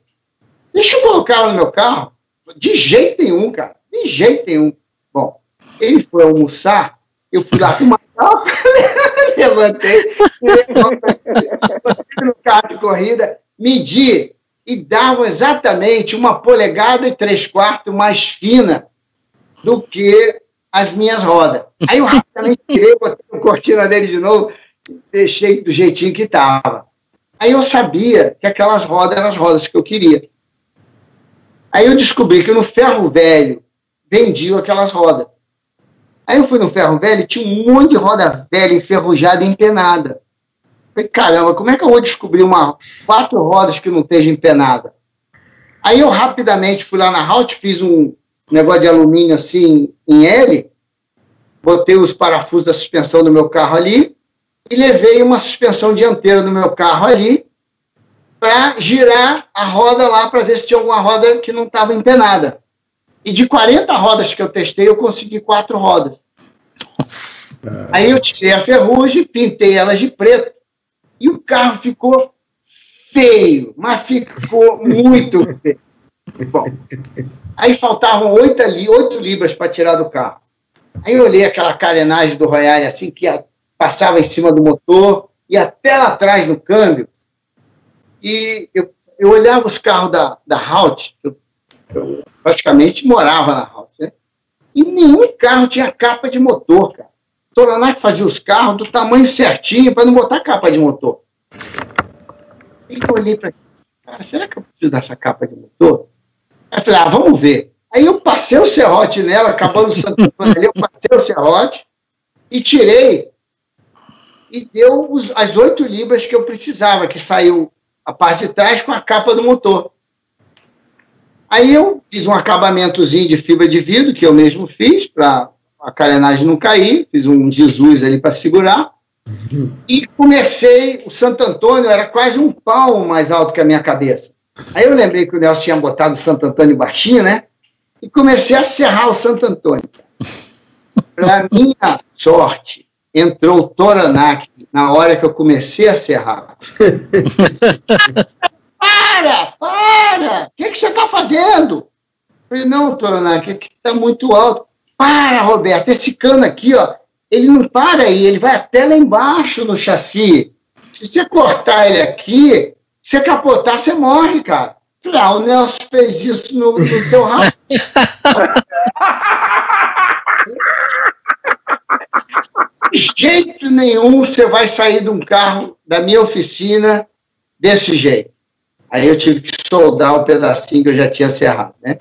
Deixa eu colocar no meu carro. De jeito nenhum, cara. De jeito nenhum. Bom, ele foi almoçar, eu fui lá com uma [LAUGHS] levantei, no carro de corrida, medi e dava exatamente uma polegada e três quartos mais fina do que as minhas rodas. Aí eu rapidamente tirei, botei a cortina dele de novo, deixei do jeitinho que estava. Aí eu sabia que aquelas rodas eram as rodas que eu queria. Aí eu descobri que no ferro velho vendiam aquelas rodas. Aí eu fui no ferro velho tinha um monte de roda velha, enferrujada e empenada. Falei, caramba, como é que eu vou descobrir uma quatro rodas que não esteja empenada? Aí eu rapidamente fui lá na Halt, fiz um negócio de alumínio assim em L, botei os parafusos da suspensão do meu carro ali e levei uma suspensão dianteira do meu carro ali para girar a roda lá para ver se tinha alguma roda que não estava empenada. E de 40 rodas que eu testei, eu consegui quatro rodas. Nossa. Aí eu tirei a ferrugem, pintei elas de preto e o carro ficou feio, mas ficou muito feio. Bom, aí faltavam oito, oito libras para tirar do carro. Aí eu olhei aquela carenagem do Royale assim, que passava em cima do motor e até lá atrás no câmbio. E eu, eu olhava os carros da, da Halt, eu, eu praticamente morava na Halt, né? E nenhum carro tinha capa de motor, cara. Toranac fazia os carros do tamanho certinho para não botar capa de motor. E eu olhei para cara, será que eu preciso dessa capa de motor? Aí eu falei, ah, vamos ver. Aí eu passei o serrote nela, acabando o Santo ali, eu passei o serrote e tirei. E deu os, as oito libras que eu precisava, que saiu a parte de trás com a capa do motor. Aí eu fiz um acabamentozinho de fibra de vidro, que eu mesmo fiz, para a carenagem não cair, fiz um Jesus ali para segurar. E comecei, o Santo Antônio era quase um palmo mais alto que a minha cabeça. Aí eu lembrei que o Nelson tinha botado o Santo Antônio baixinho, né? E comecei a serrar o Santo Antônio. [LAUGHS] Para minha sorte, entrou o Toranac na hora que eu comecei a serrar. [LAUGHS] para, para! O que, que você está fazendo? Eu falei, não, Toranac, aqui está muito alto. Para, Roberto, esse cano aqui, ó, ele não para aí, ele vai até lá embaixo no chassi. Se você cortar ele aqui, se capotar, você morre, cara. Falei, ah, o Nelson fez isso no, no teu rabo. [LAUGHS] De jeito nenhum você vai sair de um carro da minha oficina desse jeito. Aí eu tive que soldar o pedacinho que eu já tinha serrado, né?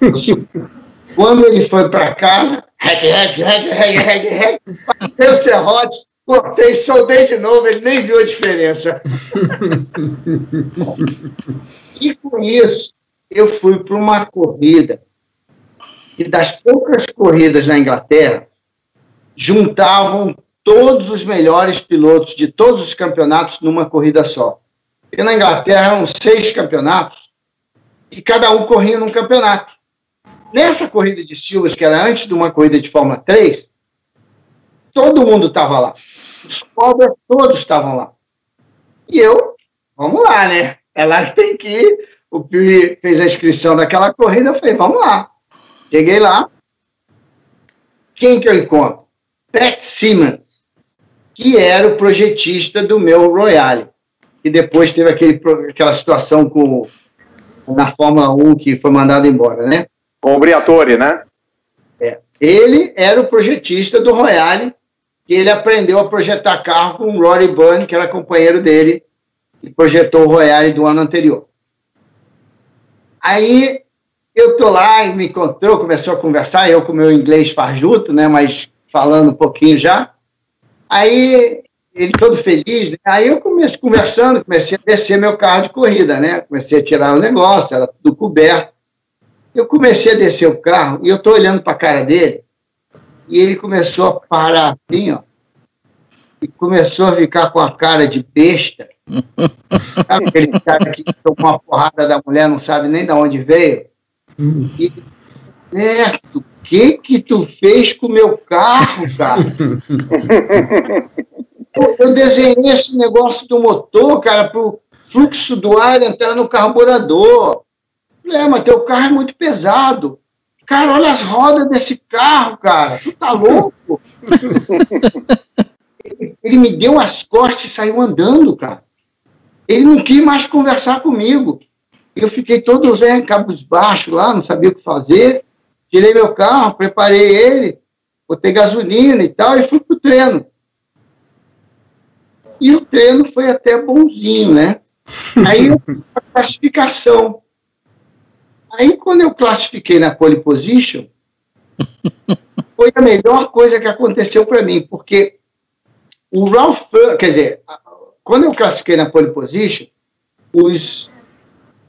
[LAUGHS] Quando ele foi para casa, reg, reg, reg, reg, reg, reg, bateu o serrote, cortei, soldei de novo, ele nem viu a diferença. e com isso, eu fui para uma corrida. E das poucas corridas na Inglaterra, juntavam todos os melhores pilotos de todos os campeonatos numa corrida só. E na Inglaterra eram seis campeonatos, e cada um corria num campeonato. Nessa corrida de Silvas, que era antes de uma corrida de Fórmula 3, todo mundo estava lá. Os cobras todos estavam lá. E eu, vamos lá, né? É lá que tem que ir. O Piuí fez a inscrição daquela corrida, eu falei, vamos lá. Cheguei lá. Quem que eu encontro? Pat Simmons, que era o projetista do meu Royale. E depois teve aquele, aquela situação com na Fórmula 1 que foi mandado embora, né? Com o Briatore, né? É. Ele era o projetista do Royale e ele aprendeu a projetar carro com o Rory Bunn, que era companheiro dele, e projetou o Royale do ano anterior. Aí eu tô lá e me encontrou, começou a conversar, eu com meu inglês farjuto, né, mas falando um pouquinho já. Aí ele todo feliz, né? aí eu comecei conversando, comecei a descer meu carro de corrida, né? Comecei a tirar o negócio, era tudo coberto. Eu comecei a descer o carro e eu tô olhando para a cara dele e ele começou a parar assim, ó, e começou a ficar com a cara de besta. [LAUGHS] Sabe aquele cara que tomou uma porrada da mulher, não sabe nem de onde veio? E, Neto, o que que tu fez com o meu carro, cara? [LAUGHS] Eu desenhei esse negócio do motor, cara, para o fluxo do ar entrar no carburador. É, mas teu carro é muito pesado. Cara, olha as rodas desse carro, cara. Tu tá louco? [LAUGHS] ele, me deu as costas e saiu andando, cara. Ele não quis mais conversar comigo. Eu fiquei todo né, cabisbaixo lá, não sabia o que fazer. Tirei meu carro, preparei ele, botei gasolina e tal, e fui pro treino. E o treino foi até bonzinho, né? Aí a classificação. Aí, quando eu classifiquei na pole position, foi a melhor coisa que aconteceu para mim, porque o Ralph, quer dizer, quando eu classifiquei na pole position, os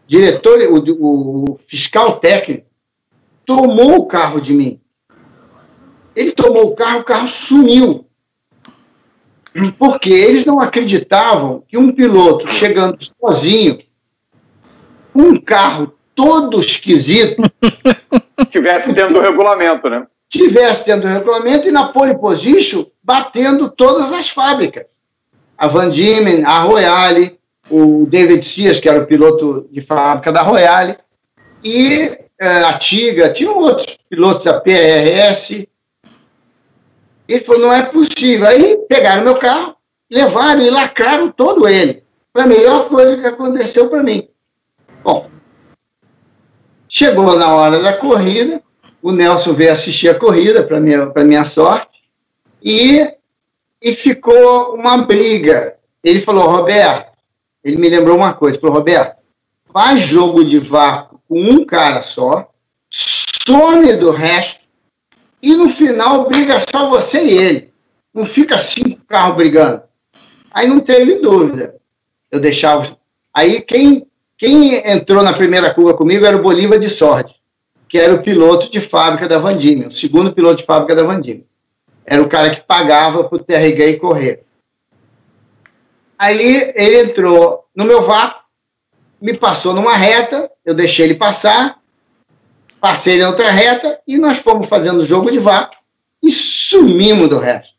diretores, o, o fiscal técnico, tomou o carro de mim. Ele tomou o carro, o carro sumiu. Porque eles não acreditavam que um piloto chegando sozinho, um carro todo esquisito. [LAUGHS] Tivesse dentro do regulamento, né? Tivesse dentro do regulamento e na pole position batendo todas as fábricas. A Van Diemen, a Royale, o David Sears, que era o piloto de fábrica da Royale, e é, a Tiga, tinham outros pilotos da PRS. Ele falou, não é possível. Aí pegaram meu carro, levaram e lacraram todo ele. Foi a melhor coisa que aconteceu para mim. Bom, Chegou na hora da corrida, o Nelson veio assistir a corrida, para minha, minha sorte, e, e ficou uma briga. Ele falou, Roberto, ele me lembrou uma coisa, falou, Roberto, faz jogo de vácuo com um cara só, some do resto, e no final briga só você e ele. Não fica cinco carros brigando. Aí não teve dúvida. Eu deixava. Aí quem quem entrou na primeira curva comigo era o Bolívar de Sorte, que era o piloto de fábrica da Vandime, o segundo piloto de fábrica da Vandime. Era o cara que pagava para o TRG correr. Aí ele entrou no meu vácuo me passou numa reta, eu deixei ele passar, passei na outra reta e nós fomos fazendo jogo de vácuo e sumimos do resto.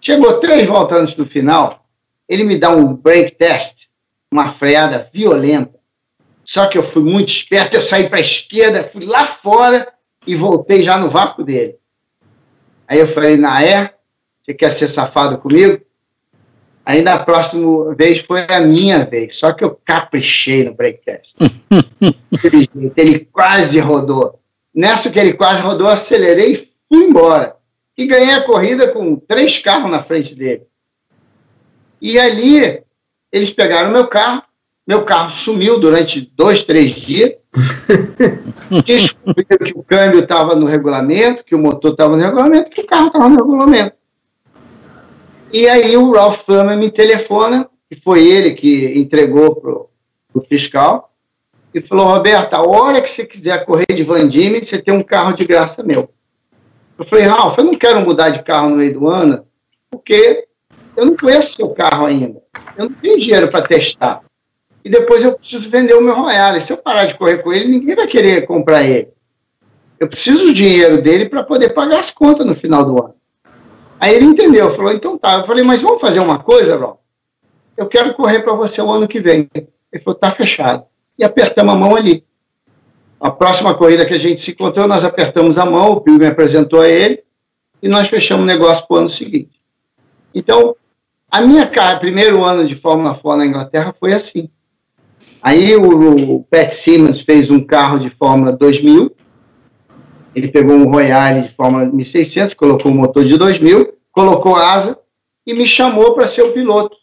Chegou três voltas antes do final, ele me dá um break test, uma freada violenta. Só que eu fui muito esperto, eu saí para a esquerda, fui lá fora e voltei já no vácuo dele. Aí eu falei, na é, você quer ser safado comigo? Aí na próxima vez foi a minha vez, só que eu caprichei no breakcast. [LAUGHS] ele quase rodou. Nessa que ele quase rodou, acelerei e fui embora. E ganhei a corrida com três carros na frente dele. E ali, eles pegaram meu carro, meu carro sumiu durante dois, três dias. [LAUGHS] Descobriram que o câmbio estava no regulamento, que o motor estava no regulamento, que o carro estava no regulamento. E aí o Ralph Furman me telefona, que foi ele que entregou para o fiscal, e falou, Roberto, a hora que você quiser correr de Van Diemen, você tem um carro de graça meu. Eu falei, Ralph, eu não quero mudar de carro no meio do ano, porque eu não conheço seu carro ainda. Eu não tenho dinheiro para testar. E depois eu preciso vender o meu Royale. Se eu parar de correr com ele, ninguém vai querer comprar ele. Eu preciso do dinheiro dele para poder pagar as contas no final do ano. Aí ele entendeu, falou, então tá. Eu falei, mas vamos fazer uma coisa, Ron? Eu quero correr para você o ano que vem. Ele falou, tá fechado. E apertamos a mão ali. A próxima corrida que a gente se encontrou, nós apertamos a mão, o Pio me apresentou a ele, e nós fechamos o negócio para o ano seguinte. Então, a minha cara, primeiro ano de Fórmula 4 na Inglaterra foi assim. Aí o, o Pat Simmons fez um carro de Fórmula 2000, ele pegou um Royale de Fórmula 1600, colocou o motor de 2000, colocou asa e me chamou para ser o piloto.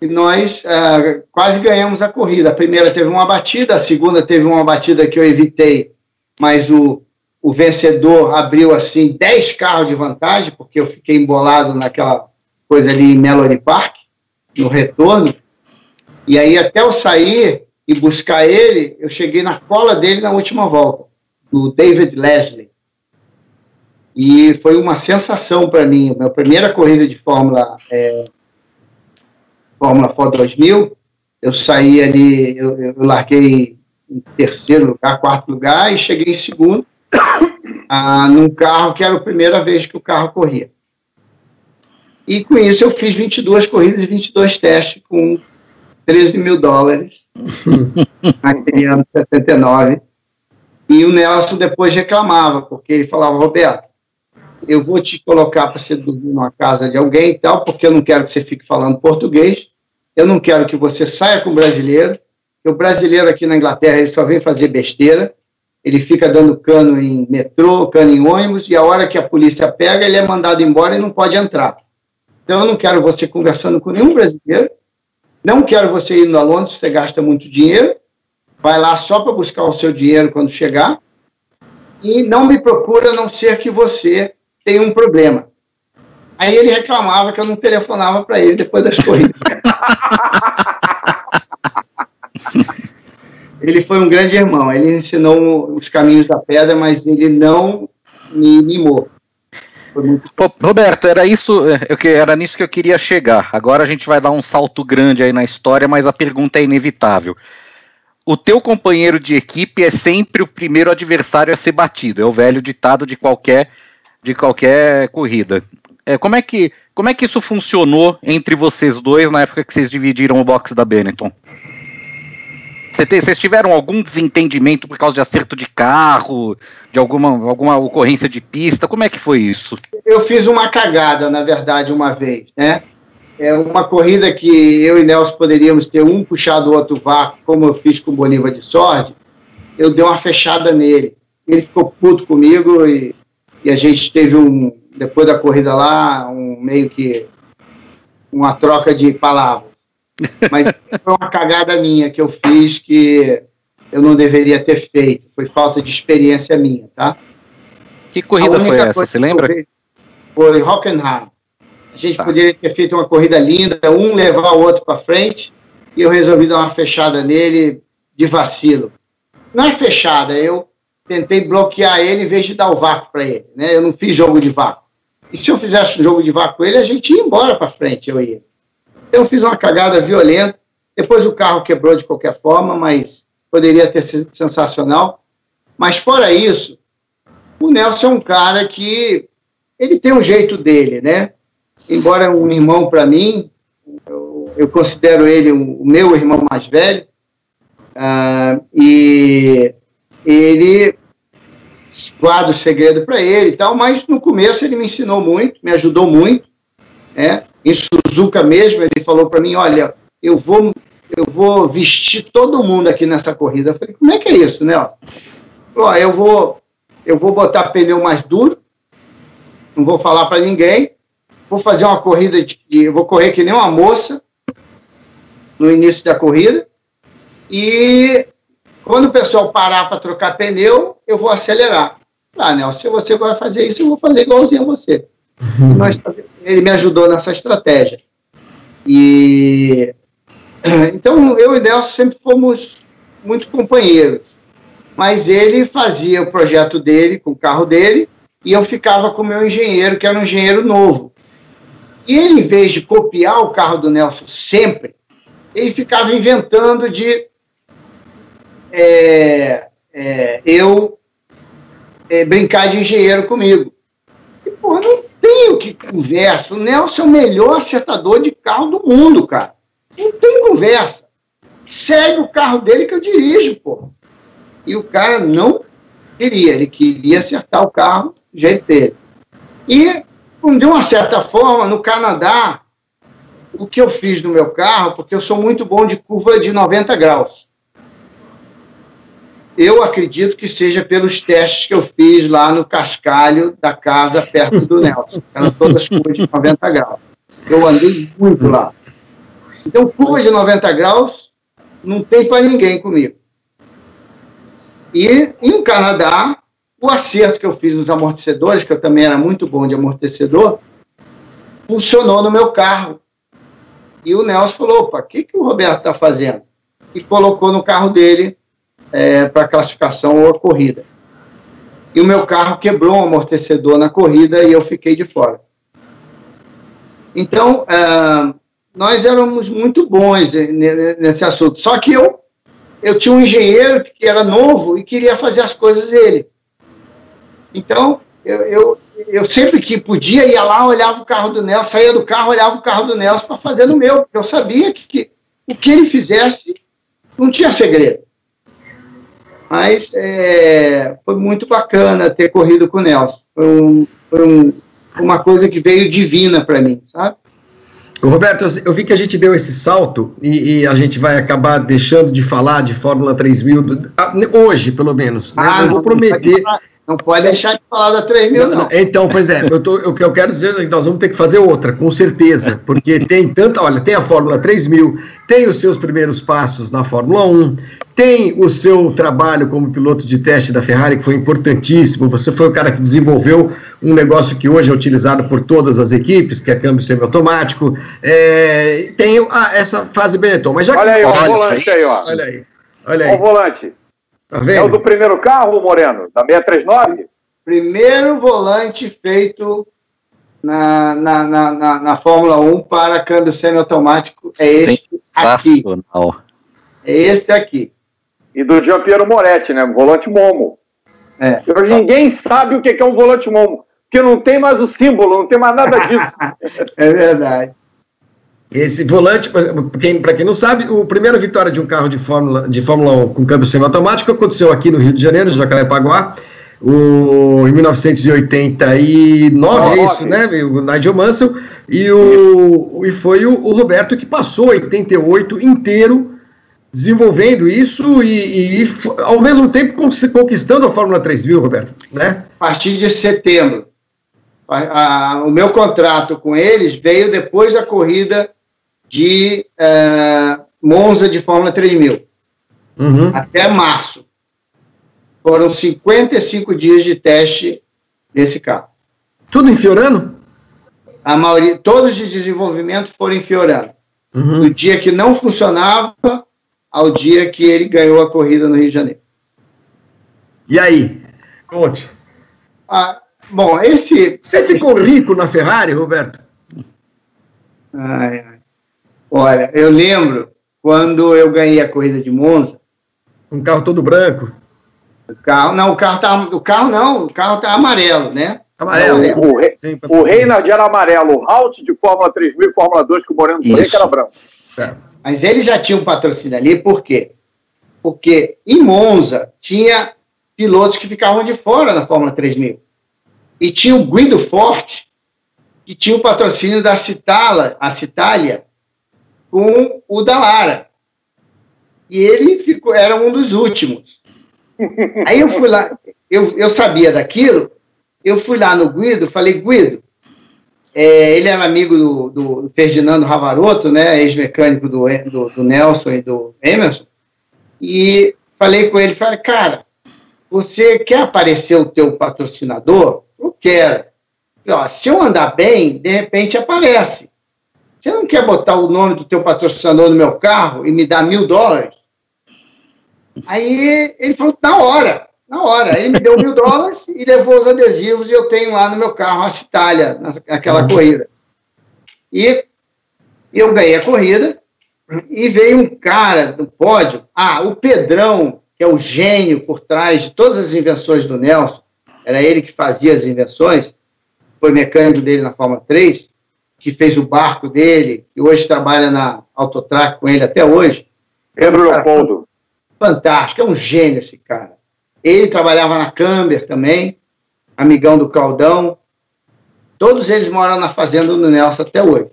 E nós uh, quase ganhamos a corrida. A primeira teve uma batida, a segunda teve uma batida que eu evitei, mas o, o vencedor abriu assim 10 carros de vantagem, porque eu fiquei embolado naquela coisa ali em Melody Park, no retorno. E aí, até eu sair e buscar ele, eu cheguei na cola dele na última volta do David Leslie. E foi uma sensação para mim. A minha primeira corrida de Fórmula, é, Fórmula 4 2000, eu saí ali, eu, eu larguei em terceiro lugar, quarto lugar, e cheguei em segundo, [COUGHS] ah, num carro que era a primeira vez que o carro corria. E com isso eu fiz 22 corridas e 22 testes com 13 mil dólares naquele ano 79. E o Nelson depois reclamava, porque ele falava, Roberto, eu vou te colocar para você dormir numa casa de alguém e tal, porque eu não quero que você fique falando português, eu não quero que você saia com o brasileiro, o brasileiro aqui na Inglaterra ele só vem fazer besteira, ele fica dando cano em metrô, cano em ônibus, e a hora que a polícia pega, ele é mandado embora e não pode entrar. Então eu não quero você conversando com nenhum brasileiro, não quero você indo a Londres, você gasta muito dinheiro, vai lá só para buscar o seu dinheiro quando chegar, e não me procura a não ser que você tenha um problema. Aí ele reclamava que eu não telefonava para ele depois das corridas. [LAUGHS] ele foi um grande irmão, ele ensinou os caminhos da pedra, mas ele não me mimou. Roberto, era isso, era nisso que eu queria chegar. Agora a gente vai dar um salto grande aí na história, mas a pergunta é inevitável o teu companheiro de equipe é sempre o primeiro adversário a ser batido. É o velho ditado de qualquer de qualquer corrida. É, como é que como é que isso funcionou entre vocês dois na época que vocês dividiram o box da Benetton? Vocês tiveram algum desentendimento por causa de acerto de carro, de alguma, alguma ocorrência de pista? Como é que foi isso? Eu fiz uma cagada, na verdade, uma vez, né? É uma corrida que eu e Nelson poderíamos ter um puxado o outro vácuo, como eu fiz com o Bolívar de Sorte, eu dei uma fechada nele. Ele ficou puto comigo e, e a gente teve um, depois da corrida lá, um meio que uma troca de palavras. Mas foi uma cagada minha que eu fiz que eu não deveria ter feito. Foi falta de experiência minha, tá? Que corrida foi essa? Você lembra? Foi Hockenheim. A gente tá. poderia ter feito uma corrida linda, um levar o outro para frente, e eu resolvi dar uma fechada nele de vacilo. Não é fechada, eu tentei bloquear ele em vez de dar o vácuo para ele. Né? Eu não fiz jogo de vácuo. E se eu fizesse um jogo de vácuo com ele, a gente ia embora para frente, eu ia. Então, eu fiz uma cagada violenta. Depois o carro quebrou de qualquer forma, mas poderia ter sido sensacional. Mas fora isso, o Nelson é um cara que ele tem um jeito dele, né? Embora um irmão para mim, eu, eu, considero ele o meu irmão mais velho, uh, e ele guarda o segredo para ele e tal, mas no começo ele me ensinou muito, me ajudou muito, né? Em Suzuka mesmo, ele falou para mim, olha, eu vou eu vou vestir todo mundo aqui nessa corrida. Eu falei, como é que é isso, né? Ó, eu vou eu vou botar pneu mais duro, não vou falar para ninguém, vou fazer uma corrida de vou correr que nem uma moça no início da corrida e quando o pessoal parar para trocar pneu, eu vou acelerar. Ah, Nelson, se você vai fazer isso, eu vou fazer igualzinho a você. [LAUGHS] Uhum. Ele me ajudou nessa estratégia. E então eu e Nelson sempre fomos muito companheiros. Mas ele fazia o projeto dele com o carro dele e eu ficava com o meu engenheiro, que era um engenheiro novo. E ele, em vez de copiar o carro do Nelson sempre, ele ficava inventando de é, é, eu é, brincar de engenheiro comigo. E, pô, não tem o que conversa. O Nelson é o melhor acertador de carro do mundo, cara. Não tem conversa. Segue o carro dele que eu dirijo, pô. E o cara não queria, ele queria acertar o carro do jeito dele. E, de uma certa forma, no Canadá, o que eu fiz no meu carro, porque eu sou muito bom de curva de 90 graus. Eu acredito que seja pelos testes que eu fiz lá no cascalho da casa perto do Nelson. Eram todas curvas de 90 graus. Eu andei muito lá. Então, curva de 90 graus não tem para ninguém comigo. E em Canadá, o acerto que eu fiz nos amortecedores, que eu também era muito bom de amortecedor, funcionou no meu carro. E o Nelson falou: opa, o que, que o Roberto está fazendo? E colocou no carro dele é, para classificação ou corrida. E o meu carro quebrou um amortecedor na corrida e eu fiquei de fora. Então, é, nós éramos muito bons nesse assunto. Só que eu, eu tinha um engenheiro que era novo e queria fazer as coisas dele. Então, eu, eu, eu sempre que podia ia lá, olhava o carro do Nelson, saía do carro, olhava o carro do Nelson para fazer no meu, porque eu sabia que, que o que ele fizesse não tinha segredo. Mas é, foi muito bacana ter corrido com o Nelson. Foi, um, foi um, uma coisa que veio divina para mim, sabe? Roberto, eu vi que a gente deu esse salto e, e, a gente vai acabar deixando de falar de Fórmula 3000, hoje pelo menos. Né? Ah, eu vou prometer. Não pode deixar de falar da 3 mil, não. Então, pois é, eu tô, o que eu quero dizer é que nós vamos ter que fazer outra, com certeza, porque tem tanta, olha, tem a Fórmula 3000, tem os seus primeiros passos na Fórmula 1, tem o seu trabalho como piloto de teste da Ferrari, que foi importantíssimo, você foi o cara que desenvolveu um negócio que hoje é utilizado por todas as equipes, que é câmbio semiautomático, é, tem a, essa fase Benetton. Mas já olha que, aí, ó, o volante aí, ó. Olha aí. Olha aí. Olha o volante. Tá vendo? É o do primeiro carro, Moreno, da 639? Primeiro volante feito na, na, na, na, na Fórmula 1 para câmbio semiautomático é este aqui. É esse aqui. E do Giampiero Moretti, né? Volante Momo. É. Hoje ninguém sabe o que é um volante Momo, porque não tem mais o símbolo, não tem mais nada disso. [LAUGHS] é verdade. Esse volante, para quem, quem não sabe, a primeira vitória de um carro de Fórmula, de Fórmula 1 com câmbio semiautomático aconteceu aqui no Rio de Janeiro, Jacarepaguá, o, em 1989, é isso, né? O Nigel Mansell, e, o, e foi o, o, Roberto que passou 88 inteiro desenvolvendo isso e, e, e, ao mesmo tempo conquistando a Fórmula 3000, Roberto, né? A partir de setembro. A, a, o meu contrato com eles veio depois da corrida de uh, Monza de Fórmula 3000, uhum. até março. Foram 55 dias de teste desse carro. Tudo em Fiorano? A maioria, todos de desenvolvimento foram em Fiorano. Uhum. Do dia que não funcionava ao dia que ele ganhou a corrida no Rio de Janeiro. E aí? Conte. Ah, bom, esse. Você ficou rico na Ferrari, Roberto? Ai, ai. Olha, eu lembro quando eu ganhei a corrida de Monza. Um carro todo branco? O carro, não, o carro tá, o carro não, o carro tá amarelo, né? Amarelo. o, Re, o Reinhard era amarelo, o Halt de Fórmula 3000 e Fórmula 2 que o Moreno que era branco. É. Mas ele já tinha um patrocínio ali, por quê? Porque em Monza tinha pilotos que ficavam de fora na Fórmula 3000. E tinha o Guido Forte, que tinha o patrocínio da Citala, a Citalia, com o da Lara. E ele ficou, era um dos últimos. [LAUGHS] Aí eu fui lá, eu, eu sabia daquilo, eu fui lá no Guido, falei, Guido, é, ele era amigo do, do Ferdinando Ravaroto, né, ex-mecânico do, do, do, Nelson e do Emerson, e falei com ele, falei, cara, você quer aparecer o teu patrocinador? Eu quero. Ó, se eu andar bem, de repente aparece. Você não quer botar o nome do teu patrocinador no meu carro e me dar mil dólares? Aí ele falou, na hora, na hora. Ele me deu mil dólares e levou os adesivos e eu tenho lá no meu carro a Citália, naquela corrida. E eu ganhei a corrida e veio um cara do pódio, ah, o Pedrão, que é o gênio por trás de todas as invenções do Nelson, era ele que fazia as invenções, foi mecânico dele na Fórmula 3, que fez o barco dele, que hoje trabalha na Autotrack com ele até hoje. Pedro Leopoldo fantástico, é um gênio esse cara. Ele trabalhava na Camber também, amigão do Claudão. Todos eles moram na fazenda do Nelson até hoje.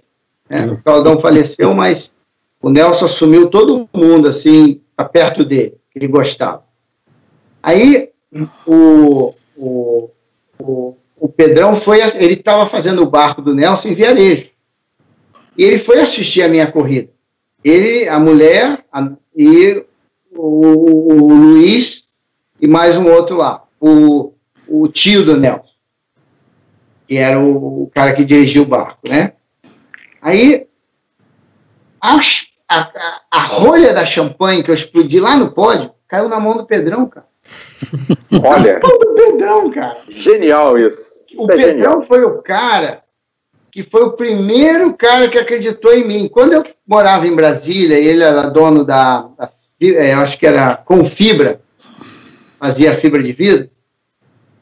Né? O Claudão faleceu, mas o Nelson assumiu todo mundo assim, perto dele, que ele gostava. Aí o, o, o, o Pedrão foi, ele estava fazendo o barco do Nelson em Viarejo. E ele foi assistir a minha corrida. Ele, a mulher a, e o, o, Luiz e mais um outro lá, o, o tio do Nelson, que era o, o cara que dirigia o barco, né? Aí, a, a, a, rolha da champanhe que eu explodi lá no pódio caiu na mão do Pedrão, cara. Olha. Mão do Pedrão, cara. Genial isso. isso o é Pedrão genial. foi o cara que foi o primeiro cara que acreditou em mim. Quando eu morava em Brasília, ele era dono da, da é, eu acho que era com fibra, fazia fibra de vidro,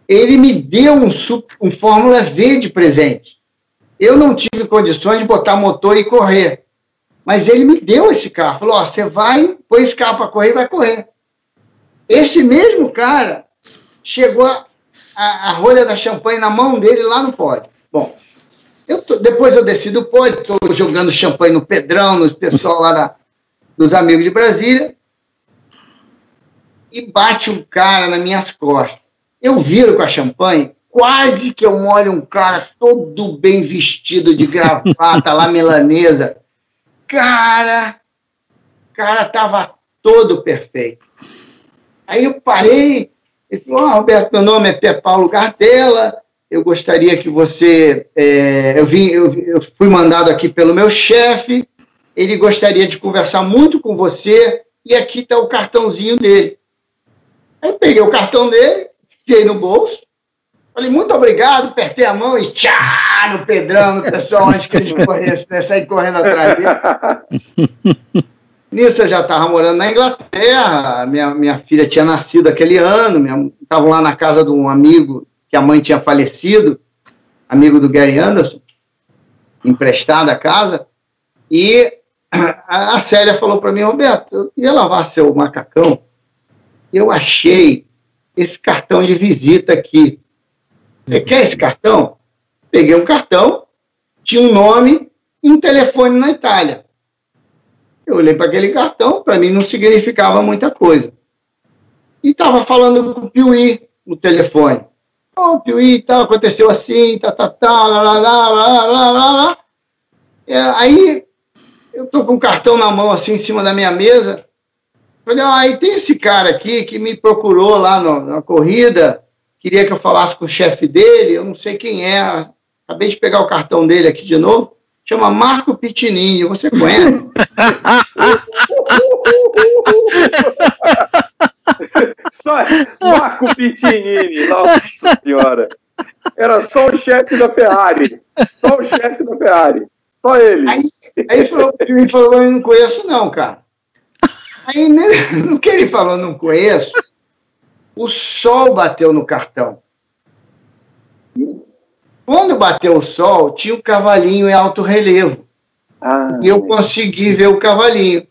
ele me deu um, um Fórmula V de presente. Eu não tive condições de botar motor e correr. Mas ele me deu esse carro. Falou: ó, você vai, põe esse carro para correr e vai correr. Esse mesmo cara chegou a, a, a, rolha da champanhe na mão dele lá no pódio. Bom, eu tô, depois eu desci do pódio, estou jogando champanhe no Pedrão, no pessoal lá da, dos amigos de Brasília e bate um cara nas minhas costas. Eu viro com a champanhe, quase que eu molho um cara todo bem vestido de gravata [LAUGHS] lá milanesa. Cara, cara tava todo perfeito. Aí eu parei, ele falou, oh, Roberto, meu nome é Pé Paulo Gardella, eu gostaria que você, é, eu, vim, eu, eu fui mandado aqui pelo meu chefe, ele gostaria de conversar muito com você, e aqui está o cartãozinho dele. Aí peguei o cartão dele, fiquei no bolso, falei, muito obrigado, apertei a mão e tchá, no Pedrão, no pessoal, antes que ele corresse, né, saí correndo atrás dele. [LAUGHS] Nisso eu já estava morando na Inglaterra, minha, minha filha tinha nascido aquele ano, estava lá na casa de um amigo que a mãe tinha falecido, amigo do Gary Anderson, emprestado a casa, e a, a Célia falou para mim, Roberto, eu ia lavar seu macacão, eu achei esse cartão de visita aqui. Você quer esse cartão? Peguei um cartão, tinha um nome e um telefone na Itália. Eu olhei para aquele cartão, para mim não significava muita coisa. E estava falando com o Piuí no telefone. Ô, oh, Piuí, tal, aconteceu assim, tá, tá, tá, lá, lá, lá, lá, lá, lá, lá. É, aí, eu tô com um cartão na mão, assim, em cima da minha mesa, Falei, ah, e tem esse cara aqui que me procurou lá no, na corrida, queria que eu falasse com o chefe dele, eu não sei quem é, acabei de pegar o cartão dele aqui de novo, chama Marco Pitininho, você conhece? [LAUGHS] só Marco Pitinini, nossa senhora. Era só o chefe da Ferrari. Só o chefe da Ferrari. Só ele. Aí, aí ele falou, ele falou, eu não conheço não, cara. Aí, né, [LAUGHS] no que ele falou, não conheço, o sol bateu no cartão. Quando bateu o sol, tinha o cavalinho em alto relevo. Ah, e eu consegui ver o cavalinho.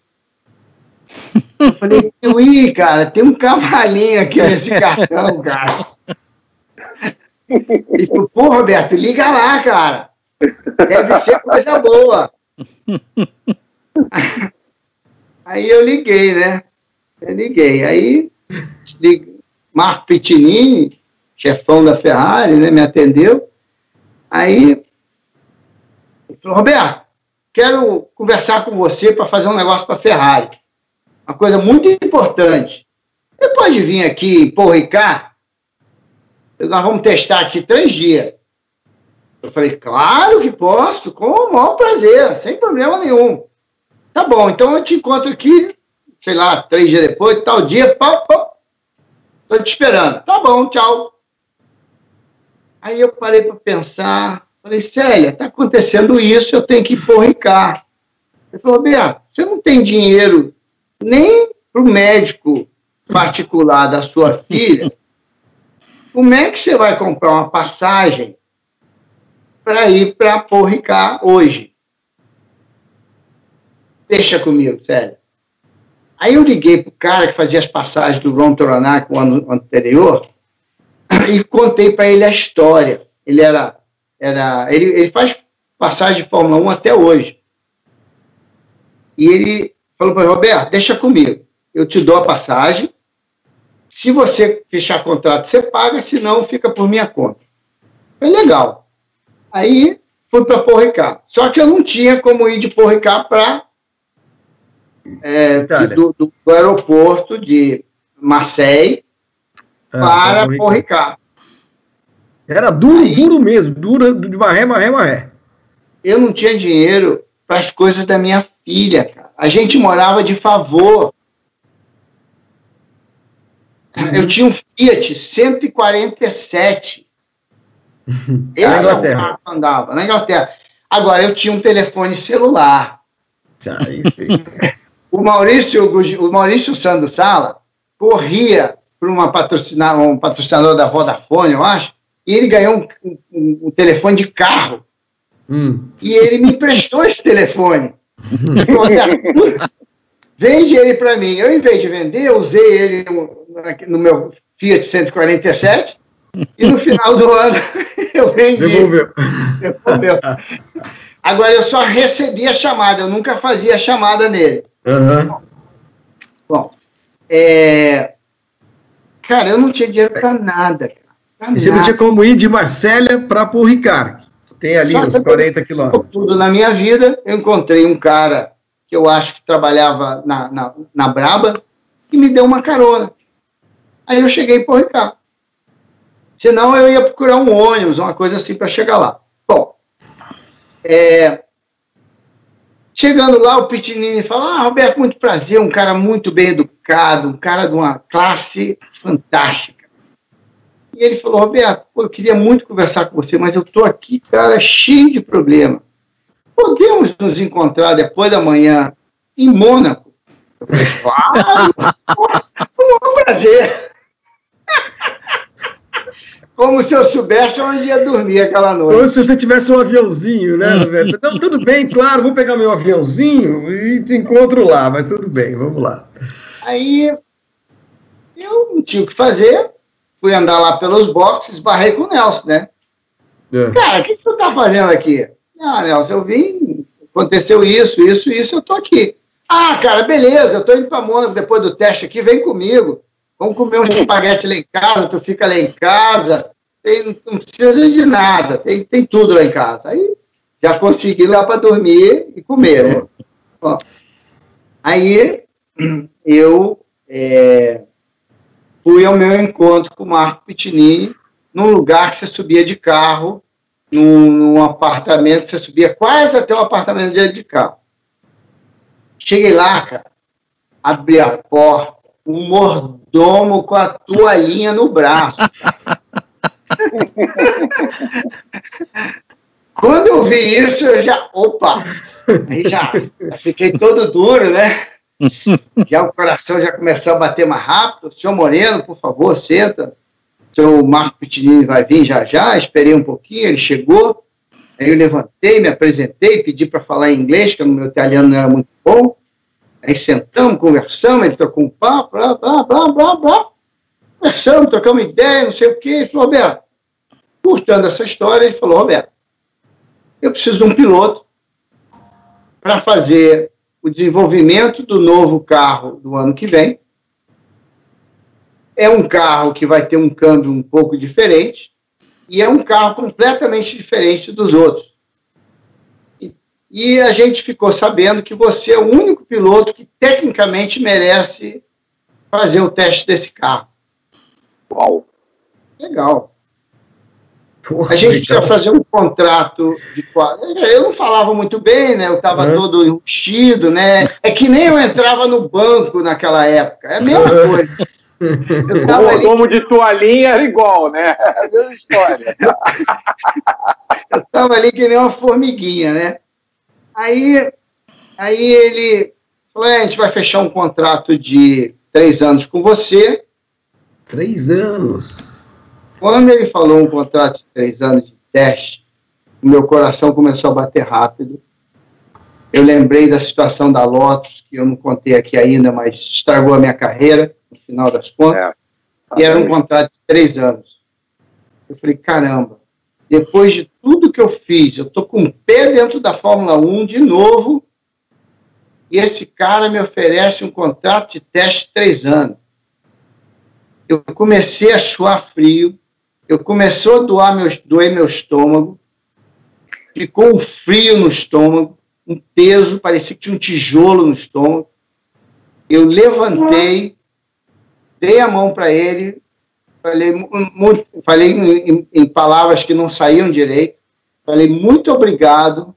Eu falei, ui, [LAUGHS] cara, tem um cavalinho aqui nesse [LAUGHS] cartão, cara. Ele falou, pô, Roberto, liga lá, cara. Deve ser coisa boa. [LAUGHS] Aí eu liguei, né? Eu liguei. Aí liguei. Marco Pitinini, chefão da Ferrari, né, me atendeu. Aí ele falou, Roberto, quero conversar com você para fazer um negócio para a Ferrari. Uma coisa muito importante. Você pode vir aqui em Porto Ricard? Nós vamos testar aqui três dias. Eu falei, claro que posso, com o maior prazer, sem problema nenhum. Tá bom, então eu te encontro aqui, sei lá, três dias depois, tal dia, pá, pá. Tô te esperando. Tá bom, tchau. Aí eu parei para pensar, falei, Célia, tá acontecendo isso, eu tenho que ir por Ricardo. Ele falou, você não tem dinheiro nem para o médico particular da sua filha, como é que você vai comprar uma passagem para ir para Porricá hoje? Deixa comigo, sério. Aí eu liguei para o cara que fazia as passagens do Ron Toronac o ano anterior [COUGHS] e contei para ele a história. Ele era, era ele, ele faz passagem de Fórmula 1 até hoje. E ele falou para Roberto, deixa comigo. Eu te dou a passagem. Se você fechar contrato, você paga, senão fica por minha conta. Foi legal. Aí fui para Porricá. Só que eu não tinha como ir de Porricá para é, do, do, do, aeroporto de Marseille ah, para Porricá. Era duro, Aí, duro mesmo, duro de maré, maré, maré. Eu não tinha dinheiro para as coisas da minha filha, cara. A gente morava de favor. Eu tinha um Fiat 147. [LAUGHS] Esse na Inglaterra. É andava, na Inglaterra. Agora, eu tinha um telefone celular. [LAUGHS] O Maurício, o Maurício Sando Sala corria para uma patrocinar, um patrocinador da Vodafone, eu acho, e ele ganhou um, um, um telefone de carro. Hum. E ele me emprestou esse telefone. [LAUGHS] Vende ele para mim. Eu, em vez de vender, eu usei ele no, no meu Fiat 147 e no final do ano [LAUGHS] eu vendi. Devolveu. Devolveu. Agora eu só recebia chamada, eu nunca fazia chamada nele. Uhum. Bom, é... cara, eu não tinha dinheiro para nada. Pra você nada. não tinha como ir de Marsella para o Ricard. Tem ali Só uns 40 quilômetros. Tudo na minha vida, eu encontrei um cara que eu acho que trabalhava na, na, na Braba e me deu uma carona. Aí eu cheguei para o Ricard. Senão eu ia procurar um ônibus, uma coisa assim para chegar lá. Bom, é, Chegando lá, o Pitinini fala: Ah, Roberto, muito prazer, um cara muito bem educado, um cara de uma classe fantástica. E ele falou: Roberto, pô, eu queria muito conversar com você, mas eu estou aqui, cara, cheio de problema. Podemos nos encontrar depois da manhã em Mônaco? Eu falei: Claro, [LAUGHS] um prazer. [LAUGHS] Como se eu soubesse onde ia dormir aquela noite. Como se você tivesse um aviãozinho, né, [LAUGHS] Roberto? Então, tudo bem, claro, vou pegar meu aviãozinho e te encontro lá, mas tudo bem, vamos lá. Aí eu não tinha o que fazer, fui andar lá pelos boxes, barrei com o Nelson, né? É. Cara, o que, que tu tá fazendo aqui? Ah, Nelson, eu vim, aconteceu isso, isso, isso, eu tô aqui. Ah, cara, beleza, eu tô indo pra Mônaco depois do teste aqui, vem comigo. Vamos comer um espaguete lá em casa, tu fica lá em casa, tem, não precisa de nada, tem, tem tudo lá em casa. Aí já consegui lá para dormir e comer, né? Aí eu é, fui ao meu encontro com o Marco Pitinini, num lugar que você subia de carro, num, num apartamento, você subia quase até o apartamento de carro. Cheguei lá, cara, abri a porta, um mordomo com a toalhinha no braço. Quando eu vi isso, eu já. Opa! Aí já, já fiquei todo duro, né? já o coração já começou a bater mais rápido. Senhor Moreno, por favor, senta. Senhor Marco Pitinini vai vir já já. Esperei um pouquinho, ele chegou. Aí eu levantei, me apresentei, pedi para falar em inglês, que o meu italiano não era muito bom. Aí sentamos, conversamos, ele trocou um papo, blá, blá, blá, blá, blá. Conversamos, trocamos ideia, não sei o quê. Ele falou, Roberto, curtando essa história, ele falou, Roberto, eu preciso de um piloto para fazer o desenvolvimento do novo carro do ano que vem. É um carro que vai ter um câmbio um pouco diferente e é um carro completamente diferente dos outros. E, a gente ficou sabendo que você é o único piloto que tecnicamente merece fazer o teste desse carro. Uau! Legal. Porra, a gente quer fazer um contrato de Eu não falava muito bem, né? Eu estava todo enrustido, né? É que nem eu entrava no banco naquela época. É a mesma coisa. O ali... de toalhinha era igual, né? É a mesma história. eu estava ali que nem uma formiguinha, né? Aí, aí ele falou: é, a gente vai fechar um contrato de três anos com você. Três anos? Quando ele falou um contrato de três anos de teste, o meu coração começou a bater rápido. Eu lembrei da situação da Lotus, que eu não contei aqui ainda, mas estragou a minha carreira, no final das contas. É. E era um contrato de três anos. Eu falei, caramba, depois de tudo que eu fiz, eu estou com o pé dentro da Fórmula 1 de novo, e esse cara me oferece um contrato de teste de três anos. Eu comecei a suar frio, eu começou a doar meu, doer meu estômago, ficou um frio no estômago, um peso, parecia que tinha um tijolo no estômago. Eu levantei, dei a mão para ele, falei, muito, falei em, em, palavras que não saíam direito, falei, muito obrigado,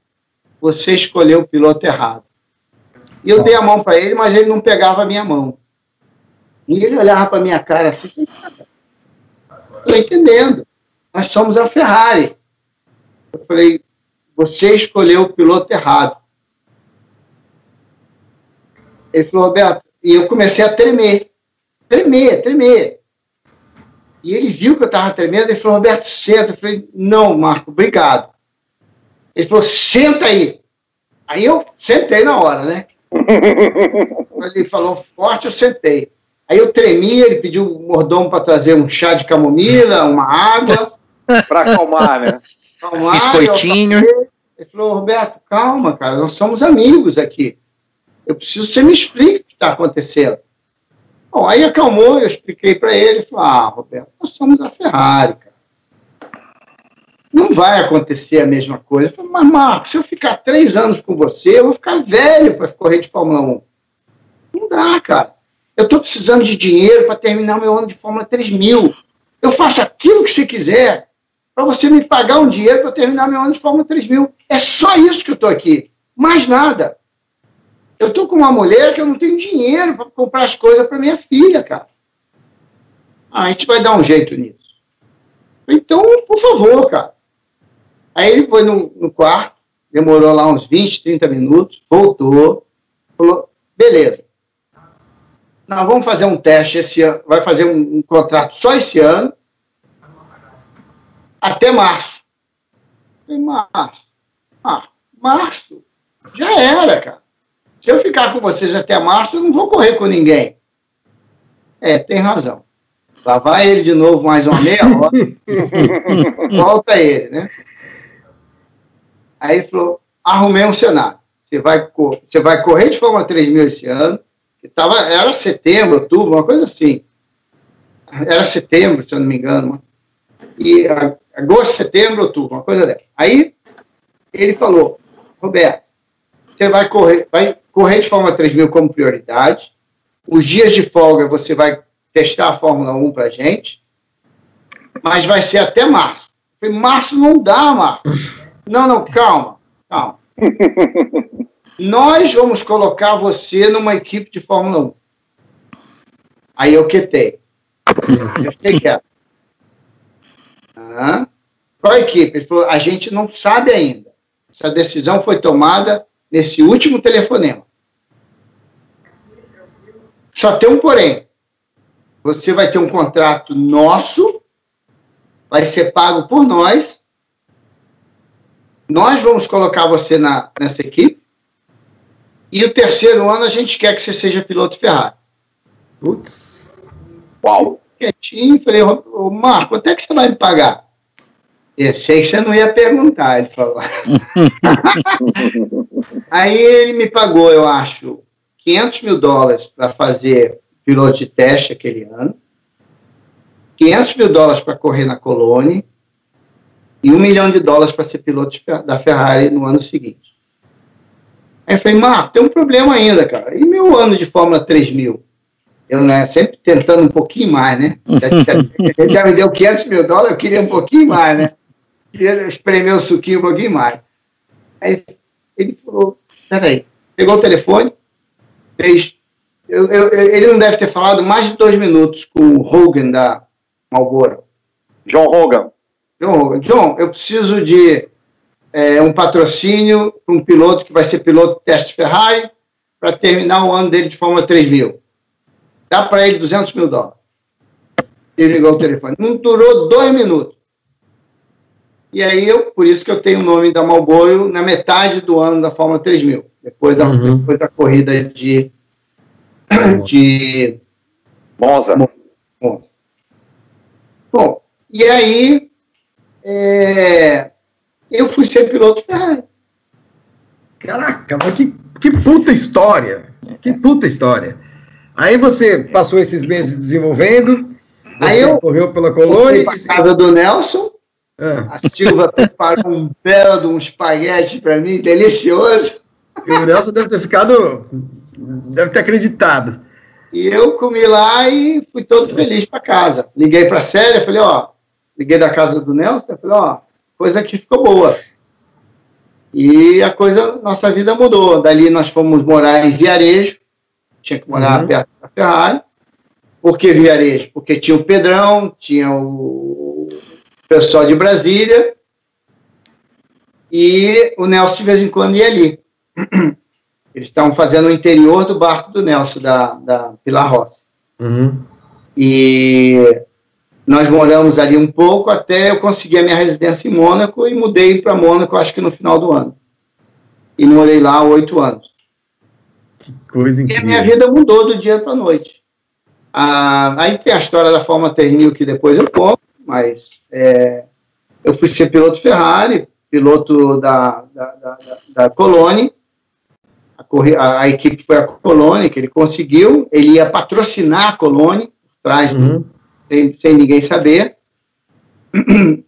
você escolheu o piloto errado. E eu dei a mão para ele, mas ele não pegava a minha mão. E ele olhava para minha cara assim, Estou entendendo. Nós somos a Ferrari. Eu falei, você escolheu o piloto errado. Ele falou, Roberto, e eu comecei a tremer. Tremer, tremer. E ele viu que eu estava tremendo, ele falou, Roberto, senta. Eu falei, não, Marco, obrigado. Ele falou, senta aí. Aí eu sentei na hora, né? [LAUGHS] ele falou forte, eu sentei. Aí eu tremia, ele pediu o mordomo para trazer um chá de camomila, uma água. [LAUGHS] para acalmar, né? Acalmar, Biscoitinho. Ele falou, Roberto, calma, cara, nós somos amigos aqui. Eu preciso que você me explique o que está acontecendo. Bom, aí acalmou, eu expliquei para ele, falou, ah, Roberto, nós somos a Ferrari, cara. Não vai acontecer a mesma coisa. Eu falei, mas Marcos, se eu ficar três anos com você, eu vou ficar velho para correr de Fórmula 1. Não dá, cara. Eu estou precisando de dinheiro para terminar meu ano de Fórmula 3000. Eu faço aquilo que você quiser para você me pagar um dinheiro para terminar meu ano de Fórmula 3000. É só isso que eu estou aqui. Mais nada. Eu estou com uma mulher que eu não tenho dinheiro para comprar as coisas para minha filha, cara. Ah, a gente vai dar um jeito nisso. Então, por favor, cara. Aí ele foi no, no quarto, demorou lá uns 20, 30 minutos, voltou, falou: beleza, nós vamos fazer um teste esse ano, vai fazer um, um contrato só esse ano, até março. Em março. Ah, março. Já era, cara. Se eu ficar com vocês até março, eu não vou correr com ninguém. É, tem razão. Lá vai ele de novo mais uma meia hora. [LAUGHS] Volta ele, né? Aí ele falou: arrumei um cenário. Você vai, você vai correr de Fórmula 3000 esse ano, que tava, era setembro, outubro, uma coisa assim. Era setembro, se eu não me engano. E agosto, setembro, outubro, uma coisa dessa. Aí ele falou, Roberto, você vai correr, vai correr de Fórmula 3000 como prioridade. Os dias de folga você vai testar a Fórmula 1 para gente, mas vai ser até março. Falei, março não dá, Marcos. [LAUGHS] Não, não, calma, calma. [LAUGHS] Nós vamos colocar você numa equipe de Fórmula 1. Aí eu quetei. [LAUGHS] Eu fiquei quieto. Ah, qual equipe? Ele falou, a gente não sabe ainda. Essa decisão foi tomada nesse último telefonema. Só tem um porém. Você vai ter um contrato nosso, vai ser pago por nós. Nós vamos colocar você na, nessa equipe. E o terceiro ano a gente quer que você seja piloto Ferrari. Putz. Uau! Quietinho, falei, ô Marco, quanto é que você vai me pagar? Eu sei que você não ia perguntar, ele falou. [LAUGHS] [LAUGHS] Aí ele me pagou, eu acho, 500 mil dólares para fazer piloto de teste aquele ano, 500 mil dólares para correr na Colônia e um milhão de dólares para ser piloto da Ferrari no ano seguinte. Aí eu falei, Marco, tem um problema ainda, cara. E meu ano de Fórmula 3000? Eu né, sempre tentando um pouquinho mais, né? Ele [LAUGHS] já me deu 500 mil dólares, eu queria um pouquinho mais, né? Queria espremer o suquinho um pouquinho mais. Aí ele falou, peraí, pegou o telefone, fez. Eu, eu, ele não deve ter falado mais de dois minutos com o Hogan da Malboro. John Hogan. John. John, eu preciso de é, um patrocínio para um piloto que vai ser piloto teste Ferrari para terminar o ano dele de Fórmula 3000. Dá para ele 200 mil dólares. Ele ligou o telefone. Não durou dois minutos. E aí, eu, por isso que eu tenho o nome da Malboro na metade do ano da Fórmula 3000, depois da, uhum. depois da corrida de, de Monza. Monza. Bom, e aí é, eu fui ser piloto Ferrari. Caraca, mas que, que puta história! Que puta história! Aí você passou esses meses desenvolvendo, aí eu correu pela colônia. Fui casa do Nelson, ah. A Silva preparou um belo de um espaguete para mim, delicioso. E o Nelson deve ter ficado, deve ter acreditado. E eu comi lá e fui todo feliz para casa. Liguei para a Célia, falei, ó, liguei da casa do Nelson, falei, ó, coisa que ficou boa. E a coisa, nossa vida mudou. Dali nós fomos morar em Viarejo, tinha que morar uhum. perto da Ferrari. Por que Viarejo? Porque tinha o Pedrão, tinha o pessoal de Brasília, e o Nelson de vez em quando ia ali. Eles estavam fazendo o interior do barco do Nelson, da, da Pilar Rossi. Uhum. E nós moramos ali um pouco até eu conseguir a minha residência em Mônaco e mudei para Mônaco, acho que no final do ano. E morei lá oito anos. Que coisa incrível. E a minha vida mudou do dia para a noite. Ah, aí tem a história da forma ternil que depois eu conto, mas é, eu fui ser piloto Ferrari, piloto da, da, da, da Colônia, a, a, equipe foi a Colônia, que ele conseguiu, ele ia patrocinar a Colônia, atrás, uhum. sem, sem ninguém saber. [CLEARS THROAT]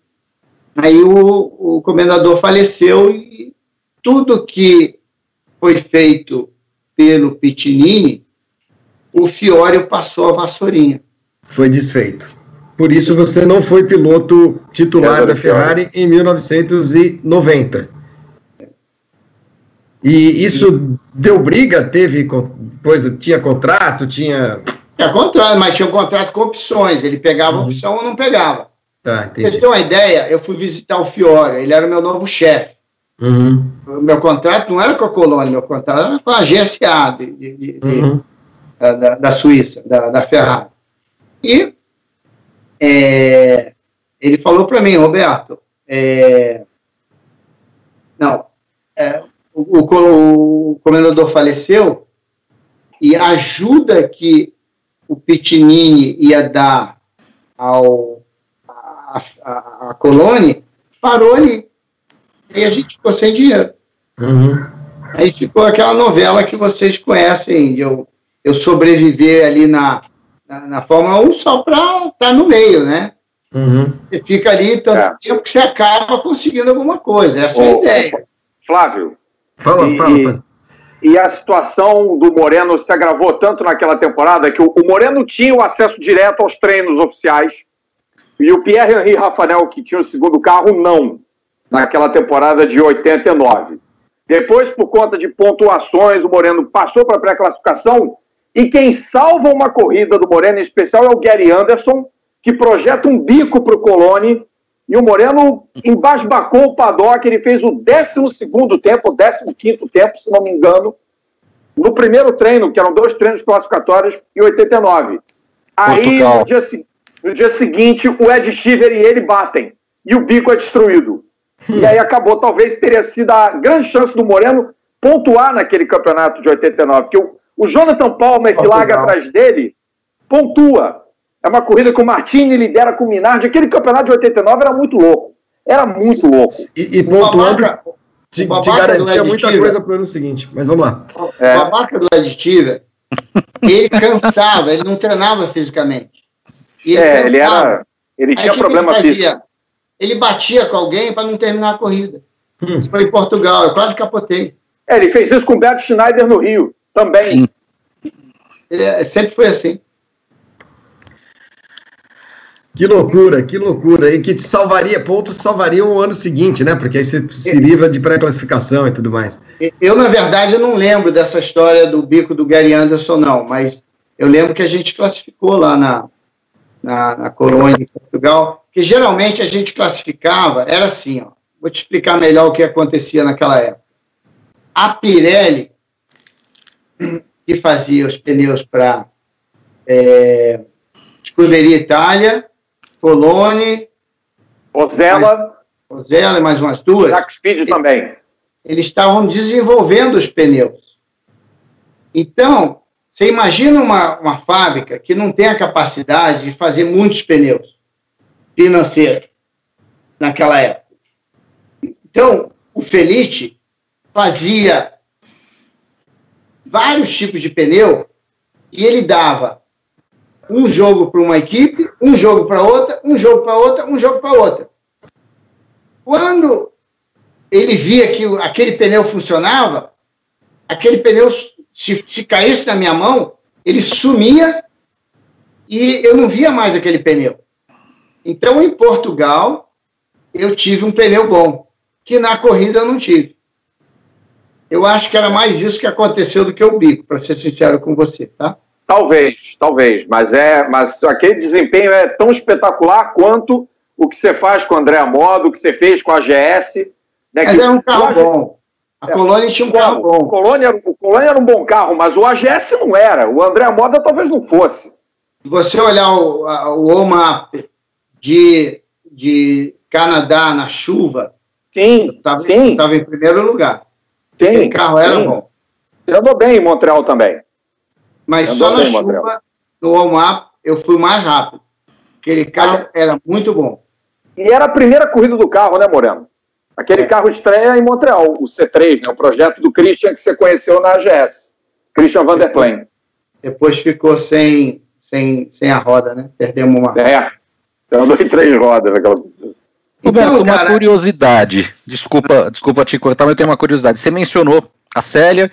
Aí o, o comendador faleceu e tudo que foi feito pelo Pitinini, o Fiore passou a vassourinha. Foi desfeito. Por isso você não foi piloto titular da Ferrari em 1990. E isso deu briga? Teve coisa, tinha contrato, tinha. Tinha contrato, mas tinha um contrato com opções. Ele pegava uhum. opção ou não pegava. Tá, entendi. Você tem uma ideia? Eu fui visitar o Fiore, ele era o meu novo chefe. Uhum. O meu contrato não era com a Colônia, meu contrato era com a GSA de, de, de, uhum. da, da, Suíça, da, da Ferrari. E é, ele falou para mim, Roberto, é, não, é, o, o, o, comendador faleceu e a ajuda que o Pitinini ia dar ao a, a, a colônia parou ali. E a gente ficou sem dinheiro. Uhum. Aí ficou aquela novela que vocês conhecem, de eu, eu sobreviver ali na, na, na Fórmula 1 só para estar tá no meio, né? Uhum. Você fica ali tanto é. tempo que você acaba conseguindo alguma coisa. Essa Ô, é a ideia. Flávio. Fala, e, fala. E a situação do Moreno se agravou tanto naquela temporada que o, o Moreno tinha o acesso direto aos treinos oficiais e o Pierre-Henri Rafanel, que tinha o segundo carro, não, naquela temporada de 89. Depois, por conta de pontuações, o Moreno passou para a pré-classificação e quem salva uma corrida do Moreno em especial é o Gary Anderson, que projeta um bico para o Colone. E o Moreno embasbacou o paddock, ele fez o 12 tempo, o 15 tempo, se não me engano. no primeiro treino, que eram dois treinos classificatórios, em 89. Aí, no dia, no dia, seguinte, o Ed Shiver e ele batem. E o bico é destruído. Hum. E aí acabou. Talvez teria sido a grande chance do Moreno pontuar naquele campeonato de 89. Porque o, o Jonathan Palmer, que larga atrás dele, pontua. É uma corrida que o Martini lidera com o Minardi. Aquele campeonato de 89 era muito louco. Era muito louco. E, e pontuando, te, te garantia muita coisa para o ano seguinte. Mas vamos lá. É. A marca do aditivo, ele cansava, ele não treinava fisicamente. Ele é, ele, era, ele tinha problema ele físico. Ele batia com alguém para não terminar a corrida. Hum. Isso foi em Portugal, eu quase capotei. É, ele fez isso com o Beto Schneider no Rio, também. Sim. Ele é, sempre foi assim. Que loucura, que loucura. E que te salvaria, pontos salvaria o ano seguinte, né? Porque aí você se livra de pré-classificação e tudo mais. Eu, na verdade, eu não lembro dessa história do bico do Gary Anderson, não, mas eu lembro que a gente classificou lá na, na, na colônia de Portugal, que geralmente a gente classificava, era assim, ó. Vou te explicar melhor o que acontecia naquela época. A Pirelli, que fazia os pneus para é, Escuderia Itália, Colone. Ozella. Ozella e mais umas duas. Jack Speed também. Eles estavam desenvolvendo os pneus. Então, você imagina uma, uma fábrica que não tem a capacidade de fazer muitos pneus financeiros naquela época. Então, o Felite fazia vários tipos de pneu e ele dava um jogo para uma equipe, um jogo para outra, um jogo para outra, um jogo para outra. Quando ele via que aquele pneu funcionava, aquele pneu, se, se caísse na minha mão, ele sumia e eu não via mais aquele pneu. Então, em Portugal, eu tive um pneu bom, que na corrida eu não tive. Eu acho que era mais isso que aconteceu do que o bico, para ser sincero com você, tá? Talvez, talvez, mas é, mas aquele desempenho é tão espetacular quanto o que você faz com o André Modo, o que você fez com a GS. Né, mas é um carro bom. A é, Colônia tinha um carro bom. O Colônia, o Colônia era um bom carro, mas o AGS não era. O André Moda talvez não fosse. Se você olhar o, o OMAP de, de Canadá na chuva, sim, estava em primeiro lugar. Sim, o carro era sim. bom. Você andou bem em Montreal também. Mas só na chuva, no warm-up, eu fui mais rápido. Aquele carro era muito bom. E era a primeira corrida do carro, né, Moreno? Aquele é. carro estreia em Montreal, o C3, né, o projeto do Christian que você conheceu na AGS. Christian Van der Plain. Depois ficou sem, sem, sem a roda, né? Perdemos uma. É, andou em três rodas naquela. Roberto, então, uma curiosidade. Desculpa, desculpa te cortar, mas eu tenho uma curiosidade. Você mencionou a Célia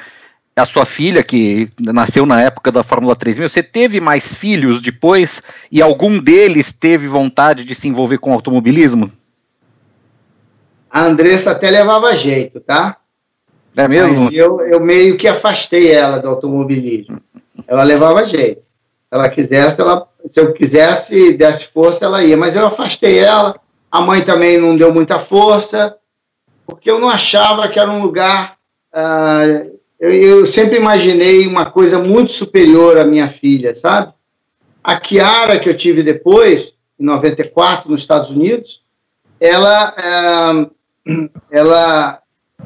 a sua filha, que nasceu na época da Fórmula 3000, você teve mais filhos depois e algum deles teve vontade de se envolver com automobilismo? A Andressa até levava jeito, tá? É mesmo? Mas eu, eu meio que afastei ela do automobilismo. Ela levava jeito. Se ela quisesse, ela, se eu quisesse, desse força, ela ia. Mas eu afastei ela. A mãe também não deu muita força, porque eu não achava que era um lugar uh, eu, eu sempre imaginei uma coisa muito superior à minha filha, sabe? A Kiara, que eu tive depois, em 94, nos Estados Unidos, ela, é, ela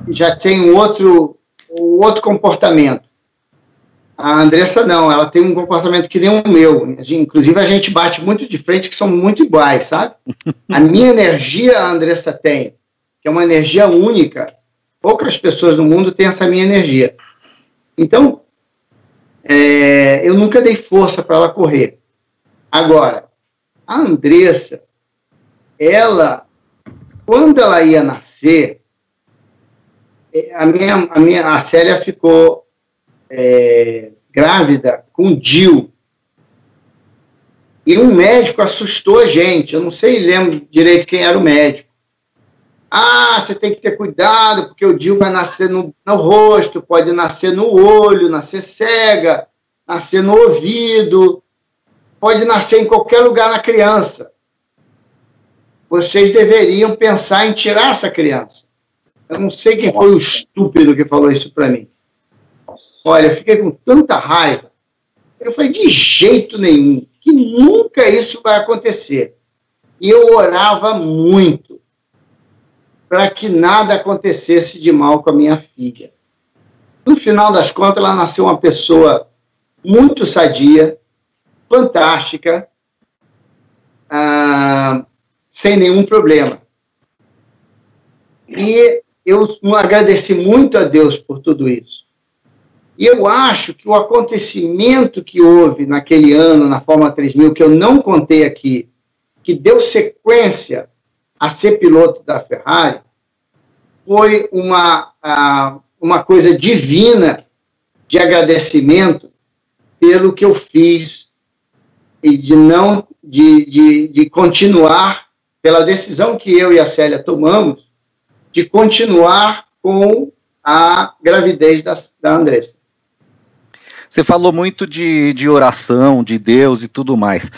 já tem um outro, um outro comportamento. A Andressa não, ela tem um comportamento que nem o meu. Inclusive, a gente bate muito de frente, que são muito iguais, sabe? A minha energia a Andressa tem, que é uma energia única. Poucas pessoas no mundo têm essa minha energia. Então, é, eu nunca dei força para ela correr. Agora, a Andressa, ela, quando ela ia nascer, é, a minha, a minha a Célia ficou é, grávida com Dil. E um médico assustou a gente. Eu não sei, lembro direito quem era o médico. Ah, você tem que ter cuidado, porque o DIL vai nascer no, no rosto, pode nascer no olho, nascer cega, nascer no ouvido, pode nascer em qualquer lugar na criança. Vocês deveriam pensar em tirar essa criança. Eu não sei quem foi o estúpido que falou isso para mim. Olha, fiquei com tanta raiva. Eu falei, de jeito nenhum, que nunca isso vai acontecer. E eu orava muito para que nada acontecesse de mal com a minha filha. No final das contas, ela nasceu uma pessoa muito sadia, fantástica, ah, sem nenhum problema. E eu agradeci muito a Deus por tudo isso. E eu acho que o acontecimento que houve naquele ano, na Fórmula 3000, que eu não contei aqui, que deu sequência a ser piloto da Ferrari, foi uma, uma coisa divina de agradecimento pelo que eu fiz e de não de, de, de continuar pela decisão que eu e a Célia tomamos de continuar com a gravidez da, da Andressa. Você falou muito de, de oração, de Deus e tudo mais.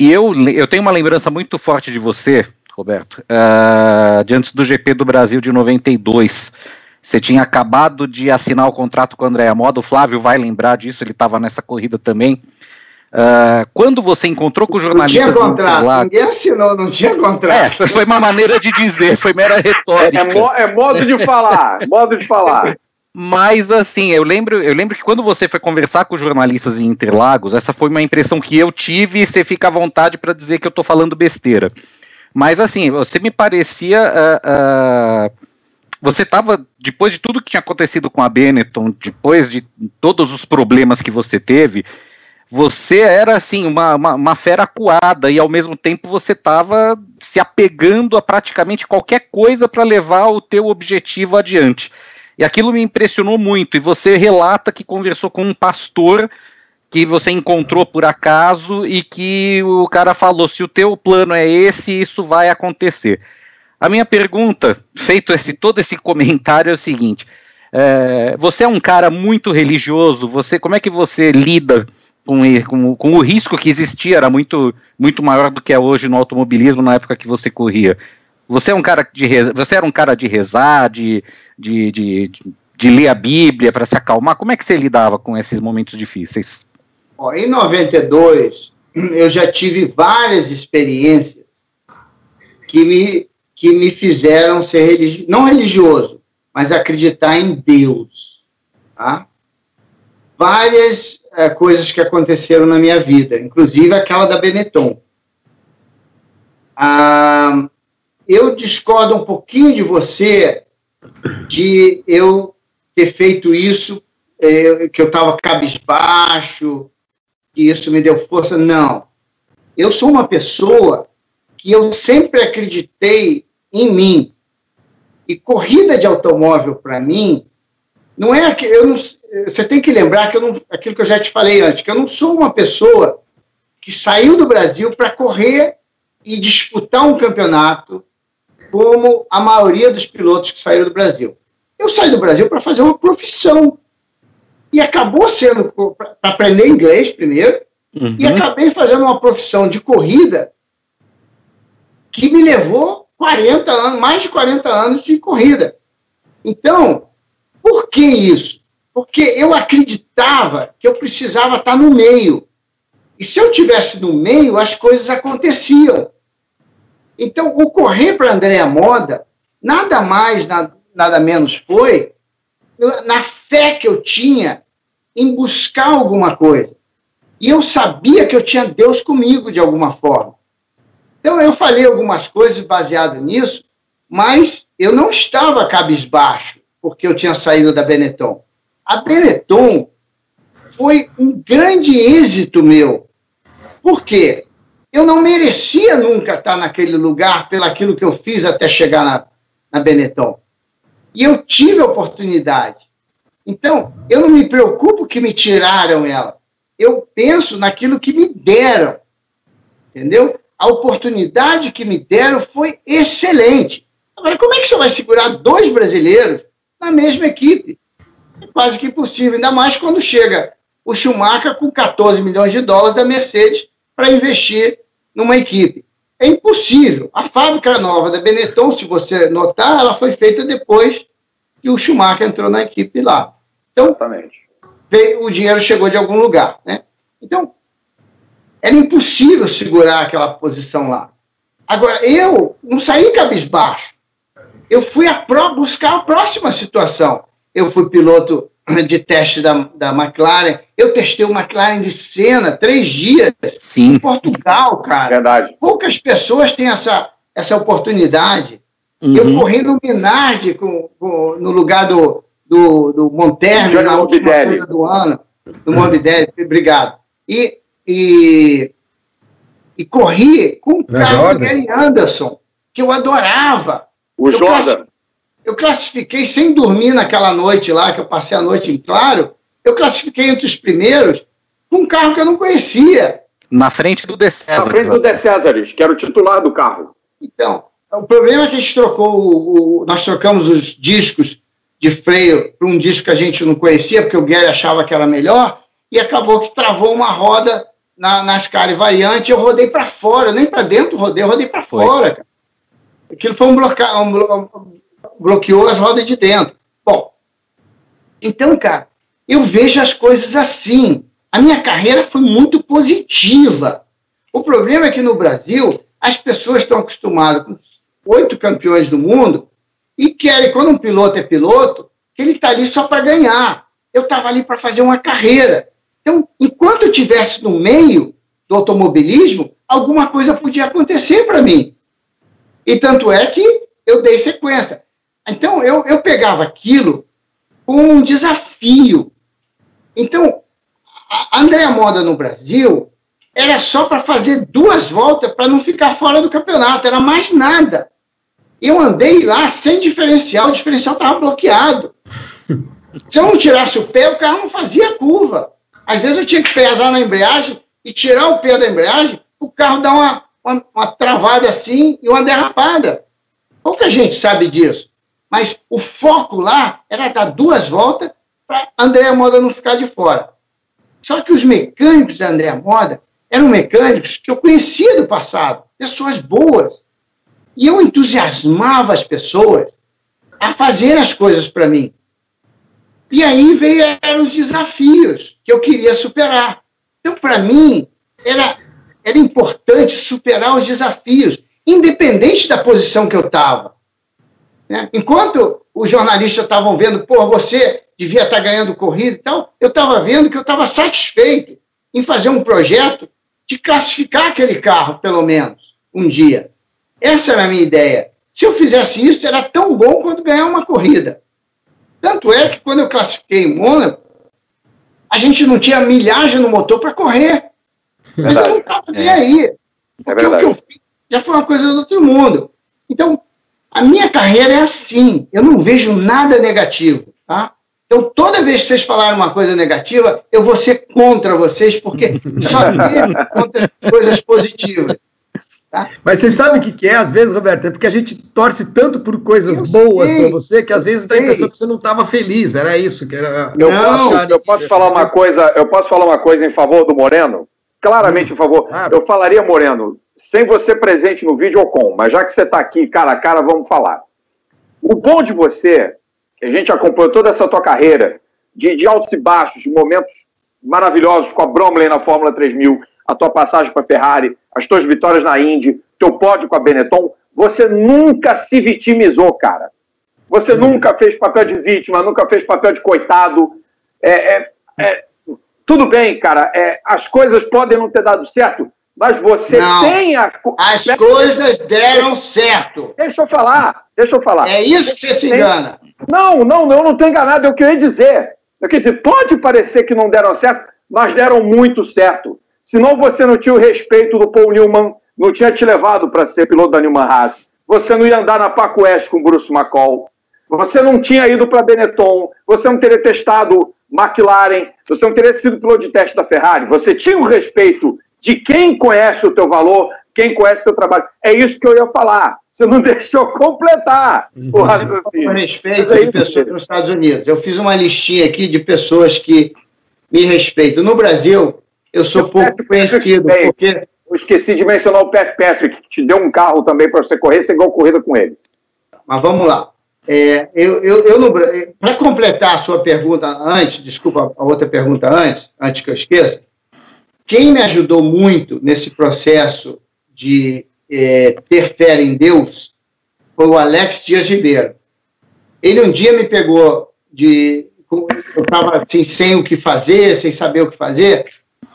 E eu, eu tenho uma lembrança muito forte de você, Roberto, uh, de antes do GP do Brasil de 92. Você tinha acabado de assinar o contrato com o André Moda, o Flávio vai lembrar disso, ele estava nessa corrida também. Uh, quando você encontrou com o jornalista. Não tinha contrato, ninguém assinou, não tinha contrato. É, foi uma maneira de dizer, foi mera retórica. É, mo é modo de falar, modo de falar. Mas assim, eu lembro, eu lembro que quando você foi conversar com os jornalistas em Interlagos, essa foi uma impressão que eu tive e você fica à vontade para dizer que eu estou falando besteira. Mas assim, você me parecia. Uh, uh, você estava, depois de tudo que tinha acontecido com a Benetton, depois de todos os problemas que você teve, você era assim uma, uma, uma fera acuada e ao mesmo tempo você estava se apegando a praticamente qualquer coisa para levar o teu objetivo adiante. E aquilo me impressionou muito. E você relata que conversou com um pastor que você encontrou por acaso e que o cara falou: se o teu plano é esse, isso vai acontecer. A minha pergunta, feito esse todo esse comentário, é o seguinte: é, você é um cara muito religioso. Você, como é que você lida com, com, com, o risco que existia era muito, muito maior do que é hoje no automobilismo na época que você corria. Você é um cara de você era um cara de rezar, de, de, de, de ler a Bíblia para se acalmar. Como é que você lidava com esses momentos difíceis? Em 92, eu já tive várias experiências que me, que me fizeram ser religioso, não religioso, mas acreditar em Deus. Tá? Várias é, coisas que aconteceram na minha vida, inclusive aquela da Benetton. Ah, eu discordo um pouquinho de você de eu ter feito isso, é, que eu estava cabisbaixo, que isso me deu força. Não. Eu sou uma pessoa que eu sempre acreditei em mim. E corrida de automóvel, para mim, não é que eu não, você tem que lembrar que eu não, aquilo que eu já te falei antes, que eu não sou uma pessoa que saiu do Brasil para correr e disputar um campeonato como a maioria dos pilotos que saíram do Brasil. Eu saí do Brasil para fazer uma profissão. E acabou sendo para aprender inglês primeiro, uhum. e acabei fazendo uma profissão de corrida que me levou 40 anos, mais de 40 anos de corrida. Então, por que isso? Porque eu acreditava que eu precisava estar no meio. E se eu tivesse no meio, as coisas aconteciam. Então, o correr para Andréa Moda, nada mais, nada, nada menos foi na fé que eu tinha em buscar alguma coisa. E eu sabia que eu tinha Deus comigo de alguma forma. Então, eu falei algumas coisas baseado nisso, mas eu não estava cabisbaixo porque eu tinha saído da Benetton. A Benetton foi um grande êxito meu. Por quê? Eu não merecia nunca estar naquele lugar pelo aquilo que eu fiz até chegar na, na Benetton. E eu tive a oportunidade. Então, eu não me preocupo que me tiraram ela. Eu penso naquilo que me deram. Entendeu? A oportunidade que me deram foi excelente. Agora, como é que você vai segurar dois brasileiros na mesma equipe. É quase que impossível, ainda mais quando chega o Schumacher com 14 milhões de dólares da Mercedes para investir numa equipe. É impossível. A fábrica nova da Benetton, se você notar, ela foi feita depois que o Schumacher entrou na equipe lá. Então, veio, o dinheiro chegou de algum lugar. Né? Então, era impossível segurar aquela posição lá. Agora, eu não saí cabisbaixo. Eu fui a pro, buscar a próxima situação. Eu fui piloto de teste da, da McLaren. Eu testei o McLaren de cena três dias Sim. em Portugal, cara. Verdade. Poucas pessoas têm essa, essa oportunidade. Uhum. Eu corri no Minardi com, com, no lugar do, do, do Monterno, na última coisa do ano. Do Morbidelli, obrigado. E, e, e corri com o carro do Gary Anderson, que eu adorava. O eu Jordan. Eu classifiquei sem dormir naquela noite lá, que eu passei a noite em claro. Eu classifiquei entre os primeiros com um carro que eu não conhecia. Na frente do De César. Na frente do De Césares, que era o titular do carro. Então, o problema é que a gente trocou, o, o, nós trocamos os discos de freio para um disco que a gente não conhecia, porque o Gary achava que era melhor, e acabou que travou uma roda na, na escala variante, eu rodei para fora, nem para dentro rodei, eu rodei para fora. Cara. Aquilo foi um, bloca... um, blo... bloqueou as rodas de dentro. Bom, então, cara, eu vejo as coisas assim. A minha carreira foi muito positiva. O problema é que no Brasil as pessoas estão acostumadas com oito campeões do mundo e querem, quando um piloto é piloto, que ele está ali só para ganhar. Eu estava ali para fazer uma carreira. Então, enquanto eu estivesse no meio do automobilismo, alguma coisa podia acontecer para mim. E tanto é que eu dei sequência. Então, eu, eu pegava aquilo como um desafio. Então, a Andréa Moda no Brasil era só para fazer duas voltas para não ficar fora do campeonato, era mais nada. Eu andei lá sem diferencial, o diferencial estava bloqueado. Se eu não tirasse o pé, o carro não fazia curva. Às vezes eu tinha que pesar na embreagem e tirar o pé da embreagem, o carro dá uma, uma, uma travada assim e uma derrapada. Pouca gente sabe disso. Mas o foco lá era dar duas voltas para André Moda não ficar de fora. Só que os mecânicos da André Moda eram mecânicos que eu conhecia do passado, pessoas boas. E eu entusiasmava as pessoas a fazer as coisas para mim. E aí vieram os desafios que eu queria superar. Então, para mim, era, era importante superar os desafios, independente da posição que eu estava. Né? Enquanto os jornalistas estavam vendo, pô, você devia estar tá ganhando corrida e tal, eu estava vendo que eu estava satisfeito em fazer um projeto de classificar aquele carro, pelo menos, um dia. Essa era a minha ideia. Se eu fizesse isso, era tão bom quanto ganhar uma corrida. Tanto é que quando eu classifiquei em Mônaco, a gente não tinha milhagem no motor para correr. Mas eu não estava nem é. aí. É verdade. o que eu fiz já foi uma coisa do outro mundo. Então, a minha carreira é assim. Eu não vejo nada negativo. Tá? Então, toda vez que vocês falarem uma coisa negativa, eu vou ser contra vocês, porque só [LAUGHS] vejo contra coisas positivas. Mas você sabe o que, que é, às vezes, Roberto? É porque a gente torce tanto por coisas eu boas para você que às vezes dá a impressão que você não estava feliz. Era isso que era. Eu, não, posso, eu posso falar uma coisa. Eu posso falar uma coisa em favor do Moreno. Claramente hum, em favor. Claro. Eu falaria Moreno, sem você presente no vídeo ou com, mas já que você está aqui cara a cara, vamos falar. O bom de você, que a gente acompanhou toda essa tua carreira, de, de altos e baixos, de momentos maravilhosos com a Bromley na Fórmula 3000, a tua passagem para a Ferrari, as tuas vitórias na Indy, teu pódio com a Benetton, você nunca se vitimizou, cara. Você uhum. nunca fez papel de vítima, nunca fez papel de coitado. É, é, é tudo bem, cara. É, as coisas podem não ter dado certo, mas você não, tem a. As coisas deram certo. Deixa eu falar, deixa eu falar. É isso que você se engana. Não, não, não, eu não estou enganado. É o que eu ia dizer. Eu queria dizer, pode parecer que não deram certo, mas deram muito certo. Senão você não tinha o respeito do Paul Newman, não tinha te levado para ser piloto da Newman Haas. Você não ia andar na Paco West com o Bruce McCall. Você não tinha ido para Benetton. Você não teria testado McLaren. Você não teria sido piloto de teste da Ferrari. Você tinha o respeito de quem conhece o teu valor, quem conhece o teu trabalho. É isso que eu ia falar. Você não [LAUGHS] deixou completar o raciocínio. Com respeito às pessoas nos Estados Unidos. Eu fiz uma listinha aqui de pessoas que me respeitam. No Brasil, eu sou pouco conhecido, porque. Eu esqueci de mencionar o Pat Patrick, que te deu um carro também para você correr, você ganhou corrida com ele. Mas vamos lá. É, eu, eu, eu Para completar a sua pergunta antes, desculpa a outra pergunta antes, antes que eu esqueça, quem me ajudou muito nesse processo de é, ter fé em Deus foi o Alex Dias Ribeiro. Ele um dia me pegou de. Eu estava assim, sem o que fazer, sem saber o que fazer,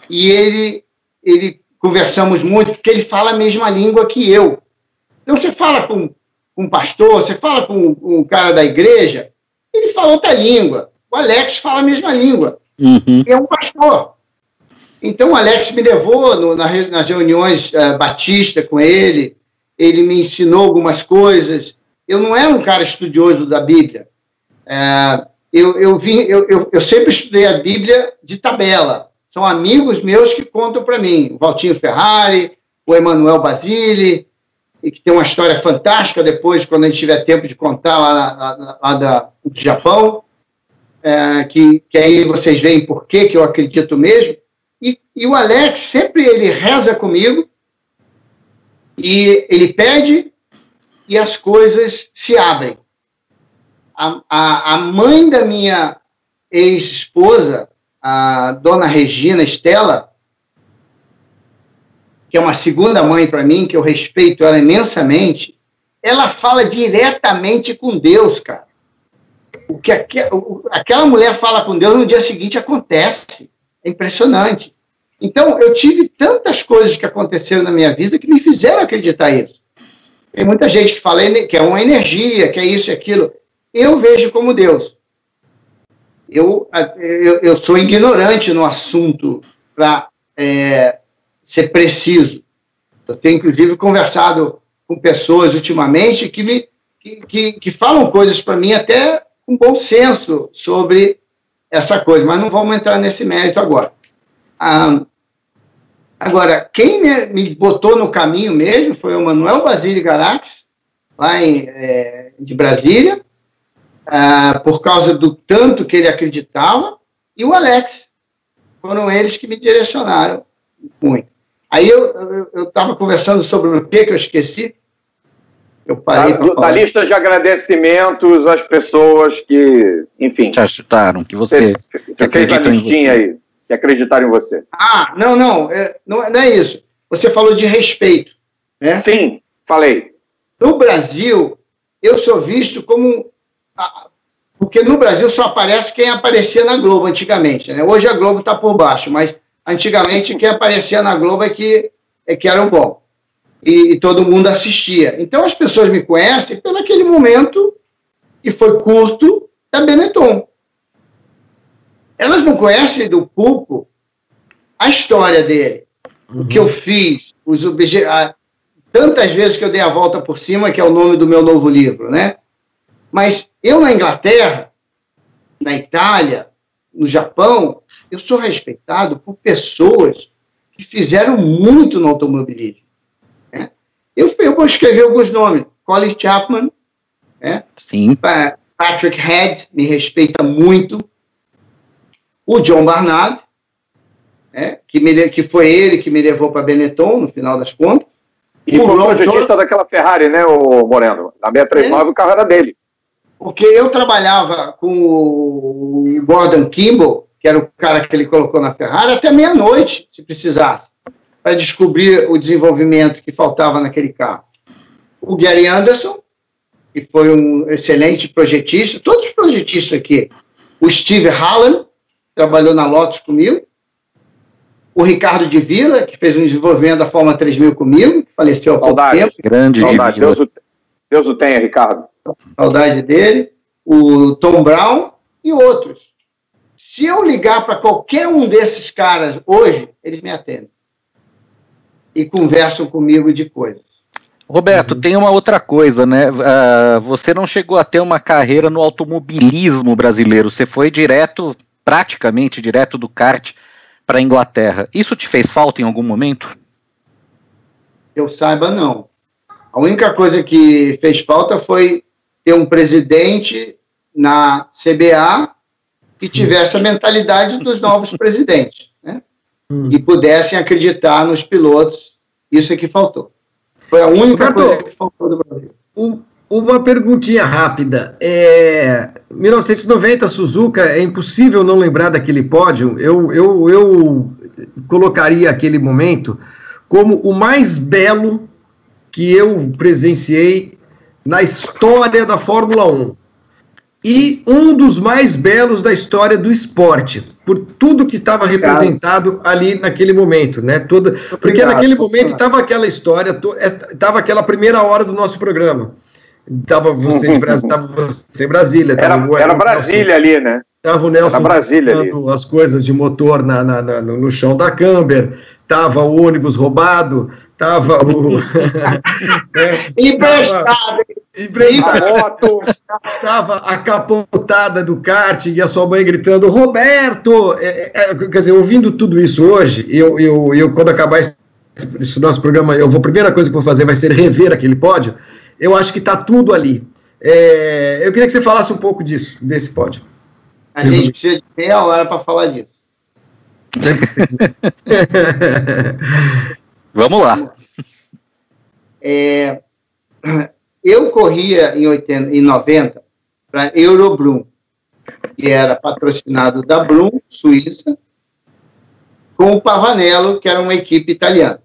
e ele, ele conversamos muito, porque ele fala a mesma língua que eu. Então, você fala com, com um pastor, você fala com, com um cara da igreja, ele fala outra língua. O Alex fala a mesma língua. Uhum. É um pastor. Então, o Alex me levou no, nas reuniões uh, batista com ele, ele me ensinou algumas coisas. Eu não era um cara estudioso da Bíblia. Uh, eu, eu, vim, eu, eu, eu, sempre estudei a Bíblia de tabela. São amigos meus que contam para mim. O Valtinho Ferrari, o Emanuel Basile, e que tem uma história fantástica depois, quando a gente tiver tempo de contar lá, lá, lá da, do Japão, é, que, que aí vocês veem por que, que eu acredito mesmo. E, e o Alex sempre ele reza comigo e ele pede e as coisas se abrem. A, a, a mãe da minha ex-esposa, a dona Regina Estela, que é uma segunda mãe para mim, que eu respeito ela imensamente, ela fala diretamente com Deus, cara. O que aquela mulher fala com Deus no dia seguinte acontece. É impressionante. Então, eu tive tantas coisas que aconteceram na minha vida que me fizeram acreditar isso. Tem muita gente que fala que é uma energia, que é isso e aquilo. Eu vejo como Deus. Eu, eu, eu sou ignorante no assunto para é, ser preciso. Eu tenho, inclusive, conversado com pessoas ultimamente que, me, que, que, que falam coisas para mim até com bom senso sobre essa coisa, mas não vamos entrar nesse mérito agora. Ah, agora, quem me, me, botou no caminho mesmo foi o Manuel Basílio Garax, lá em, é, de Brasília, ah, por causa do tanto que ele acreditava, e o Alex. Foram eles que me direcionaram muito. Aí eu estava conversando sobre o que que eu esqueci. Eu parei da, da lista de agradecimentos às pessoas que, enfim. Te ajudaram, que você. Você, você fez a listinha aí, que acreditaram em você. Ah, não, não, é, não, não é isso. Você falou de respeito. Né? Sim, falei. No Brasil, eu sou visto como. Porque no Brasil só aparece quem aparecia na Globo antigamente. Né? Hoje a Globo está por baixo, mas antigamente quem aparecia na Globo é que, é que era o bom. E, e, todo mundo assistia. Então as pessoas me conhecem pelo aquele momento, que foi curto, da Benetton. Elas não conhecem do Pulpo a história dele, uhum. o que eu uhum. fiz, os objetos. Tantas vezes que eu dei a volta por cima, que é o nome do meu novo livro, né? Mas eu na Inglaterra, na Itália, no Japão, eu sou respeitado por pessoas que fizeram muito no automobilismo. Né? Eu, eu vou escrever alguns nomes. Colin Chapman, né? Sim. Patrick Head, me respeita muito. O John Barnard, né? que, me, que foi ele que me levou para Benetton, no final das contas. E o foi o projetista daquela Ferrari, né, o Moreno? Na 639 é. o carro era dele. Porque eu trabalhava com o Gordon Kimball, que era o cara que ele colocou na Ferrari, até meia-noite, se precisasse, para descobrir o desenvolvimento que faltava naquele carro. O Gary Anderson, que foi um excelente projetista, todos os projetistas aqui. O Steve Hallam, trabalhou na Lotus comigo. O Ricardo de Vila, que fez um desenvolvimento da Forma 3000 comigo, faleceu há pouco tempo. Grande Saudade. Deus o, Deus o tenha, Ricardo. Saudade dele. O Tom Brown e outros. Se eu ligar para qualquer um desses caras hoje, eles me atendem. E conversam comigo de coisas. Roberto, uhum. tem uma outra coisa, né? Uh, você não chegou a ter uma carreira no automobilismo brasileiro. Você foi direto, praticamente direto do kart para a Inglaterra. Isso te fez falta em algum momento? Eu saiba, não. A única coisa que fez falta foi ter um presidente na CBA que tivesse a mentalidade dos novos presidentes, né? Hum. E pudessem acreditar nos pilotos. Isso é que faltou. Foi a única Roberto, coisa que faltou do Brasil. O, uma perguntinha rápida. É, 1990, Suzuka, é impossível não lembrar daquele pódio. Eu, eu, eu colocaria aquele momento como o mais belo que eu presenciei na história da Fórmula 1 e um dos mais belos da história do esporte, por tudo que estava representado ali naquele momento, né? Toda, porque naquele momento estava aquela história, estava é, aquela primeira hora do nosso programa. Estava você, em Brasília, você em Brasília. Era, o, era Brasília ali, né? Estava o Nelson Brasília as coisas de motor na, na, na, no chão da Camber, estava o ônibus roubado, estava o. [LAUGHS] é, emprestado! Emprestado! Estava a capotada do kart e a sua mãe gritando: Roberto! É, é, quer dizer, ouvindo tudo isso hoje, eu, eu, eu quando acabar esse, esse nosso programa, eu vou, a primeira coisa que eu vou fazer vai ser rever aquele pódio. Eu acho que está tudo ali. É, eu queria que você falasse um pouco disso, desse pódio. A gente precisa de meia hora para falar disso. [LAUGHS] Vamos lá. É, eu corria em, 80, em 90 para Eurobrum, que era patrocinado da Brum, Suíça, com o Pavanello, que era uma equipe italiana.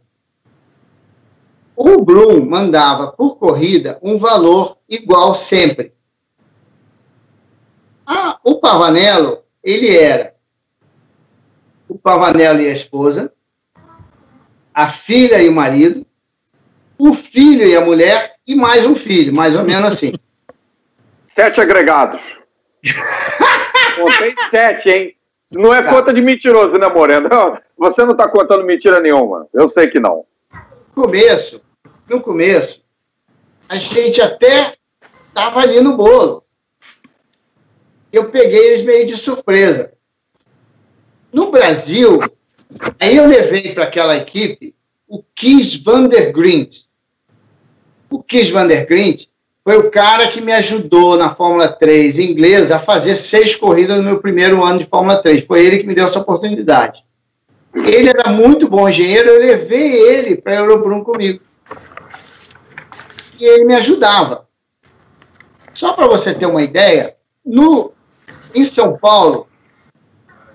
O Brum mandava por corrida um valor igual sempre. Ah, o Pavanello, ele era o Pavanello e a esposa, a filha e o marido, o filho e a mulher e mais um filho, mais ou menos assim. Sete agregados. [LAUGHS] Contei sete, hein? Não é tá. conta de mentiroso, né, Moreno? Você não está contando mentira nenhuma. Eu sei que não. No começo, no começo, a gente até estava ali no bolo. Eu peguei eles meio de surpresa. No Brasil, Aí eu levei para aquela equipe o Kiss Van der Grint. O Kiss Van der Grint foi o cara que me ajudou na Fórmula 3 inglesa a fazer seis corridas no meu primeiro ano de Fórmula 3. Foi ele que me deu essa oportunidade. Ele era muito bom engenheiro, eu levei ele para a Eurobrum comigo. E ele me ajudava. Só para você ter uma ideia, no, em São Paulo,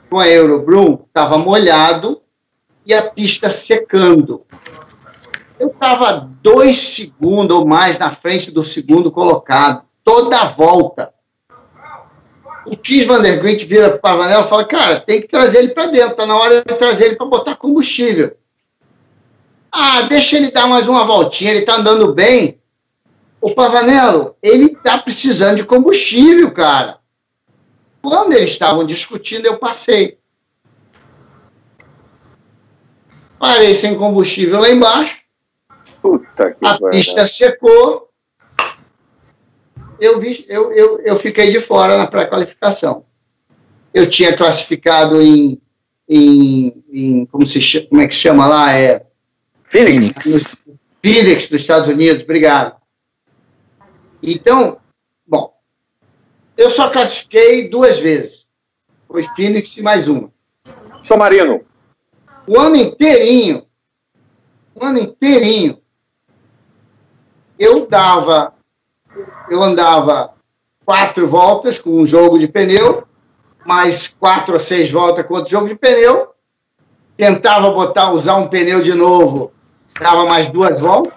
com a Eurobrum, estava molhado e a pista secando. Eu estava dois segundos ou mais na frente do segundo colocado, toda a volta. O Kiss Van Der Grint vira para o Pavanello e fala, cara, tem que trazer ele para dentro, está na hora de trazer ele para botar combustível. Ah, deixa ele dar mais uma voltinha, ele está andando bem. O Pavanello, ele está precisando de combustível, cara. Quando eles estavam discutindo, eu passei. Parei sem combustível lá embaixo. Puta que a pista secou. Eu, vi, eu, eu, eu fiquei de fora na pré-qualificação. Eu tinha classificado em, em, em como, se, como é que se chama lá? É, Phoenix. Phoenix, dos Estados Unidos, obrigado. Então, eu só classifiquei duas vezes. Foi Phoenix e mais uma. São Marino. O ano inteirinho, o ano inteirinho, eu dava, eu andava quatro voltas com um jogo de pneu, mais quatro ou seis voltas com outro jogo de pneu, tentava botar, usar um pneu de novo, dava mais duas voltas,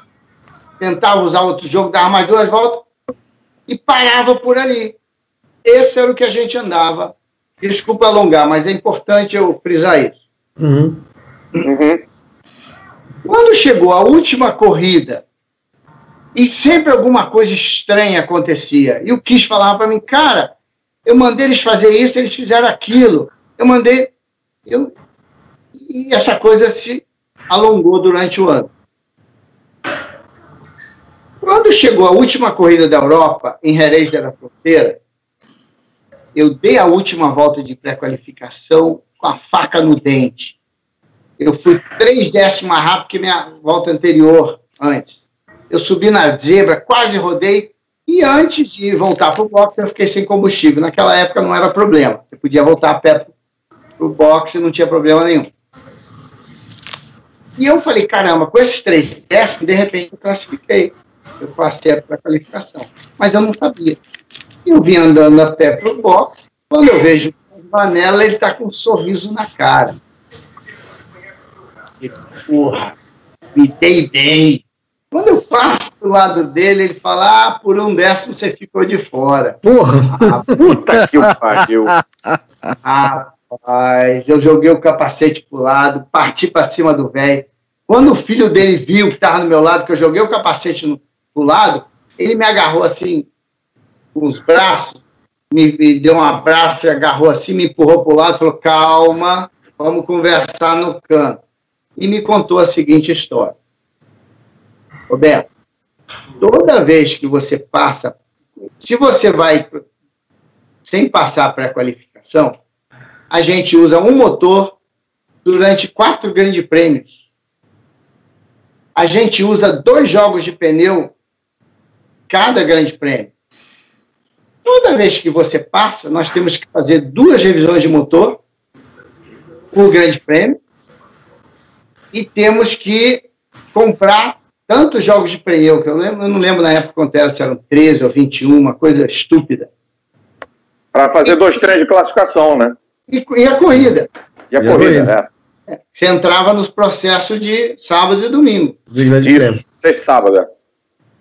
tentava usar outro jogo, dava mais duas voltas, e parava por ali. Esse era o que a gente andava. Desculpa alongar, mas é importante eu frisar isso. Uhum. Uhum. Quando chegou a última corrida, e sempre alguma coisa estranha acontecia, e o Kiss falava para mim, cara, eu mandei eles fazer isso, eles fizeram aquilo. Eu mandei. Eu... E essa coisa se alongou durante o ano. Quando chegou a última corrida da Europa, em Jerez da Fronteira, eu dei a última volta de pré-qualificação com a faca no dente. Eu fui três décimos mais rápido que minha volta anterior, antes. Eu subi na zebra, quase rodei, e antes de voltar para o boxe, eu fiquei sem combustível. Naquela época não era problema. Você podia voltar a pé para o boxe, não tinha problema nenhum. E eu falei, caramba, com esses três décimos, de repente eu classifiquei. eu passei a qualificação. Mas eu não sabia. Eu vim andando até para o box, quando eu vejo o Vanella, ele está com um sorriso na cara. E, porra, me dei bem. Quando eu passo do lado dele, ele fala: Ah, por um décimo você ficou de fora. Porra! Ah, puta que o pariu. Rapaz, eu joguei o capacete pro lado, parti para cima do velho. Quando o filho dele viu que estava no meu lado, que eu joguei o capacete no, pro lado, ele me agarrou assim, os braços, me, me deu um abraço e agarrou assim, me empurrou pro lado, falou: Calma, vamos conversar no canto. E me contou a seguinte história. Roberto, toda vez que você passa, se você vai sem passar para a qualificação, a gente usa um motor durante quatro grandes prêmios. A gente usa dois jogos de pneu cada grande prêmio. Toda vez que você passa, nós temos que fazer duas revisões de motor por grande prêmio e temos que comprar tantos jogos de pneu, que eu, lembro, eu não lembro na época quanto era, se eram 13 ou 21, uma coisa estúpida. Para fazer dois treinos de classificação, né? E, e a corrida. E a e corrida, é. Você entrava nos processos de sábado e domingo. Isso, sexta sábado. É.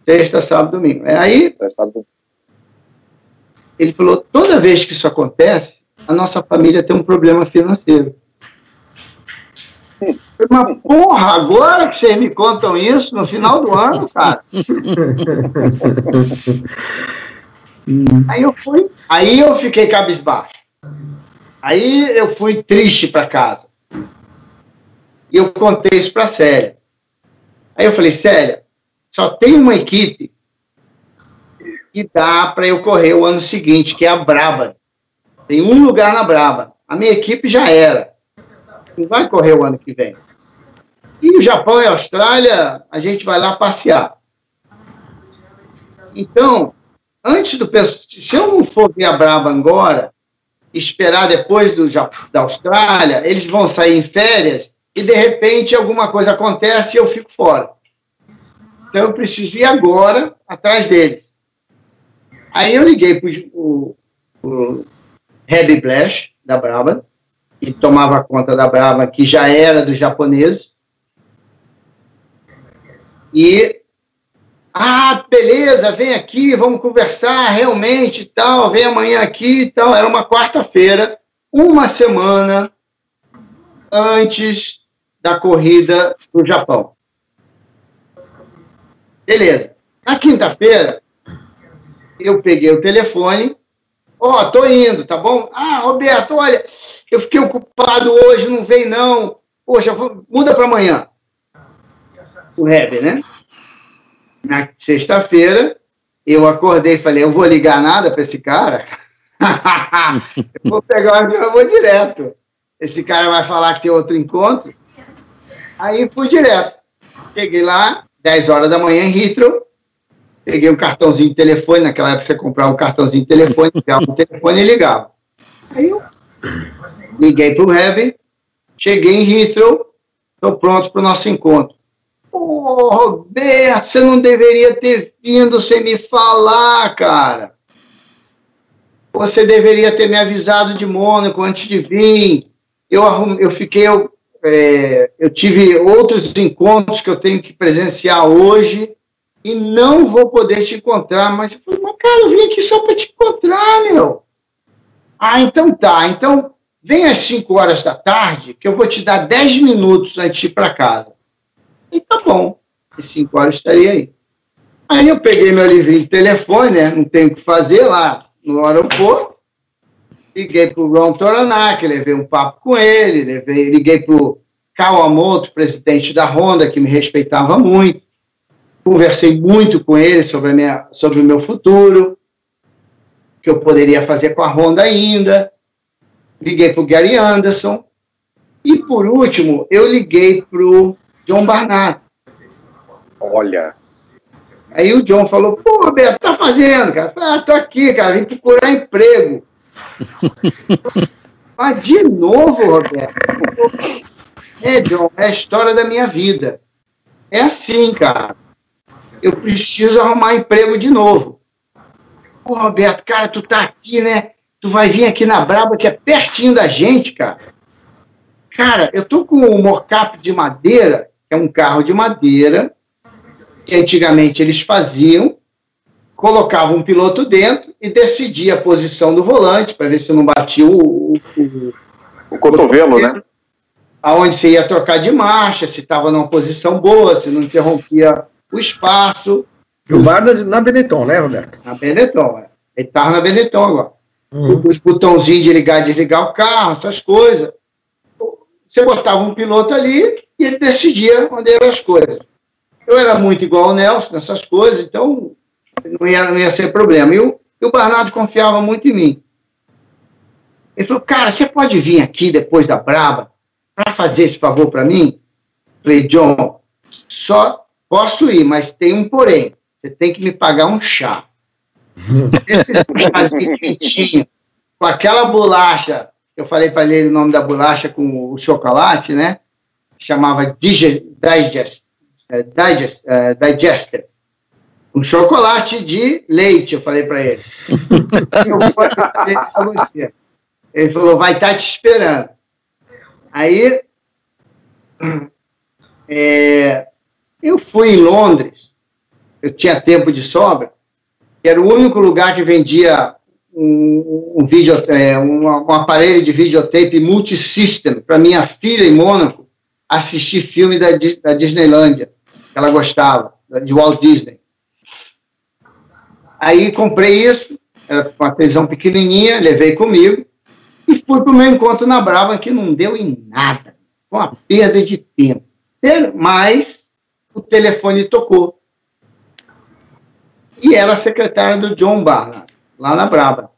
Sexta, sábado e domingo. É, aí, sábado. Ele falou, toda vez que isso acontece, a nossa família tem um problema financeiro. Mas, porra, agora que vocês me contam isso, no final do ano, cara. [LAUGHS] aí eu fui, aí eu fiquei cabisbaixo. Aí eu fui triste para casa. E eu contei isso para Célia. Aí eu falei, Célia, só tem uma equipe que dá para eu correr o ano seguinte, que é a Braba. Tem um lugar na Braba. A minha equipe já era. Não vai correr o ano que vem. E o Japão e a Austrália, a gente vai lá passear. Então, antes do se eu não for ver a Braba agora, esperar depois do, da Austrália, eles vão sair em férias e de repente alguma coisa acontece e eu fico fora. Então eu preciso ir agora atrás deles. Aí eu liguei para o Reb Blash, da Braba, que tomava conta da Brava, que já era dos japoneses. E, ah, beleza, vem aqui, vamos conversar realmente tal, vem amanhã aqui e tal. Era uma quarta-feira, uma semana antes da corrida do Japão. Beleza. Na quinta-feira, eu peguei o telefone Ó, oh, tô indo, tá bom? Ah, Roberto, olha, eu fiquei ocupado hoje, não vem não. Poxa, muda para amanhã. O Heber, né? Na sexta-feira, eu acordei e falei, eu vou ligar nada para esse cara? [LAUGHS] eu vou pegar o avião e vou direto. Esse cara vai falar que tem outro encontro. Aí fui direto. Cheguei lá, 10 horas da manhã em Heathrow, peguei um cartãozinho de telefone, naquela época você comprava um cartãozinho de telefone, pegava um telefone e ligava. Aí eu liguei para o Heavy, cheguei em Heathrow, estou pronto para o nosso encontro. Ô, Roberto, você não deveria ter vindo sem me falar, cara. Você deveria ter me avisado de Mônaco antes de vir. Eu, arrum, eu fiquei, eu, é, eu tive outros encontros que eu tenho que presenciar hoje e não vou poder te encontrar. Mas, mas cara, eu vim aqui só para te encontrar, meu. Ah, então tá. Então, vem às 5 horas da tarde, que eu vou te dar 10 minutos antes de ir para casa. E tá bom. Às 5 horas estarei aí. Aí eu peguei meu livrinho de telefone, né? Não tenho o que fazer lá no aeroporto. Liguei para o Ron Toranak, levei um papo com ele, levei, liguei para o Kawamoto, presidente da Honda, que me respeitava muito conversei muito com ele sobre, minha, sobre o meu futuro, que eu poderia fazer com a Honda ainda. Liguei para o Gary Anderson. E, por último, eu liguei para o John Barnard. Olha. Aí o John falou, pô, Roberto, tá fazendo, cara? Eu falei, ah, tô aqui, cara, vim procurar emprego. [LAUGHS] Mas de novo, Roberto. É, John, é a história da minha vida. É assim, cara. Eu preciso arrumar emprego de novo. Pô, Roberto, cara, tu tá aqui, né? Tu vai vir aqui na Braba, que é pertinho da gente, cara. Cara, eu tô com um mocap de madeira, que é um carro de madeira, que antigamente eles faziam, colocavam um piloto dentro e decidia a posição do volante, para ver se não batia o, o, o cotovelo, né? Aonde você ia trocar de marcha, se estava numa posição boa, se não interrompia o espaço. E o bar na Benetton, né, Roberto? Na Benetton, é. Ele estava na Benetton agora. Uhum. Os botãozinhos de ligar e desligar o carro, essas coisas. Você botava um piloto ali e ele decidia onde eram as coisas. Eu era muito igual ao Nelson nessas coisas, então não ia, não ia ser problema. E o, e o Barnardo confiava muito em mim. Ele falou, cara, você pode vir aqui depois da Braba para fazer esse favor para mim? Falei, John, só posso ir, mas tem um porém. Você tem que me pagar um chá. um chazinho [LAUGHS] quentinho, com aquela bolacha, eu falei para ele o nome da bolacha com o chocolate, né? Chamava Digest, Digest, é, Digest, uh, Digester. Um chocolate de leite, eu falei para ele. [LAUGHS] eu vou fazer para você. Ele falou, vai estar tá te esperando. Aí, é, eu fui em Londres, eu tinha tempo de sobra, era o único lugar que vendia um, um, vídeo, é, um, um, aparelho de videotape multisystem para minha filha em Mônaco assistir filme da, da Disneylândia, que ela gostava, de Walt Disney. Aí comprei isso, era uma televisão pequenininha, levei comigo e fui para o meu encontro na Brava, que não deu em nada. Foi uma perda de tempo. Mas o telefone tocou e era secretária do John Barnard, lá na Braba,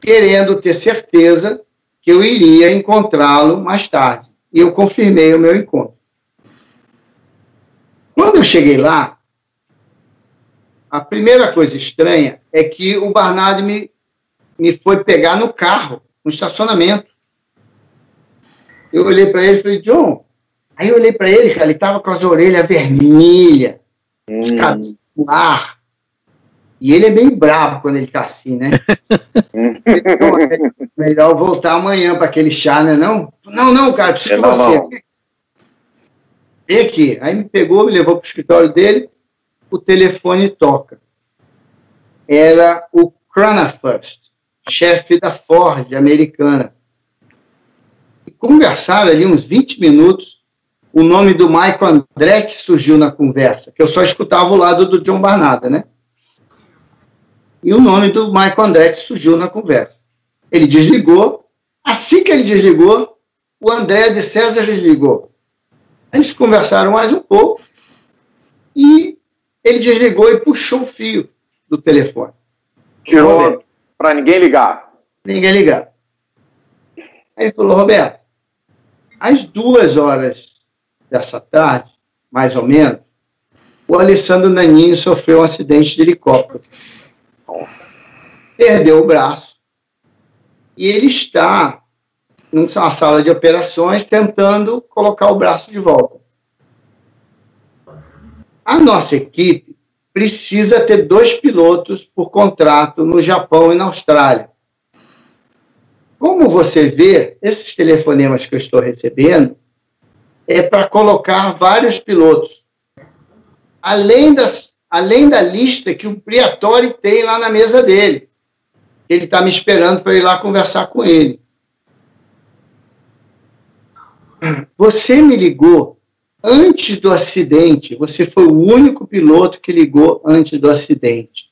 querendo ter certeza que eu iria encontrá-lo mais tarde. E eu confirmei o meu encontro. Quando eu cheguei lá, a primeira coisa estranha é que o Barnard me, me foi pegar no carro, no estacionamento. Eu olhei para ele e falei, John. Aí eu olhei para ele, cara, ele estava com as orelhas vermelhas, hum. os cabelos ar. E ele é bem bravo quando ele tá assim, né? então, [LAUGHS] é melhor voltar amanhã para aquele chá, né? Não, não, não, cara, preciso é de você. Vem aqui. Aí me pegou, me levou para o escritório dele, o telefone toca. Era o Cronafirst, chefe da Ford americana. E conversaram ali uns 20 minutos o nome do Michael Andretti surgiu na conversa, que eu só escutava o lado do John Barnada, né? E o nome do Michael Andretti surgiu na conversa. Ele desligou. Assim que ele desligou, o André de César desligou. Eles conversaram mais um pouco e ele desligou e puxou o fio do telefone. Tirou para ninguém ligar. Ninguém ligar. Aí ele falou, Roberto, às duas horas dessa tarde, mais ou menos, o Alessandro Nanini sofreu um acidente de helicóptero. Perdeu o braço. E ele está numa sala de operações tentando colocar o braço de volta. A nossa equipe precisa ter dois pilotos por contrato no Japão e na Austrália. Como você vê, esses telefonemas que eu estou recebendo é para colocar vários pilotos. Além, das, além da lista que o Priatori tem lá na mesa dele. Ele está me esperando para ir lá conversar com ele. Você me ligou antes do acidente. Você foi o único piloto que ligou antes do acidente.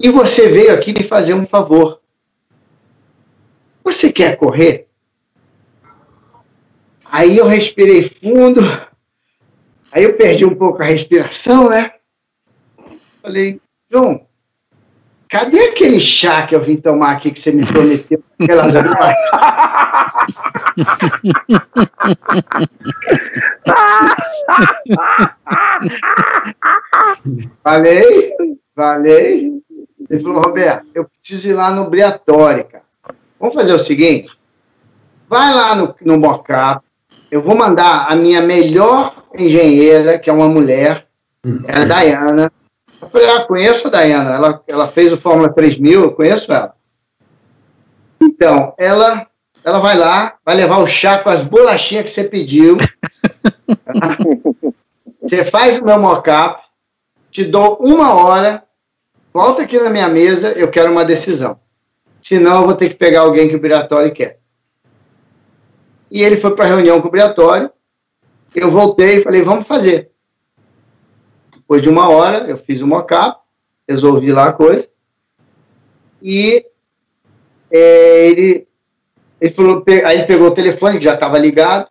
E você veio aqui me fazer um favor. Você quer correr? Aí eu respirei fundo, aí eu perdi um pouco a respiração, né? Falei, João, cadê aquele chá que eu vim tomar aqui que você me prometeu? Aquelas [LAUGHS] falei, falei. Ele falou, Roberto, eu preciso ir lá no Briatório, cara. Vamos fazer o seguinte, vai lá no, no mocap, eu vou mandar a minha melhor engenheira, que é uma mulher, É a Dayana. Eu falei, ah, conheço a Dayana. Ela, ela fez o Fórmula 3000, eu conheço ela. Então, ela, ela vai lá, vai levar o chá com as bolachinhas que você pediu. [LAUGHS] você faz o meu mockup, te dou uma hora, volta aqui na minha mesa, eu quero uma decisão. Senão, eu vou ter que pegar alguém que o Biratório quer. E ele foi para a reunião com o Biratório. Eu voltei e falei, vamos fazer. Depois de uma hora, eu fiz o mockup, resolvi lá a coisa. E é, ele, ele falou, aí ele pegou o telefone, que já estava ligado,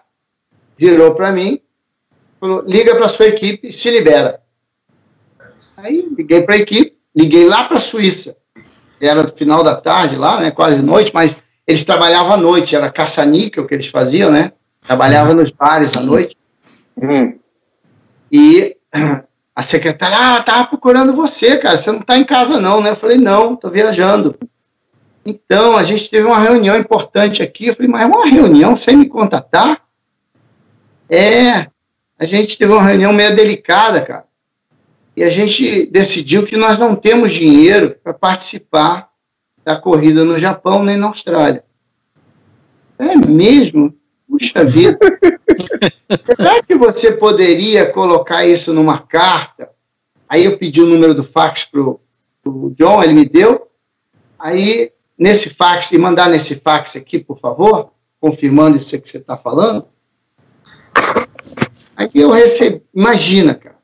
virou para mim, falou, liga para sua equipe se libera. Aí liguei para a equipe, liguei lá para a Suíça. Era final da tarde lá, né, quase noite, mas eles trabalhavam à noite, era caça-níquel que eles faziam, né? Trabalhavam nos bares à noite. Hum. E a secretária, ah, tava procurando você, cara, você não está em casa não, né? Eu falei, não, estou viajando. Então, a gente teve uma reunião importante aqui. Eu falei, mas é uma reunião sem me contatar? É, a gente teve uma reunião meio delicada, cara. E a gente decidiu que nós não temos dinheiro para participar da corrida no Japão nem na Austrália. É mesmo? Puxa vida. [LAUGHS] Será que você poderia colocar isso numa carta? Aí eu pedi o número do fax para o John, ele me deu. Aí nesse fax e mandar nesse fax aqui, por favor, confirmando isso que você está falando. Aí eu recebi, imagina, cara,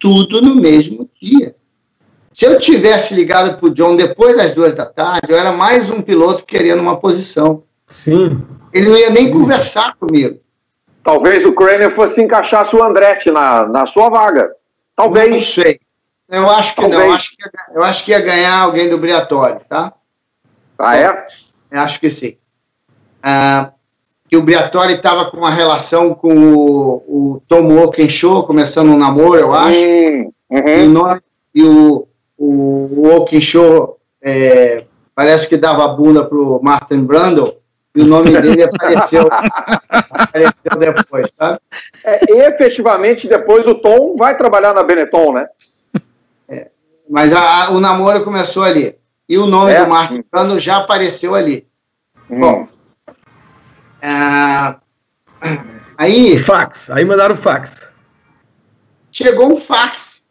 tudo no mesmo dia. Se eu tivesse ligado para o John depois das duas da tarde, eu era mais um piloto querendo uma posição. Sim. Ele não ia nem conversar comigo. Talvez o Kramer fosse encaixar o Andretti na, na sua vaga. Talvez. Não sei. Eu acho que Talvez. não. Eu acho que, ia, eu acho que ia ganhar alguém do Briatório, tá? Ah, é? Eu acho que sim. Ah, que o Briatore estava com uma relação com o, o Tom Show, começando um namoro, eu acho. Hum, uhum. E, nós, e o, o, o Show é, parece que dava bunda para o Martin Brundle, e o nome dele apareceu, apareceu depois, sabe? É, efetivamente, depois o Tom vai trabalhar na Benetton, né? É, mas a, o namoro começou ali. E o nome é? do Martin Brando já apareceu ali. Hum. Bom, é, aí... Fax, aí mandaram fax. Chegou um fax.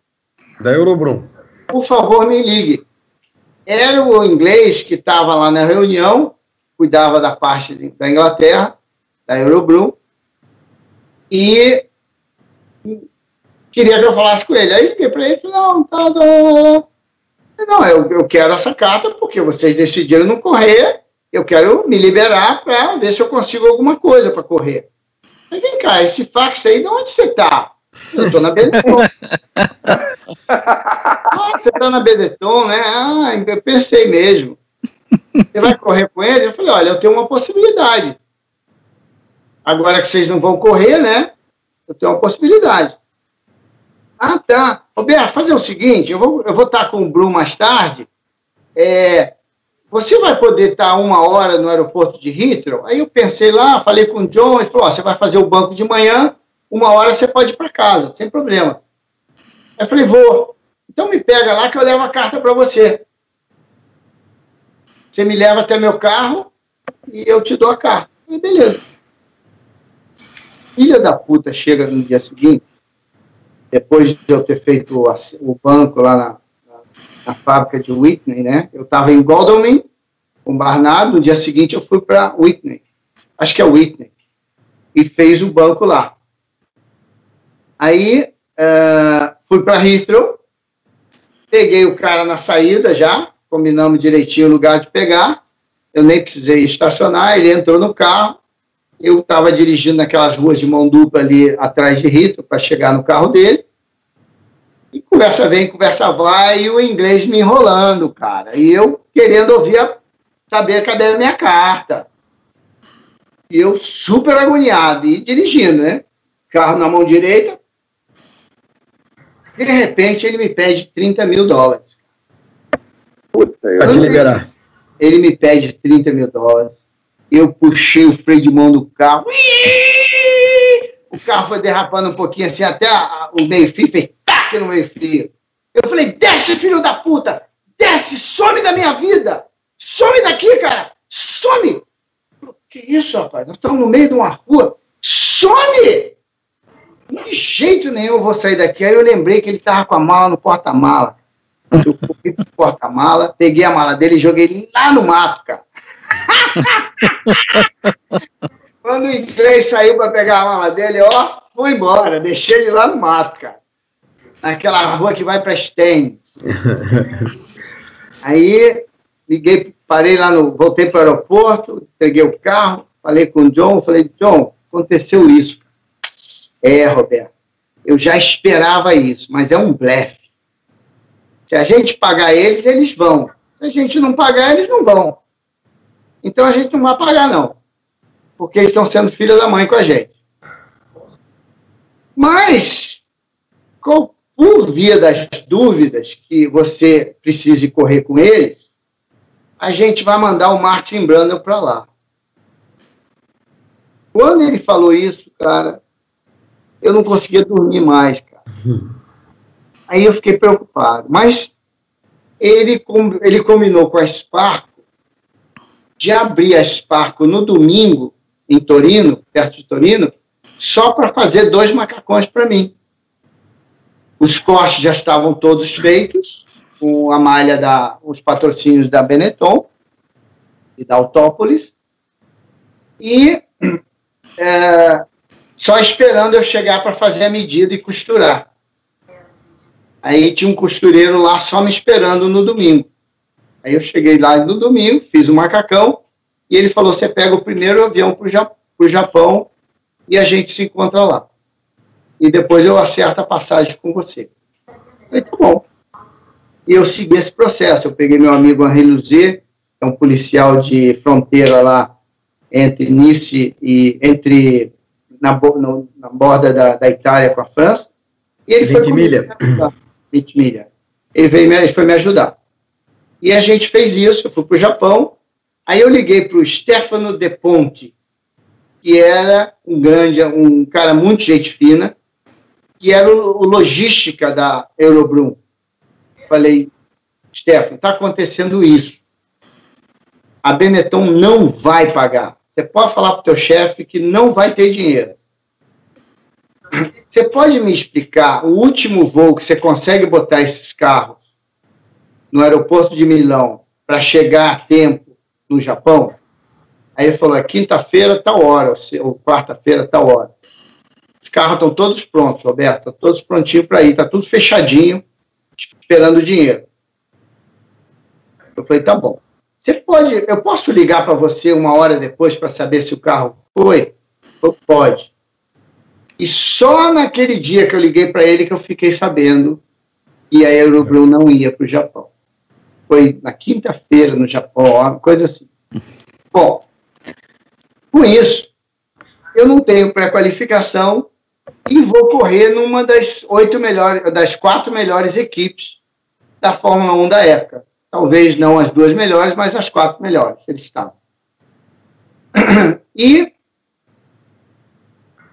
Da Eurobrum. Por favor, me ligue. Era o inglês que estava lá na reunião, cuidava da parte da Inglaterra, da Eurobrum, e queria que eu falasse com ele. Aí liguei para ele não, tá, tá, tá, tá. Não, eu, eu quero essa carta porque vocês decidiram não correr, eu quero me liberar para ver se eu consigo alguma coisa para correr. Mas vem cá, esse fax aí, de onde você está? Eu estou na Benetton. ah, [LAUGHS] você está na Benetton, né? Ah, eu pensei mesmo. Você vai correr com ele? Eu falei, olha, eu tenho uma possibilidade. Agora que vocês não vão correr, né? Eu tenho uma possibilidade. Ah, tá. Roberto, fazer o seguinte, eu vou, eu vou estar com o Bruno mais tarde. É, você vai poder estar uma hora no aeroporto de Heathrow? Aí eu pensei lá, falei com o John, ele falou, ó, você vai fazer o banco de manhã, uma hora você pode ir para casa, sem problema. Aí eu falei, vou. Então me pega lá que eu levo a carta para você. Você me leva até meu carro e eu te dou a carta. falei, beleza. Filha da puta chega no dia seguinte, depois de eu ter feito o banco lá na, na, na fábrica de Whitney, né? Eu estava em Godalming, com Barnard, no dia seguinte eu fui para Whitney, acho que é Whitney, e fez o banco lá. Aí uh, fui para Heathrow, peguei o cara na saída já, combinamos direitinho o lugar de pegar, eu nem precisei estacionar, ele entrou no carro, eu estava dirigindo naquelas ruas de mão dupla ali atrás de Rito para chegar no carro dele. E conversa vem, conversa vai, e o inglês me enrolando, cara. E eu querendo ouvir, a, saber cadê a minha carta. E eu super agoniado e dirigindo, né? Carro na mão direita. De repente ele me pede 30 mil dólares. Puta, eu... te liberar. Ele me pede 30 mil dólares eu puxei o freio de mão do carro. O carro foi derrapando um pouquinho assim, até o meio-fio fez ataque no meio-fio. Eu falei, desce, filho da puta! Desce, some da minha vida! Some daqui, cara! Some! Que isso, rapaz? Nós estamos no meio de uma rua. Some! De jeito nenhum eu vou sair daqui. Aí eu lembrei que ele estava com a mala no porta-mala. Eu fui pro porta-mala, peguei a mala dele e joguei lá no mato, cara. [LAUGHS] Quando o inglês saiu para pegar a mala dele, ó, foi embora. Deixei ele lá no mato, cara. Naquela rua que vai para Stennis. Aí liguei, parei lá no. Voltei para o aeroporto, peguei o carro, falei com o John, falei, John, aconteceu isso. É, Roberto, eu já esperava isso, mas é um blefe. Se a gente pagar eles, eles vão. Se a gente não pagar, eles não vão. Então a gente não vai pagar, não. Porque eles estão sendo filha da mãe com a gente. Mas, por via das dúvidas que você precise correr com eles, a gente vai mandar o Martin Brandon para lá. Quando ele falou isso, cara, eu não conseguia dormir mais, cara. Aí eu fiquei preocupado. Mas ele, ele combinou com a Sparco de abrir a Sparco no domingo, em Torino, perto de Torino, só para fazer dois macacões para mim. Os cortes já estavam todos feitos, com a malha da, os patrocínios da Benetton e da Autópolis, e [CLEARS THROAT] é, só esperando eu chegar para fazer a medida e costurar. Aí tinha um costureiro lá só me esperando no domingo. Aí eu cheguei lá no domingo, fiz o macacão, e ele falou: você pega o primeiro avião para o Japão e a gente se encontra lá. E depois eu acerto a passagem com você. Falei, tá bom. E eu segui esse processo. Eu peguei meu amigo Henri Luzet, que é um policial de fronteira lá entre Nice e entre na, no, na borda da, da, Itália com a França. E ele 20 foi milha. 20 milha. Ele veio ele foi me ajudar. E a gente fez isso, eu fui para o Japão. Aí eu liguei para o Stefano De Ponte, que era um grande, um cara muito gente fina, que era o, o logística da Eurobrum. Falei, Stefano, está acontecendo isso. A Benetton não vai pagar. Você pode falar para o teu chefe que não vai ter dinheiro. Você pode me explicar o último voo que você consegue botar esses carros no aeroporto de Milão para chegar a tempo no Japão? Aí ele falou: é quinta-feira, tal hora, ou quarta-feira, tal hora. Os carros estão todos prontos, Roberto, estão todos prontinhos para ir, está tudo fechadinho, esperando o dinheiro. Eu falei: tá bom. Você pode, eu posso ligar para você uma hora depois para saber se o carro foi? Pode. E só naquele dia que eu liguei para ele que eu fiquei sabendo que a Euroblu não ia para o Japão. Foi na quinta-feira no Japão, uma coisa assim. Bom, com isso, eu não tenho pré-qualificação e vou correr numa das oito melhores, das quatro melhores equipes da Fórmula 1 da época. Talvez não as duas melhores, mas as quatro melhores, eles estavam. E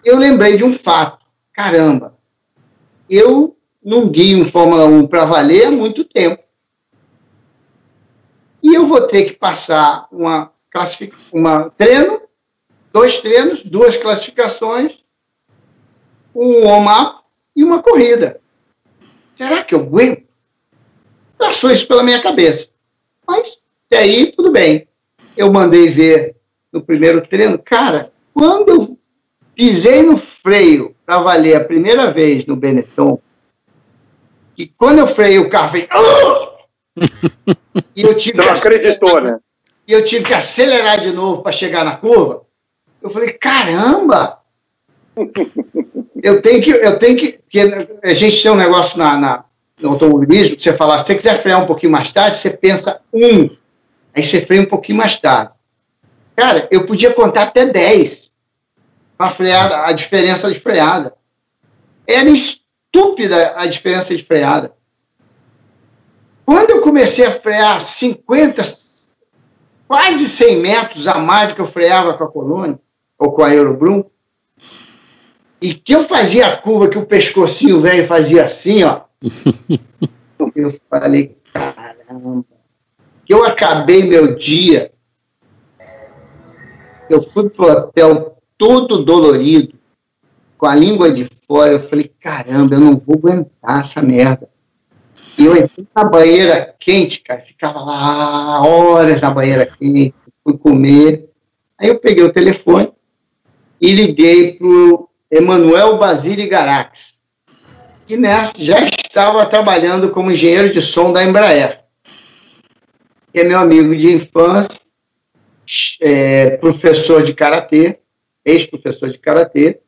eu lembrei de um fato. Caramba, eu não guio um Fórmula 1 para valer há muito tempo. E eu vou ter que passar uma, uma treino, dois treinos, duas classificações, um warm-up e uma corrida. Será que eu aguento? Passou isso pela minha cabeça. Mas, até aí, tudo bem. Eu mandei ver no primeiro treino. Cara, quando eu pisei no freio para valer a primeira vez no Benetton, que quando eu freio o carro fez. [LAUGHS] e eu tive Você não acreditou, né? E eu tive que acelerar de novo para chegar na curva. Eu falei, caramba! [LAUGHS] eu tenho que. Eu tenho que. que a gente tem um negócio na, na, automobilismo que você fala, se você quiser frear um pouquinho mais tarde, você pensa um. Aí você freia um pouquinho mais tarde. Cara, eu podia contar até 10 a freada, a diferença de freada. Era estúpida a diferença de freada. Quando eu comecei a frear 50, quase 100 metros a mais do que eu freava com a Colônia, ou com a Eurobrum, e que eu fazia a curva que o pescocinho velho fazia assim, ó. [LAUGHS] eu falei, caramba, eu acabei meu dia, eu fui pro hotel todo dolorido, com a língua de fora, eu falei, caramba, eu não vou aguentar essa merda. E eu entrei na banheira quente, cara, ficava lá horas na banheira quente, fui comer. Aí eu peguei o telefone e liguei pro Emanuel Basile Garax, que nessa já estava trabalhando como engenheiro de som da Embraer. Que é meu amigo de infância, é, professor de karatê, ex-professor de karatê.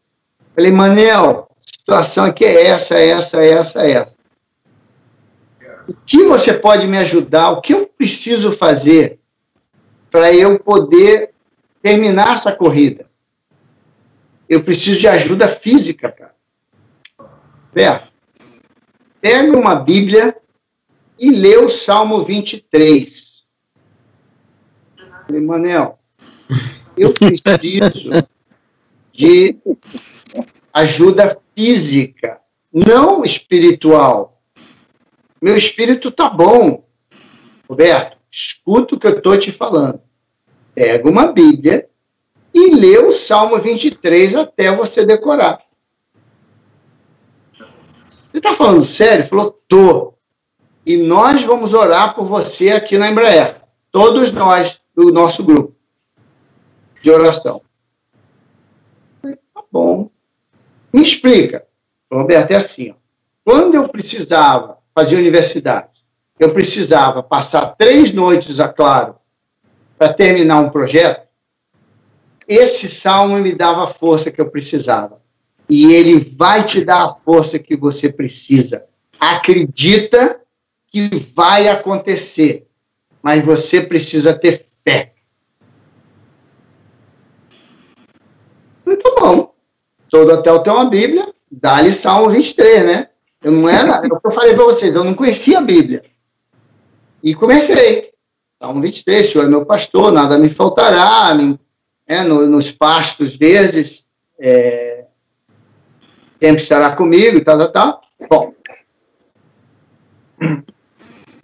Falei, Manel, a situação aqui é essa, essa, essa, essa. O que você pode me ajudar? O que eu preciso fazer para eu poder terminar essa corrida? Eu preciso de ajuda física, cara. Pega uma Bíblia e lê o Salmo 23. Falei, Manel, eu [LAUGHS] preciso de ajuda física, não espiritual. Meu espírito tá bom. Roberto, escuta o que eu estou te falando. Pega uma Bíblia e lê o Salmo 23 até você decorar. Você está falando sério? Falou, tô. E nós vamos orar por você aqui na Embraer. Todos nós do nosso grupo de oração. Tá bom. Me explica. Roberto, é assim. Ó. Quando eu precisava fazer universidade, eu precisava passar três noites a claro para terminar um projeto, esse salmo me dava a força que eu precisava. E ele vai te dar a força que você precisa. Acredita que vai acontecer, mas você precisa ter fé. Muito bom. Todo hotel tem uma Bíblia, dá-lhe Salmo 23, né? Eu não era, é o que eu falei para vocês, eu não conhecia a Bíblia. E comecei. Salmo 23, o Senhor é meu pastor, nada me faltará, me é, no, nos pastos verdes, é, sempre estará comigo, tal, tal, tal. Bom,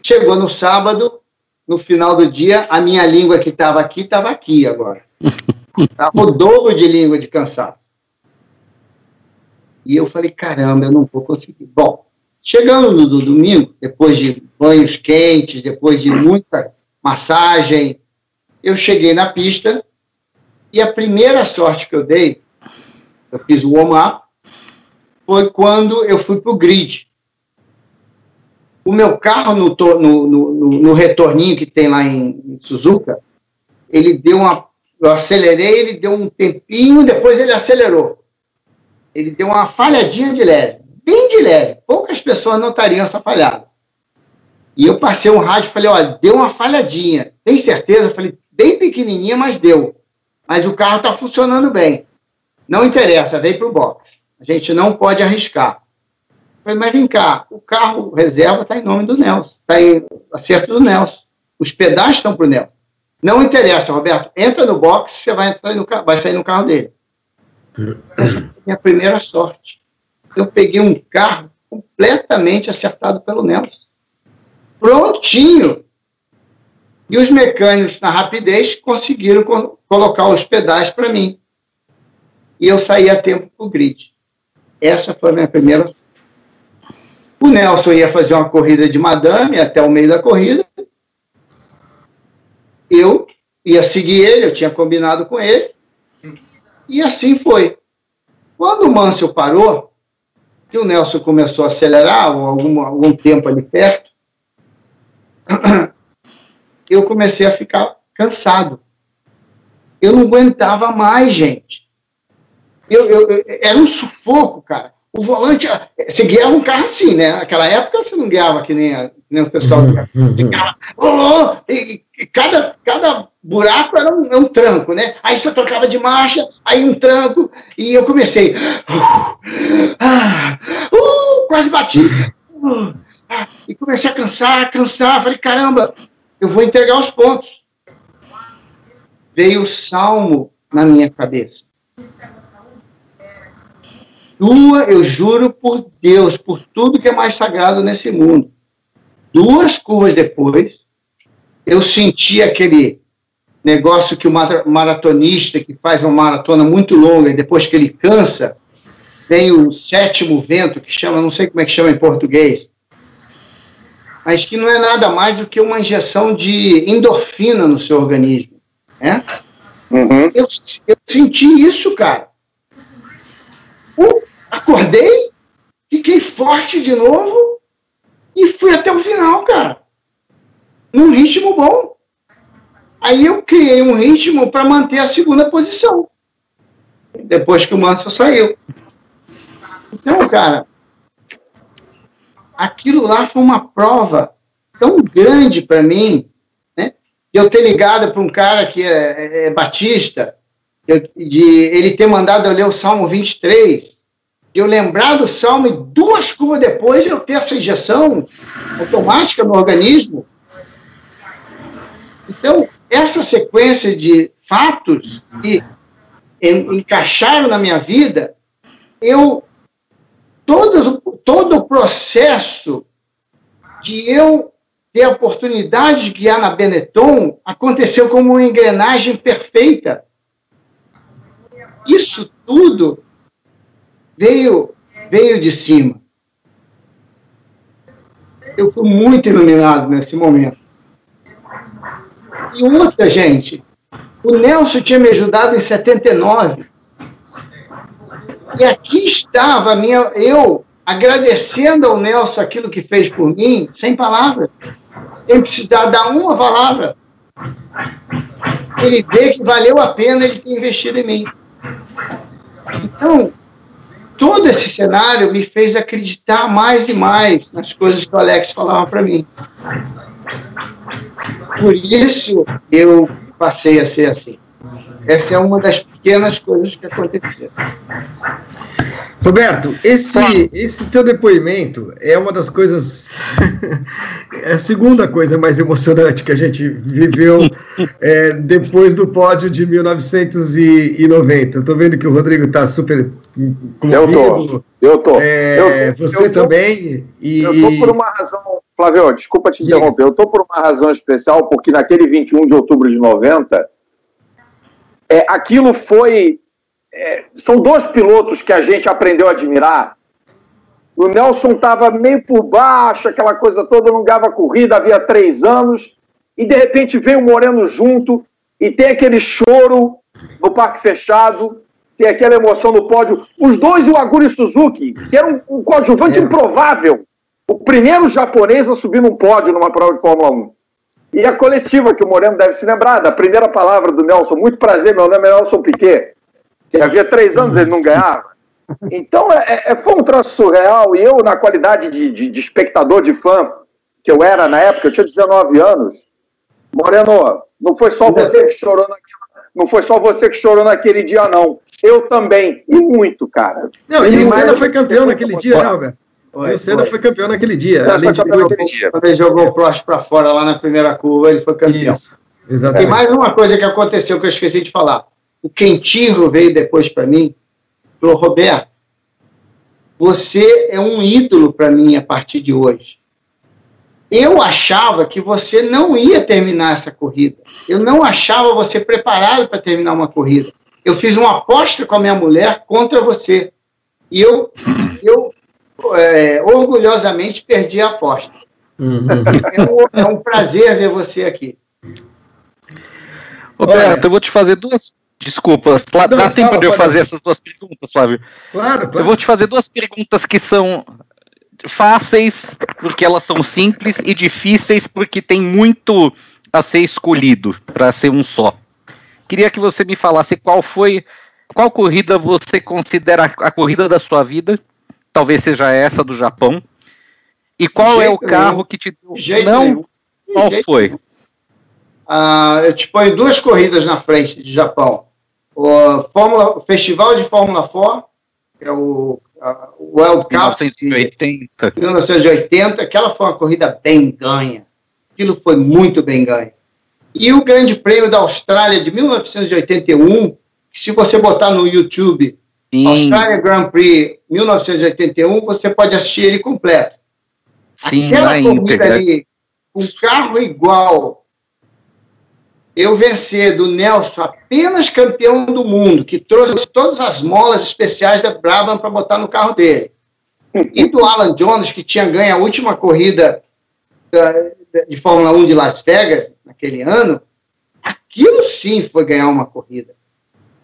chegou no sábado, no final do dia, a minha língua que estava aqui, estava aqui agora. [LAUGHS] Estava o dobro de língua de cansaço. E eu falei, caramba, eu não vou conseguir. Bom, chegando no, no domingo, depois de banhos quentes, depois de muita massagem, eu cheguei na pista e a primeira sorte que eu dei, eu fiz o warm-up, foi quando eu fui para o grid. O meu carro, no, no, no, no, retorninho que tem lá em, Suzuka, ele deu uma. Eu acelerei, ele deu um tempinho, depois ele acelerou. Ele deu uma falhadinha de leve, bem de leve. Poucas pessoas notariam essa falhada. E eu passei um rádio e falei: olha, deu uma falhadinha. Tem certeza? Eu falei: bem pequenininha, mas deu mas o carro está funcionando bem. Não interessa, vem para o box. A gente não pode arriscar. Falei, mas vem cá, o carro reserva está em nome do Nelson, está em acerto do Nelson. Os pedais estão para o Nelson. Não interessa, Roberto, entra no box, você vai, entrar no, vai sair no carro dele. Essa foi a minha primeira sorte. Eu peguei um carro completamente acertado pelo Nelson. Prontinho. E os mecânicos, na rapidez, conseguiram co colocar os pedais para mim. E eu saí a tempo para o grid. Essa foi a minha primeira. O Nelson ia fazer uma corrida de madame até o meio da corrida. Eu ia seguir ele, eu tinha combinado com ele. E assim foi. Quando o Mansell parou, que o Nelson começou a acelerar, algum, algum tempo ali perto, [CLEARS THROAT] eu comecei a ficar cansado. Eu não aguentava mais, gente. Eu, eu, era um sufoco, cara. O volante, você guiava um carro assim, né? Naquela época você não guiava que nem, nem o pessoal. Uhum, oh, oh, e, e, cada, cada buraco era um, um, tranco, né? Aí você trocava de marcha, aí um tranco, e eu comecei. Uh, ah, uh, quase bati. Uh, ah, e comecei a cansar, cansar. Falei, caramba, eu vou entregar os pontos. Veio o salmo na minha cabeça. Duas, eu juro por Deus, por tudo que é mais sagrado nesse mundo. Duas curvas depois, eu senti aquele negócio que o maratonista que faz uma maratona muito longa e depois que ele cansa, tem o sétimo vento, que chama, não sei como é que chama em português, mas que não é nada mais do que uma injeção de endorfina no seu organismo. Né? Uhum. Eu, eu senti isso, cara. Eu acordei, fiquei forte de novo e fui até o final, cara. Num ritmo bom. Aí eu criei um ritmo para manter a segunda posição. Depois que o Manso saiu. Então, cara, aquilo lá foi uma prova tão grande para mim, né? Eu ter ligado para um cara que é, é, é batista, de ele ter mandado eu ler o Salmo 23, de eu lembrar do Salmo e duas curvas depois eu ter essa injeção automática no organismo. Então, essa sequência de fatos que encaixaram na minha vida, eu todo, todo o processo de eu ter a oportunidade de guiar na Benetton aconteceu como uma engrenagem perfeita. Isso tudo veio, veio de cima. Eu fui muito iluminado nesse momento. E outra, gente, o Nelson tinha me ajudado em 79. E aqui estava minha, eu agradecendo ao Nelson aquilo que fez por mim, sem palavras, sem precisar dar uma palavra. Ele vê que valeu a pena ele ter investido em mim. Então, todo esse cenário me fez acreditar mais e mais nas coisas que o Alex falava para mim. Por isso eu passei a ser assim. Essa é uma das pequenas coisas que aconteceram. Roberto, esse, esse teu depoimento é uma das coisas, [LAUGHS] é a segunda coisa mais emocionante que a gente viveu [LAUGHS] é, depois do pódio de 1990. Eu tô vendo que o Rodrigo está super Eu tô, eu tô. É, eu tô você eu tô, também. E, eu tô por uma razão, Flávio, desculpa te interromper, eu tô por uma razão especial, porque naquele 21 de outubro de 90, é, aquilo foi é, são dois pilotos que a gente aprendeu a admirar. O Nelson estava meio por baixo, aquela coisa toda, não ganhava corrida, havia três anos, e de repente vem o Moreno junto e tem aquele choro no parque fechado, tem aquela emoção no pódio. Os dois e o Aguri Suzuki, que era um, um coadjuvante é. improvável. O primeiro japonês a subir num pódio numa prova de Fórmula 1. E a coletiva, que o Moreno deve se lembrar, da primeira palavra do Nelson, muito prazer, meu nome é Nelson Piquet que havia três anos ele não ganhava. Então, é, é, foi um troço surreal. E eu, na qualidade de, de, de, espectador, de fã, que eu era na época, eu tinha 19 anos. Moreno, não foi só você que chorou naquele, não foi só você que chorou naquele dia, não. Eu também. E muito, cara. Não, e o Senna foi campeão naquele dia, né, Alberto? o Senna foi campeão naquele dia. Além de naquele dia. Quando ele jogou o Prost para fora lá na primeira curva, ele foi campeão. Isso, exatamente. E mais uma coisa que aconteceu que eu esqueci de falar o Quentinho veio depois para mim, falou, Roberto, você é um ídolo para mim a partir de hoje. Eu achava que você não ia terminar essa corrida. Eu não achava você preparado para terminar uma corrida. Eu fiz uma aposta com a minha mulher contra você. E eu, eu é, orgulhosamente perdi a aposta. Uhum. É, um, é um prazer ver você aqui. Roberto, eu vou te fazer duas Desculpa, não, dá tempo fala, de eu fazer essas duas perguntas, Flávio? Claro, claro. Eu vou te fazer duas perguntas que são fáceis, porque elas são simples, e difíceis, porque tem muito a ser escolhido para ser um só. Queria que você me falasse qual foi, qual corrida você considera a corrida da sua vida, talvez seja essa do Japão, e qual é o carro nenhum. que te deu. Jeito não, nenhum. qual foi? Ah, eu te ponho duas corridas na frente de Japão o, Fórmula, o Festival de Fórmula 4, que é o, a, o World Cup 1980. de 1980, aquela foi uma corrida bem ganha. Aquilo foi muito bem ganho. E o Grande Prêmio da Austrália de 1981, que se você botar no YouTube Sim. Australia Grand Prix 1981, você pode assistir ele completo. Sim, Aquela corrida íntegra. ali, com carro igual, eu vencer do Nelson, apenas campeão do mundo, que trouxe todas as molas especiais da Brabham para botar no carro dele, e do Alan Jones, que tinha ganho a última corrida de Fórmula 1 de Las Vegas, naquele ano, aquilo sim foi ganhar uma corrida.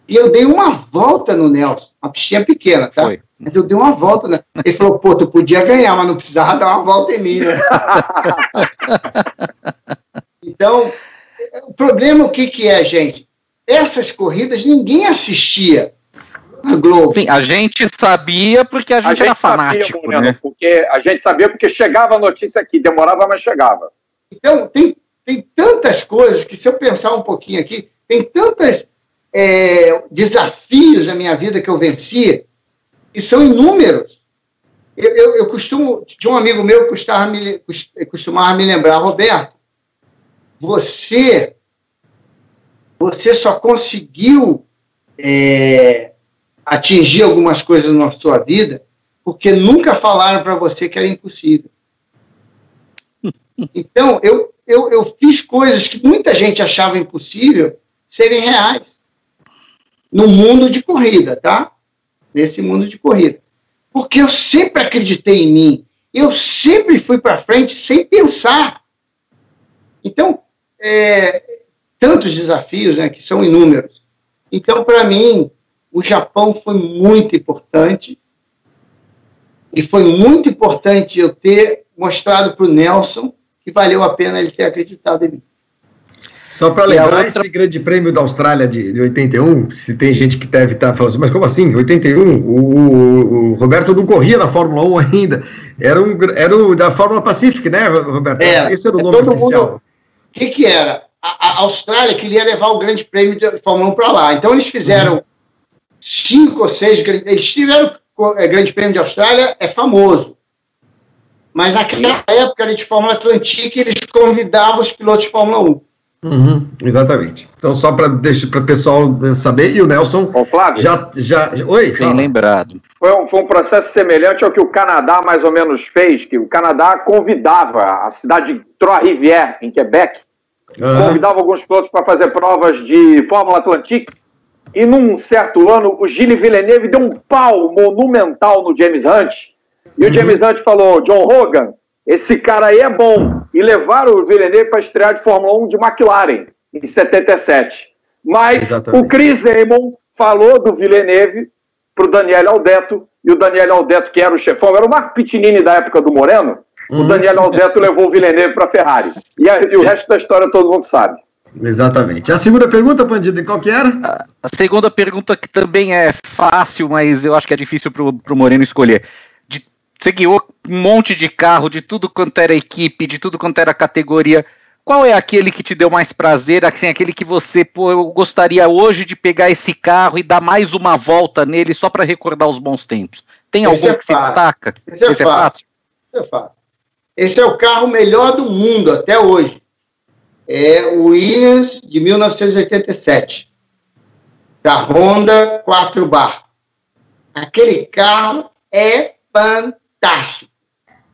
E eu dei uma volta no Nelson, uma pistinha pequena, tá? Foi. Mas eu dei uma volta, né? Ele falou, pô, tu podia ganhar, mas não precisava dar uma volta em mim, né? [LAUGHS] então, o problema o que, que é, gente? Essas corridas ninguém assistia na Globo. Sim, a gente sabia porque a gente, a gente era fanático, sabia, né? Porque a gente sabia porque chegava a notícia aqui, demorava, mas chegava. Então, tem, tem tantas coisas que se eu pensar um pouquinho aqui, tem tantos é, desafios na minha vida que eu venci, e são inúmeros. Eu, eu, eu costumo, tinha um amigo meu que costumava me, costumava me lembrar, Roberto, você, você só conseguiu é, atingir algumas coisas na sua vida porque nunca falaram para você que era impossível. Então, eu, eu, eu fiz coisas que muita gente achava impossível serem reais. No mundo de corrida, tá? Nesse mundo de corrida. Porque eu sempre acreditei em mim. Eu sempre fui para frente sem pensar. Então, é, tantos desafios, né, que são inúmeros. Então, para mim, o Japão foi muito importante. E foi muito importante eu ter mostrado para o Nelson que valeu a pena ele ter acreditado em mim. Só para lembrar, outra... esse grande prêmio da Austrália de, de 81, se tem gente que deve estar tá falando assim, mas como assim? 81? O, o, o, Roberto não corria na Fórmula 1 ainda. Era, um, era o da Fórmula Pacific, né, Roberto? É, esse era o é nome oficial. O que, que era? A, a, Austrália queria levar o grande prêmio de Fórmula 1 para lá. Então eles fizeram uhum. cinco ou seis. Eles tiveram. É, grande prêmio de Austrália é famoso. Mas naquela época de Fórmula Atlantique, eles convidavam os pilotos de Fórmula 1. Uhum, exatamente. Então, só para o pessoal saber, e o Nelson Ô, Flávio, já, já. Oi, bem lembrado. Foi um, foi um processo semelhante ao que o Canadá mais ou menos fez, que o Canadá convidava a cidade de Trois-Rivières, em Quebec, uhum. convidava alguns pilotos para fazer provas de Fórmula Atlantique, e num certo ano o Gilles Villeneuve deu um pau monumental no James Hunt, e o James Hunt falou: John Hogan, esse cara aí é bom. E levaram o Villeneuve para estrear de Fórmula 1 de McLaren, em 77. Mas Exatamente. o Chris Amon falou do Villeneuve para o Daniel Aldeto, e o Daniel Aldeto, que era o chefão, era o Marco Pitinini da época do Moreno, uhum. o Daniel Aldeto levou o Villeneuve para a Ferrari. E, a, e, o resto da história todo mundo sabe. Exatamente. A segunda pergunta, Bandido, qual que era? A segunda pergunta que também é fácil, mas eu acho que é difícil para o Moreno escolher. Você guiou um monte de carro, de tudo quanto era equipe, de tudo quanto era categoria. Qual é aquele que te deu mais prazer, assim, aquele que você, pô, eu gostaria hoje de pegar esse carro e dar mais uma volta nele só para recordar os bons tempos? Tem esse algum é que fácil. se destaca? Esse, é, esse é fácil. é fácil. Esse é o carro melhor do mundo até hoje. É o Williams de 1987. Da Honda 4 Bar. Aquele carro é fantástico fantástico.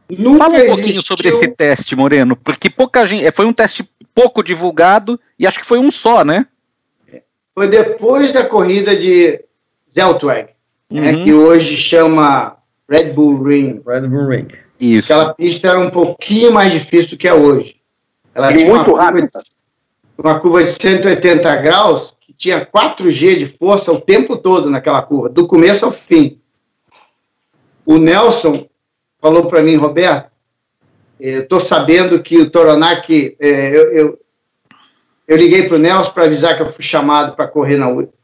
Nunca Fala um existiu... pouquinho sobre esse teste, Moreno, porque pouca gente. Foi um teste pouco divulgado e acho que foi um só, né? Foi depois da corrida de Zeltweg, né, uhum. né, que hoje chama Red Bull Ring. Red Bull Ring. Isso. Aquela pista era um pouquinho mais difícil do que é hoje. Ela e tinha muito uma rápida. Curva, uma curva de 180 graus que tinha 4G de força o tempo todo naquela curva, do começo ao fim. O Nelson falou para mim, Roberto, estou sabendo que o Toronac, é, eu, eu, eu, liguei para o Nelson para avisar que eu fui chamado para correr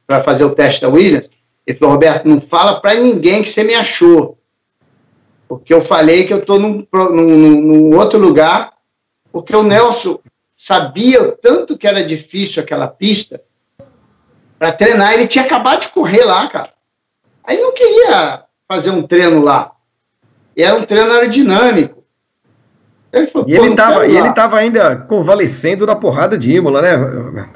para fazer o teste da Williams. Ele falou, Roberto, não fala para ninguém que você me achou, porque eu falei que eu estou num, num, num outro lugar, porque o Nelson sabia o tanto que era difícil aquela pista para treinar. Ele tinha acabado de correr lá, cara. Aí não queria fazer um treino lá. E era um treino aerodinâmico. Ele falou, e ele estava e ele tava ainda convalescendo da porrada de Imola, né?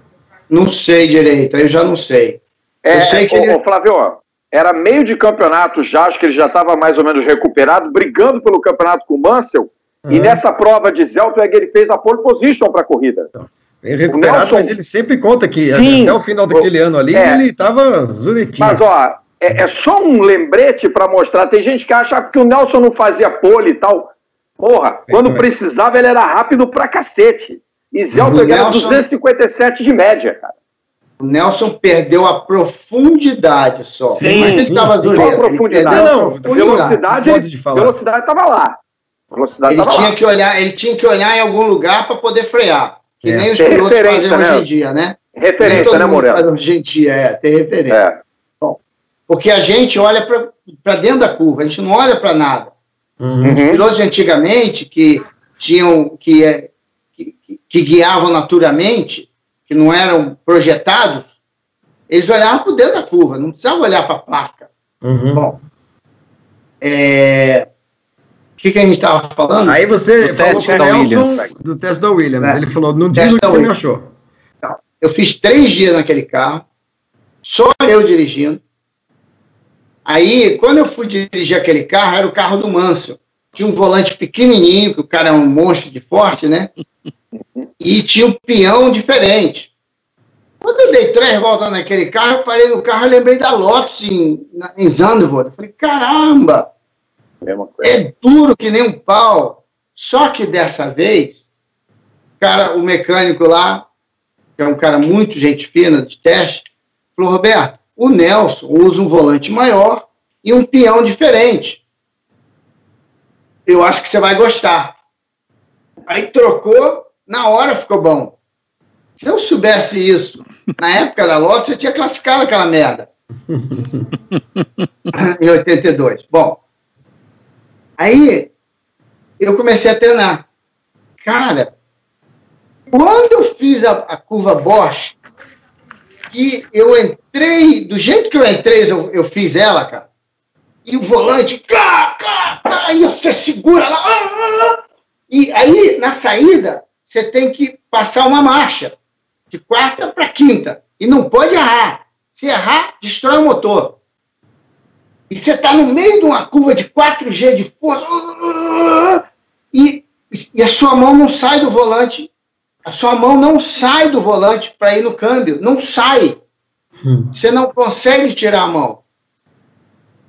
Não sei direito, eu já não sei. É, eu sei que ô, ele... Flávio, era meio de campeonato já, acho que ele já estava mais ou menos recuperado, brigando pelo campeonato com o Mansell, uhum. e nessa prova de Zeltweg ele fez a pole position para a corrida. Então, bem recuperado, Nelson... mas ele sempre conta que Sim, até o final daquele o... ano ali é, ele estava zuretinho. Mas, ó, é, é só um lembrete para mostrar, tem gente que acha que o Nelson não fazia pole e tal. Porra, é quando precisava ele era rápido pra cacete. E Zeltweg era Nelson... 257 de média, cara. O Nelson perdeu a profundidade só. Sim, mas ele estava Só a profundidade. Não, não, velocidade, velocidade estava lá. Velocidade ele tinha lá. que olhar, ele tinha que olhar em algum lugar para poder frear. Que é. nem os pilotos fazem né? hoje em dia, né? Referência, né, Moreno? Faz gente, é, tem referência. É. Porque a gente olha para dentro da curva, a gente não olha para nada. Uhum. Os pilotos de antigamente que tinham que, é, que, que guiavam naturalmente, que não eram projetados, eles olhavam por dentro da curva, não precisavam olhar para a placa. Uhum. Bom, é... o que, que a gente estava falando? Aí você do falou com o Nelson Williams. do teste da Williams. É. Ele falou, não diz o que você me achou. Então, eu fiz três dias naquele carro, só eu dirigindo. Aí, quando eu fui dirigir aquele carro, era o carro do Mansell. Tinha um volante pequenininho, que o cara é um monstro de forte, né? e tinha um peão diferente. Quando eu dei três voltas naquele carro, eu parei no carro e lembrei da Lotus em, em Zandvoort. Eu falei, caramba, é duro que nem um pau. Só que dessa vez, cara, o mecânico lá, que é um cara muito gente fina de teste, falou, Roberto, o Nelson usa um volante maior e um peão diferente. Eu acho que você vai gostar. Aí trocou, na hora ficou bom. Se eu soubesse isso na época da Lotus, eu tinha classificado aquela merda. [LAUGHS] em 82. Bom, aí eu comecei a treinar. Cara, quando eu fiz a, a curva Bosch, que eu entrei, do jeito que eu entrei, eu, eu fiz ela, cara, e o volante, cá, cá, cá, e você segura lá, ah, ah, ah. E aí, na saída, você tem que passar uma marcha, de quarta para quinta, e não pode errar. Se errar, destrói o motor. E você está no meio de uma curva de 4G de força, e, e a sua mão não sai do volante, a sua mão não sai do volante para ir no câmbio, não sai. Hum. Você não consegue tirar a mão.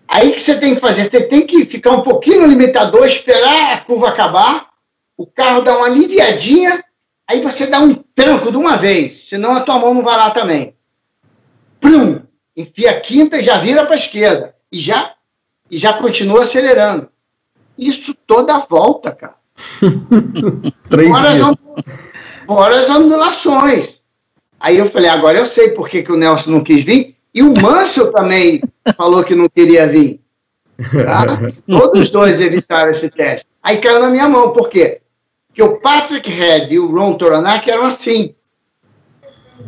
Aí que você tem que fazer? Você tem que ficar um pouquinho no limitador, esperar a curva acabar, o carro dá uma aliviadinha, aí você dá um tranco de uma vez, senão a tua mão não vai lá também. Plum! Enfia a quinta e já vira para a esquerda. E já, e já continua acelerando. Isso toda a volta, cara. [LAUGHS] fora, as, fora as ondulações. Aí eu falei, agora eu sei por que, que o Nelson não quis vir. E o Mansell também [LAUGHS] falou que não queria vir. Tá? [LAUGHS] Todos os dois evitaram esse teste. Aí caiu na minha mão, por quê? que o Patrick Head e o Ron Toronak eram assim.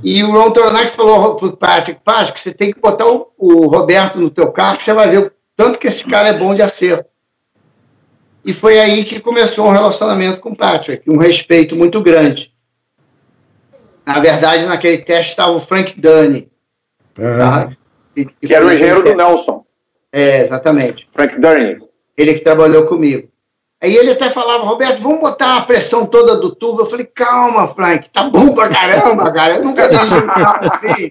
E o Ron Toronak falou para o Patrick, Patrick, você tem que botar o, o, Roberto no teu carro, que você vai ver o tanto que esse cara é bom de acerto. E foi aí que começou um relacionamento com o Patrick, um respeito muito grande. Na verdade, naquele teste estava o Frank Dunny. Uhum. Tá? E, que era o engenheiro do Nelson. É, exatamente. Frank Dunny. Ele que trabalhou comigo. Aí ele até falava, Roberto, vamos botar a pressão toda do tubo. Eu falei, calma, Frank, tá bom pra caramba, cara. Eu nunca dirigi um carro assim.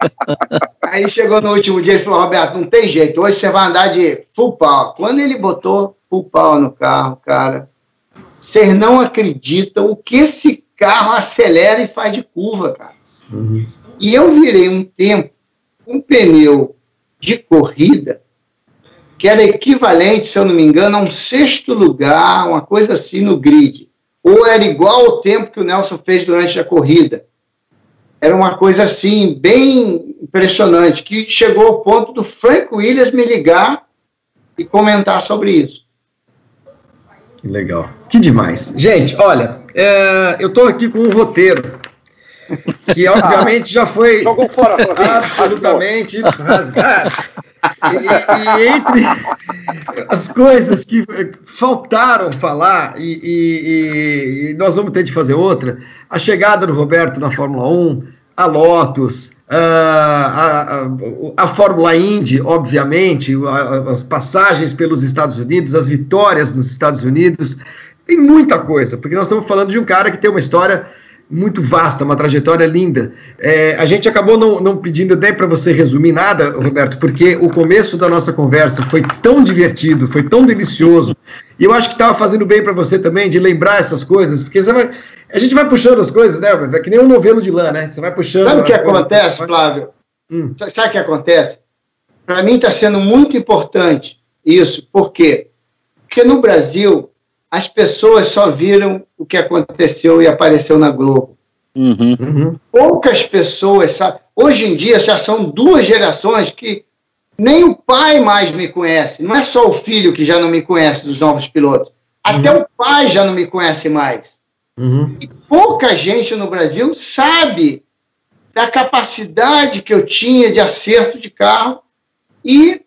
Aí chegou no último dia e falou, Roberto, não tem jeito, hoje você vai andar de full power. Quando ele botou full power no carro, cara, vocês não acreditam o que esse carro acelera e faz de curva, cara. Uhum. E eu virei um tempo, um pneu de corrida, que era equivalente, se eu não me engano, a um sexto lugar, uma coisa assim no grid. Ou era igual ao tempo que o Nelson fez durante a corrida. Era uma coisa assim, bem impressionante, que chegou ao ponto do Frank Williams me ligar e comentar sobre isso. Legal. Que demais. Gente, olha, é, eu estou aqui com um roteiro que obviamente já foi [LAUGHS] absolutamente rasgado. E, e, entre as coisas que faltaram falar, e, e, e, nós vamos ter de fazer outra, a chegada do Roberto na Fórmula 1, a Lotus, a, a, a, Fórmula Indy, obviamente, as passagens pelos Estados Unidos, as vitórias nos Estados Unidos, tem muita coisa, porque nós estamos falando de um cara que tem uma história muito vasta, uma trajetória linda. É, a gente acabou não, não pedindo até para você resumir nada, Roberto, porque o começo da nossa conversa foi tão divertido, foi tão delicioso, e eu acho que estava fazendo bem para você também de lembrar essas coisas, porque vai, a gente vai puxando as coisas, né? É que nem um novelo de lã, né? Você vai puxando. Sabe o que acontece, Flávio? Hum. Sabe o que acontece? Para mim está sendo muito importante isso, por quê? Porque no Brasil as pessoas só viram o que aconteceu e apareceu na Globo. Uhum. Uhum. Poucas pessoas sabem. Hoje em dia já são duas gerações que nem o pai mais me conhece. Não é só o filho que já não me conhece dos novos pilotos. Até uhum. o pai já não me conhece mais. Uhum. E pouca gente no Brasil sabe da capacidade que eu tinha de acerto de carro e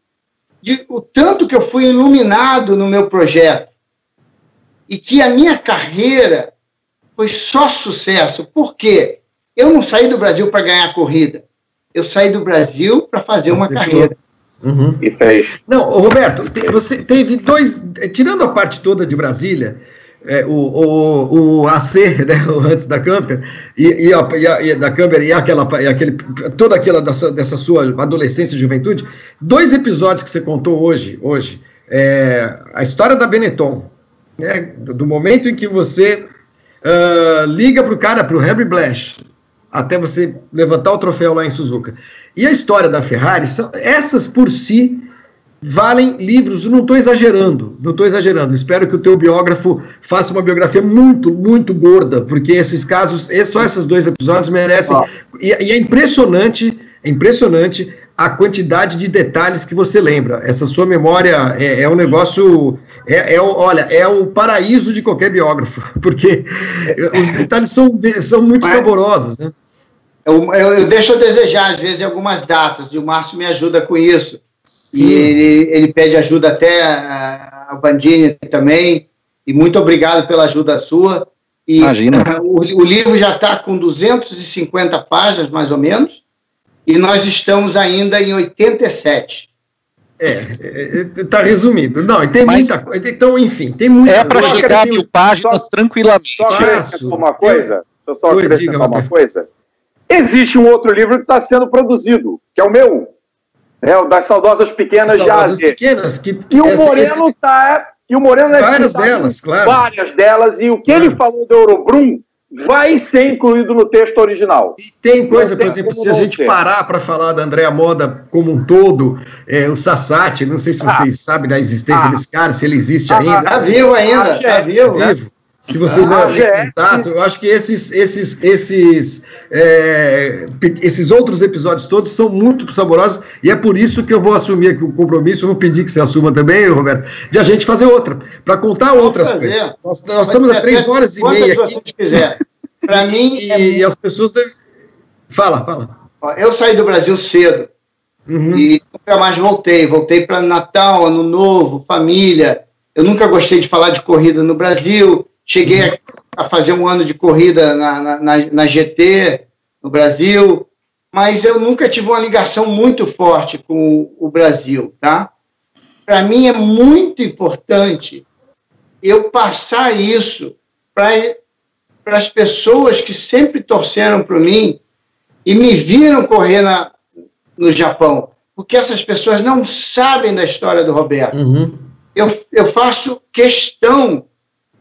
de, o tanto que eu fui iluminado no meu projeto e que a minha carreira foi só sucesso. Por quê? Eu não saí do Brasil para ganhar corrida. Eu saí do Brasil para fazer uma carreira. Uhum. E fez. Não, Roberto, você teve dois. Tirando a parte toda de Brasília, é, o, o, o AC, [LAUGHS] né, o antes da Camper, e, e, a, e, a, e da Camper, e, aquela, e aquele, toda aquela dessa, dessa sua adolescência e juventude, dois episódios que você contou hoje, hoje é, a história da Benetton, né, do momento em que você uh, liga para o cara, para o Harry Blash, até você levantar o troféu lá em Suzuka. E a história da Ferrari, são, essas por si valem livros. Não estou exagerando, não estou exagerando. Espero que o teu biógrafo faça uma biografia muito, muito gorda, porque esses casos, só esses dois episódios merecem. E, e é impressionante, é impressionante a quantidade de detalhes que você lembra. Essa sua memória é, é um negócio. É, é, olha, é o paraíso de qualquer biógrafo, [LAUGHS] porque os detalhes são, são muito Mas, saborosos. Né? Eu, eu, eu, deixo a desejar, às vezes, algumas datas, e o Márcio me ajuda com isso. Sim. E ele, ele, pede ajuda até a, a Bandini também. E muito obrigado pela ajuda sua. E, Imagina. O, o livro já está com 250 páginas, mais ou menos e nós estamos ainda em 87. É, está é, é, resumido. Não, tem Mas, muita coisa. Então, enfim, tem muita É para chegar a mil páginas só, tranquilamente. Só acrescentar uma coisa. Eu só Oi, acrescentar diga, uma coisa. Existe um outro livro que está sendo produzido, que é o meu. É o das saudosas pequenas de Saudosas pequenas. Que, e o Moreno está. E o Moreno várias delas, claro. Várias delas. E o que claro. ele falou do Eurobrum vai ser incluído no texto original. E tem coisa, por exemplo, se a gente ser. parar para falar da Andréa Moda como um todo, é, o Sassati, não sei se ah. vocês sabem da existência ah. desse cara, se ele existe ah, ainda. Está vivo ainda, está ah, vivo, né? Se vocês não têm contato, eu acho que esses, esses, esses, é, esses outros episódios todos são muito saborosos e é por isso que eu vou assumir aqui o compromisso, eu vou pedir que você assuma também, Roberto, de a gente fazer outra, para contar outras coisas. Nós, nós estamos a três horas e meia aqui. Para mim. E, é... e, as pessoas devem. Fala, fala. Eu saí do Brasil cedo uhum. e nunca mais voltei. Voltei para Natal, Ano Novo, família. Eu nunca gostei de falar de corrida no Brasil Cheguei a, a fazer um ano de corrida na, na, na, GT no Brasil, mas eu nunca tive uma ligação muito forte com o Brasil, tá? Para mim é muito importante eu passar isso para as pessoas que sempre torceram para mim e me viram correr na, no Japão, porque essas pessoas não sabem da história do Roberto. Uhum. Eu, eu faço questão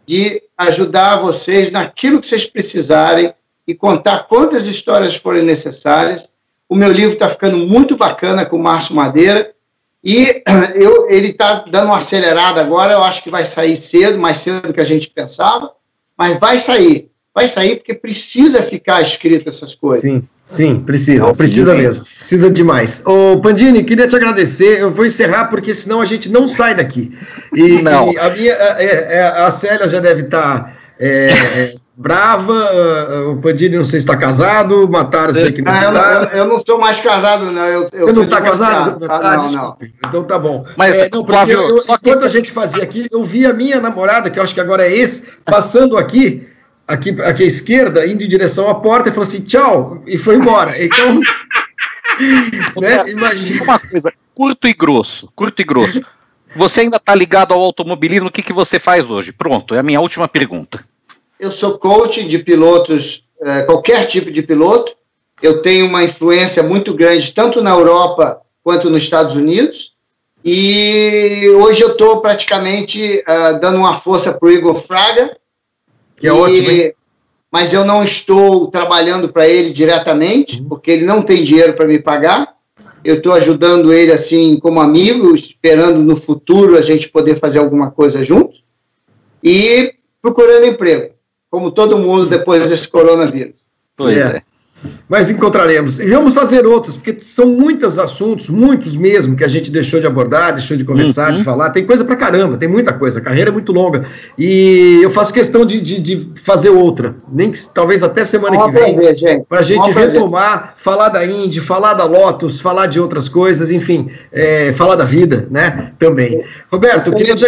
de ajudar vocês naquilo que vocês precisarem e contar quantas histórias forem necessárias. O meu livro está ficando muito bacana com o Márcio Madeira e [CLEARS THROAT] eu, ele está dando uma acelerada agora. Eu acho que vai sair cedo, mais cedo do que a gente pensava, mas vai sair. Vai sair porque precisa ficar escrito essas coisas. Sim. Sim, precisa, precisa mesmo. Precisa demais. Ô, Pandini, queria te agradecer. Eu vou encerrar porque senão a gente não sai daqui. E, não. E a, minha, a, é, é, a, Célia já deve estar tá, é, é, brava. O Pandini não sei se está casado. O Mataro sei que não ah, está. Eu, eu, não estou mais casado, não. Eu, eu Você não está casado? Ah, ah, não, desculpe. Não. Então tá bom. Mas é, não, porque eu, enquanto a gente fazia aqui, eu vi a minha namorada, que eu acho que agora é esse, passando aqui aqui, aqui à esquerda, indo em direção à porta, e falou assim, tchau, e foi embora. Então, [LAUGHS] né, imagina. Uma coisa, curto e grosso, curto e grosso. Você ainda está ligado ao automobilismo, o que, que você faz hoje? Pronto, é a minha última pergunta. Eu sou coach de pilotos, eh, qualquer tipo de piloto. Eu tenho uma influência muito grande, tanto na Europa quanto nos Estados Unidos. E hoje eu estou praticamente uh, dando uma força para o Igor Fraga. Que é e, ótimo. Hein? Mas eu não estou trabalhando para ele diretamente, uhum. porque ele não tem dinheiro para me pagar. Eu estou ajudando ele assim como amigo, esperando no futuro a gente poder fazer alguma coisa juntos. E procurando emprego, como todo mundo depois desse coronavírus. Pois é. é. Mas encontraremos. E vamos fazer outros, porque são muitos assuntos, muitos mesmo, que a gente deixou de abordar, deixou de conversar, uhum. de falar. Tem coisa pra caramba, tem muita coisa. A carreira é muito longa. E eu faço questão de, de, de fazer outra, nem que talvez até semana Vamos que vem, para a gente retomar, falar da Indy, falar da Lotus, falar de outras coisas, enfim, é, falar da vida, né? Também. Roberto, eu queria te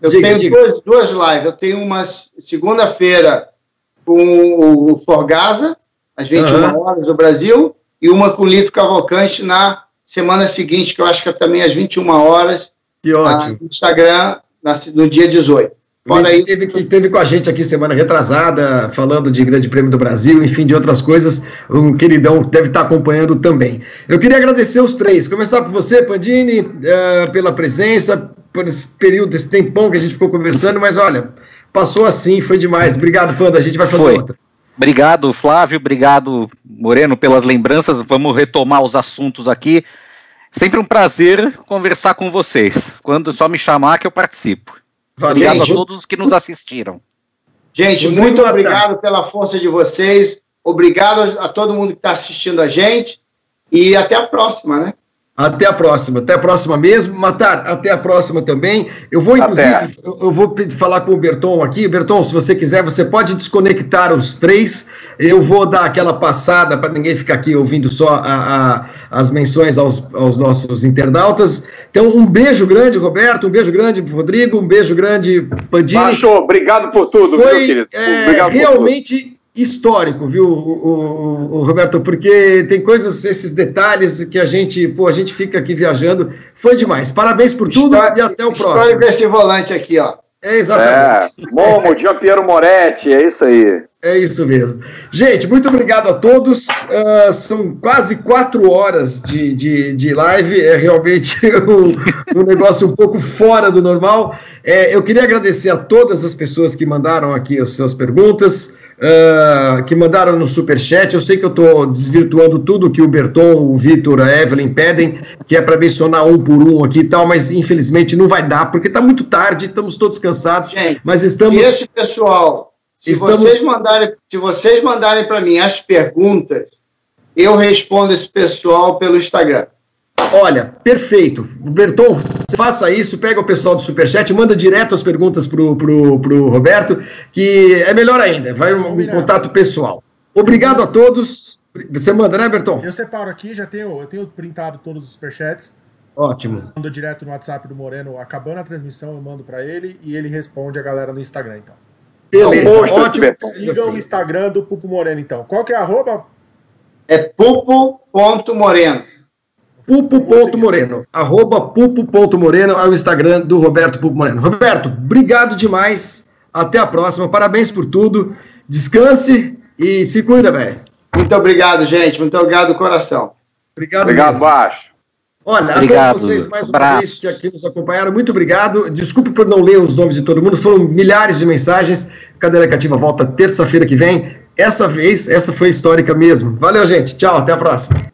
Eu diga, tenho diga. Duas, duas lives. Eu tenho uma segunda-feira com o Forgaza às 21 uhum. horas do Brasil, e uma com Lito Cavalcante na semana seguinte, que eu acho que é também às 21 horas. Que ótimo. No Instagram, no dia 18. Fora isso. Teve, que teve com a gente aqui semana retrasada, falando de Grande Prêmio do Brasil, enfim, de outras coisas. Um queridão deve estar acompanhando também. Eu queria agradecer os três. Começar por você, Pandini, uh, pela presença, por esse período, esse tempão que a gente ficou conversando, mas olha, passou assim, foi demais. Obrigado, Panda. A gente vai fazer foi. outra. Obrigado, Flávio. Obrigado, Moreno, pelas lembranças. Vamos retomar os assuntos aqui. Sempre um prazer conversar com vocês. Quando só me chamar que eu participo. Valeu, obrigado gente. a todos os que nos assistiram. Gente, muito obrigado pela força de vocês. Obrigado a todo mundo que está assistindo a gente. E até a próxima, né? Até a próxima, até a próxima mesmo. Matar, até a próxima também. Eu vou, inclusive, eu, eu, vou falar com o Berton aqui. Berton, se você quiser, você pode desconectar os três. Eu vou dar aquela passada para ninguém ficar aqui ouvindo só a, a, as menções aos, aos, nossos internautas. Então, um beijo grande, Roberto, um beijo grande, Rodrigo, um beijo grande, Pandini. Macho, obrigado por tudo, Foi, meu querido. É, realmente histórico, viu, o, o, o, Roberto? Porque tem coisas, esses detalhes que a gente, pô, a gente fica aqui viajando. Foi demais. Parabéns por tudo História, e até o próximo. Histórico esse volante aqui, ó. É, exatamente. É, Momo, Giampiero Moretti, é isso aí. É isso mesmo. Gente, muito obrigado a todos. Uh, são quase quatro horas de, de, de live. É realmente [LAUGHS] um, um negócio um pouco fora do normal. É, eu queria agradecer a todas as pessoas que mandaram aqui as suas perguntas uh, que mandaram no superchat. Eu sei que eu estou desvirtuando tudo que o Berton, o Vitor, a Evelyn pedem, que é para mencionar um por um aqui e tal, mas infelizmente não vai dar, porque está muito tarde, estamos todos cansados. Gente, mas estamos. E esse pessoal, se estamos... vocês mandarem, se vocês mandarem para mim as perguntas, eu respondo esse pessoal pelo Instagram. Olha, perfeito. Berton, faça isso, pega o pessoal do Superchat, manda direto as perguntas pro, pro, pro Roberto, que é melhor ainda, vai um, um contato pessoal. Obrigado a todos. Você manda, né, Berton? Eu separo aqui, já tenho, eu tenho printado todos os superchats. Ótimo. Mando direto no WhatsApp do Moreno, acabando a transmissão, eu mando para ele e ele responde a galera no Instagram, então. Beleza, então, ótimo. Siga assim. o Instagram do Pupo Moreno, então. Qual que é a arroba? É pupo.moreno. Pupo.moreno, arroba pupo.moreno é o Instagram do Roberto Pupo Moreno. Roberto, obrigado demais, até a próxima, parabéns por tudo, descanse e se cuida, velho. Muito obrigado, gente, muito obrigado coração. Obrigado, obrigado Baixo. Olha, obrigado. a todos vocês mais uma Abraço. vez que aqui nos acompanharam, muito obrigado. Desculpe por não ler os nomes de todo mundo, foram milhares de mensagens. Cadeira Cativa volta terça-feira que vem. Essa vez, essa foi histórica mesmo. Valeu, gente. Tchau, até a próxima.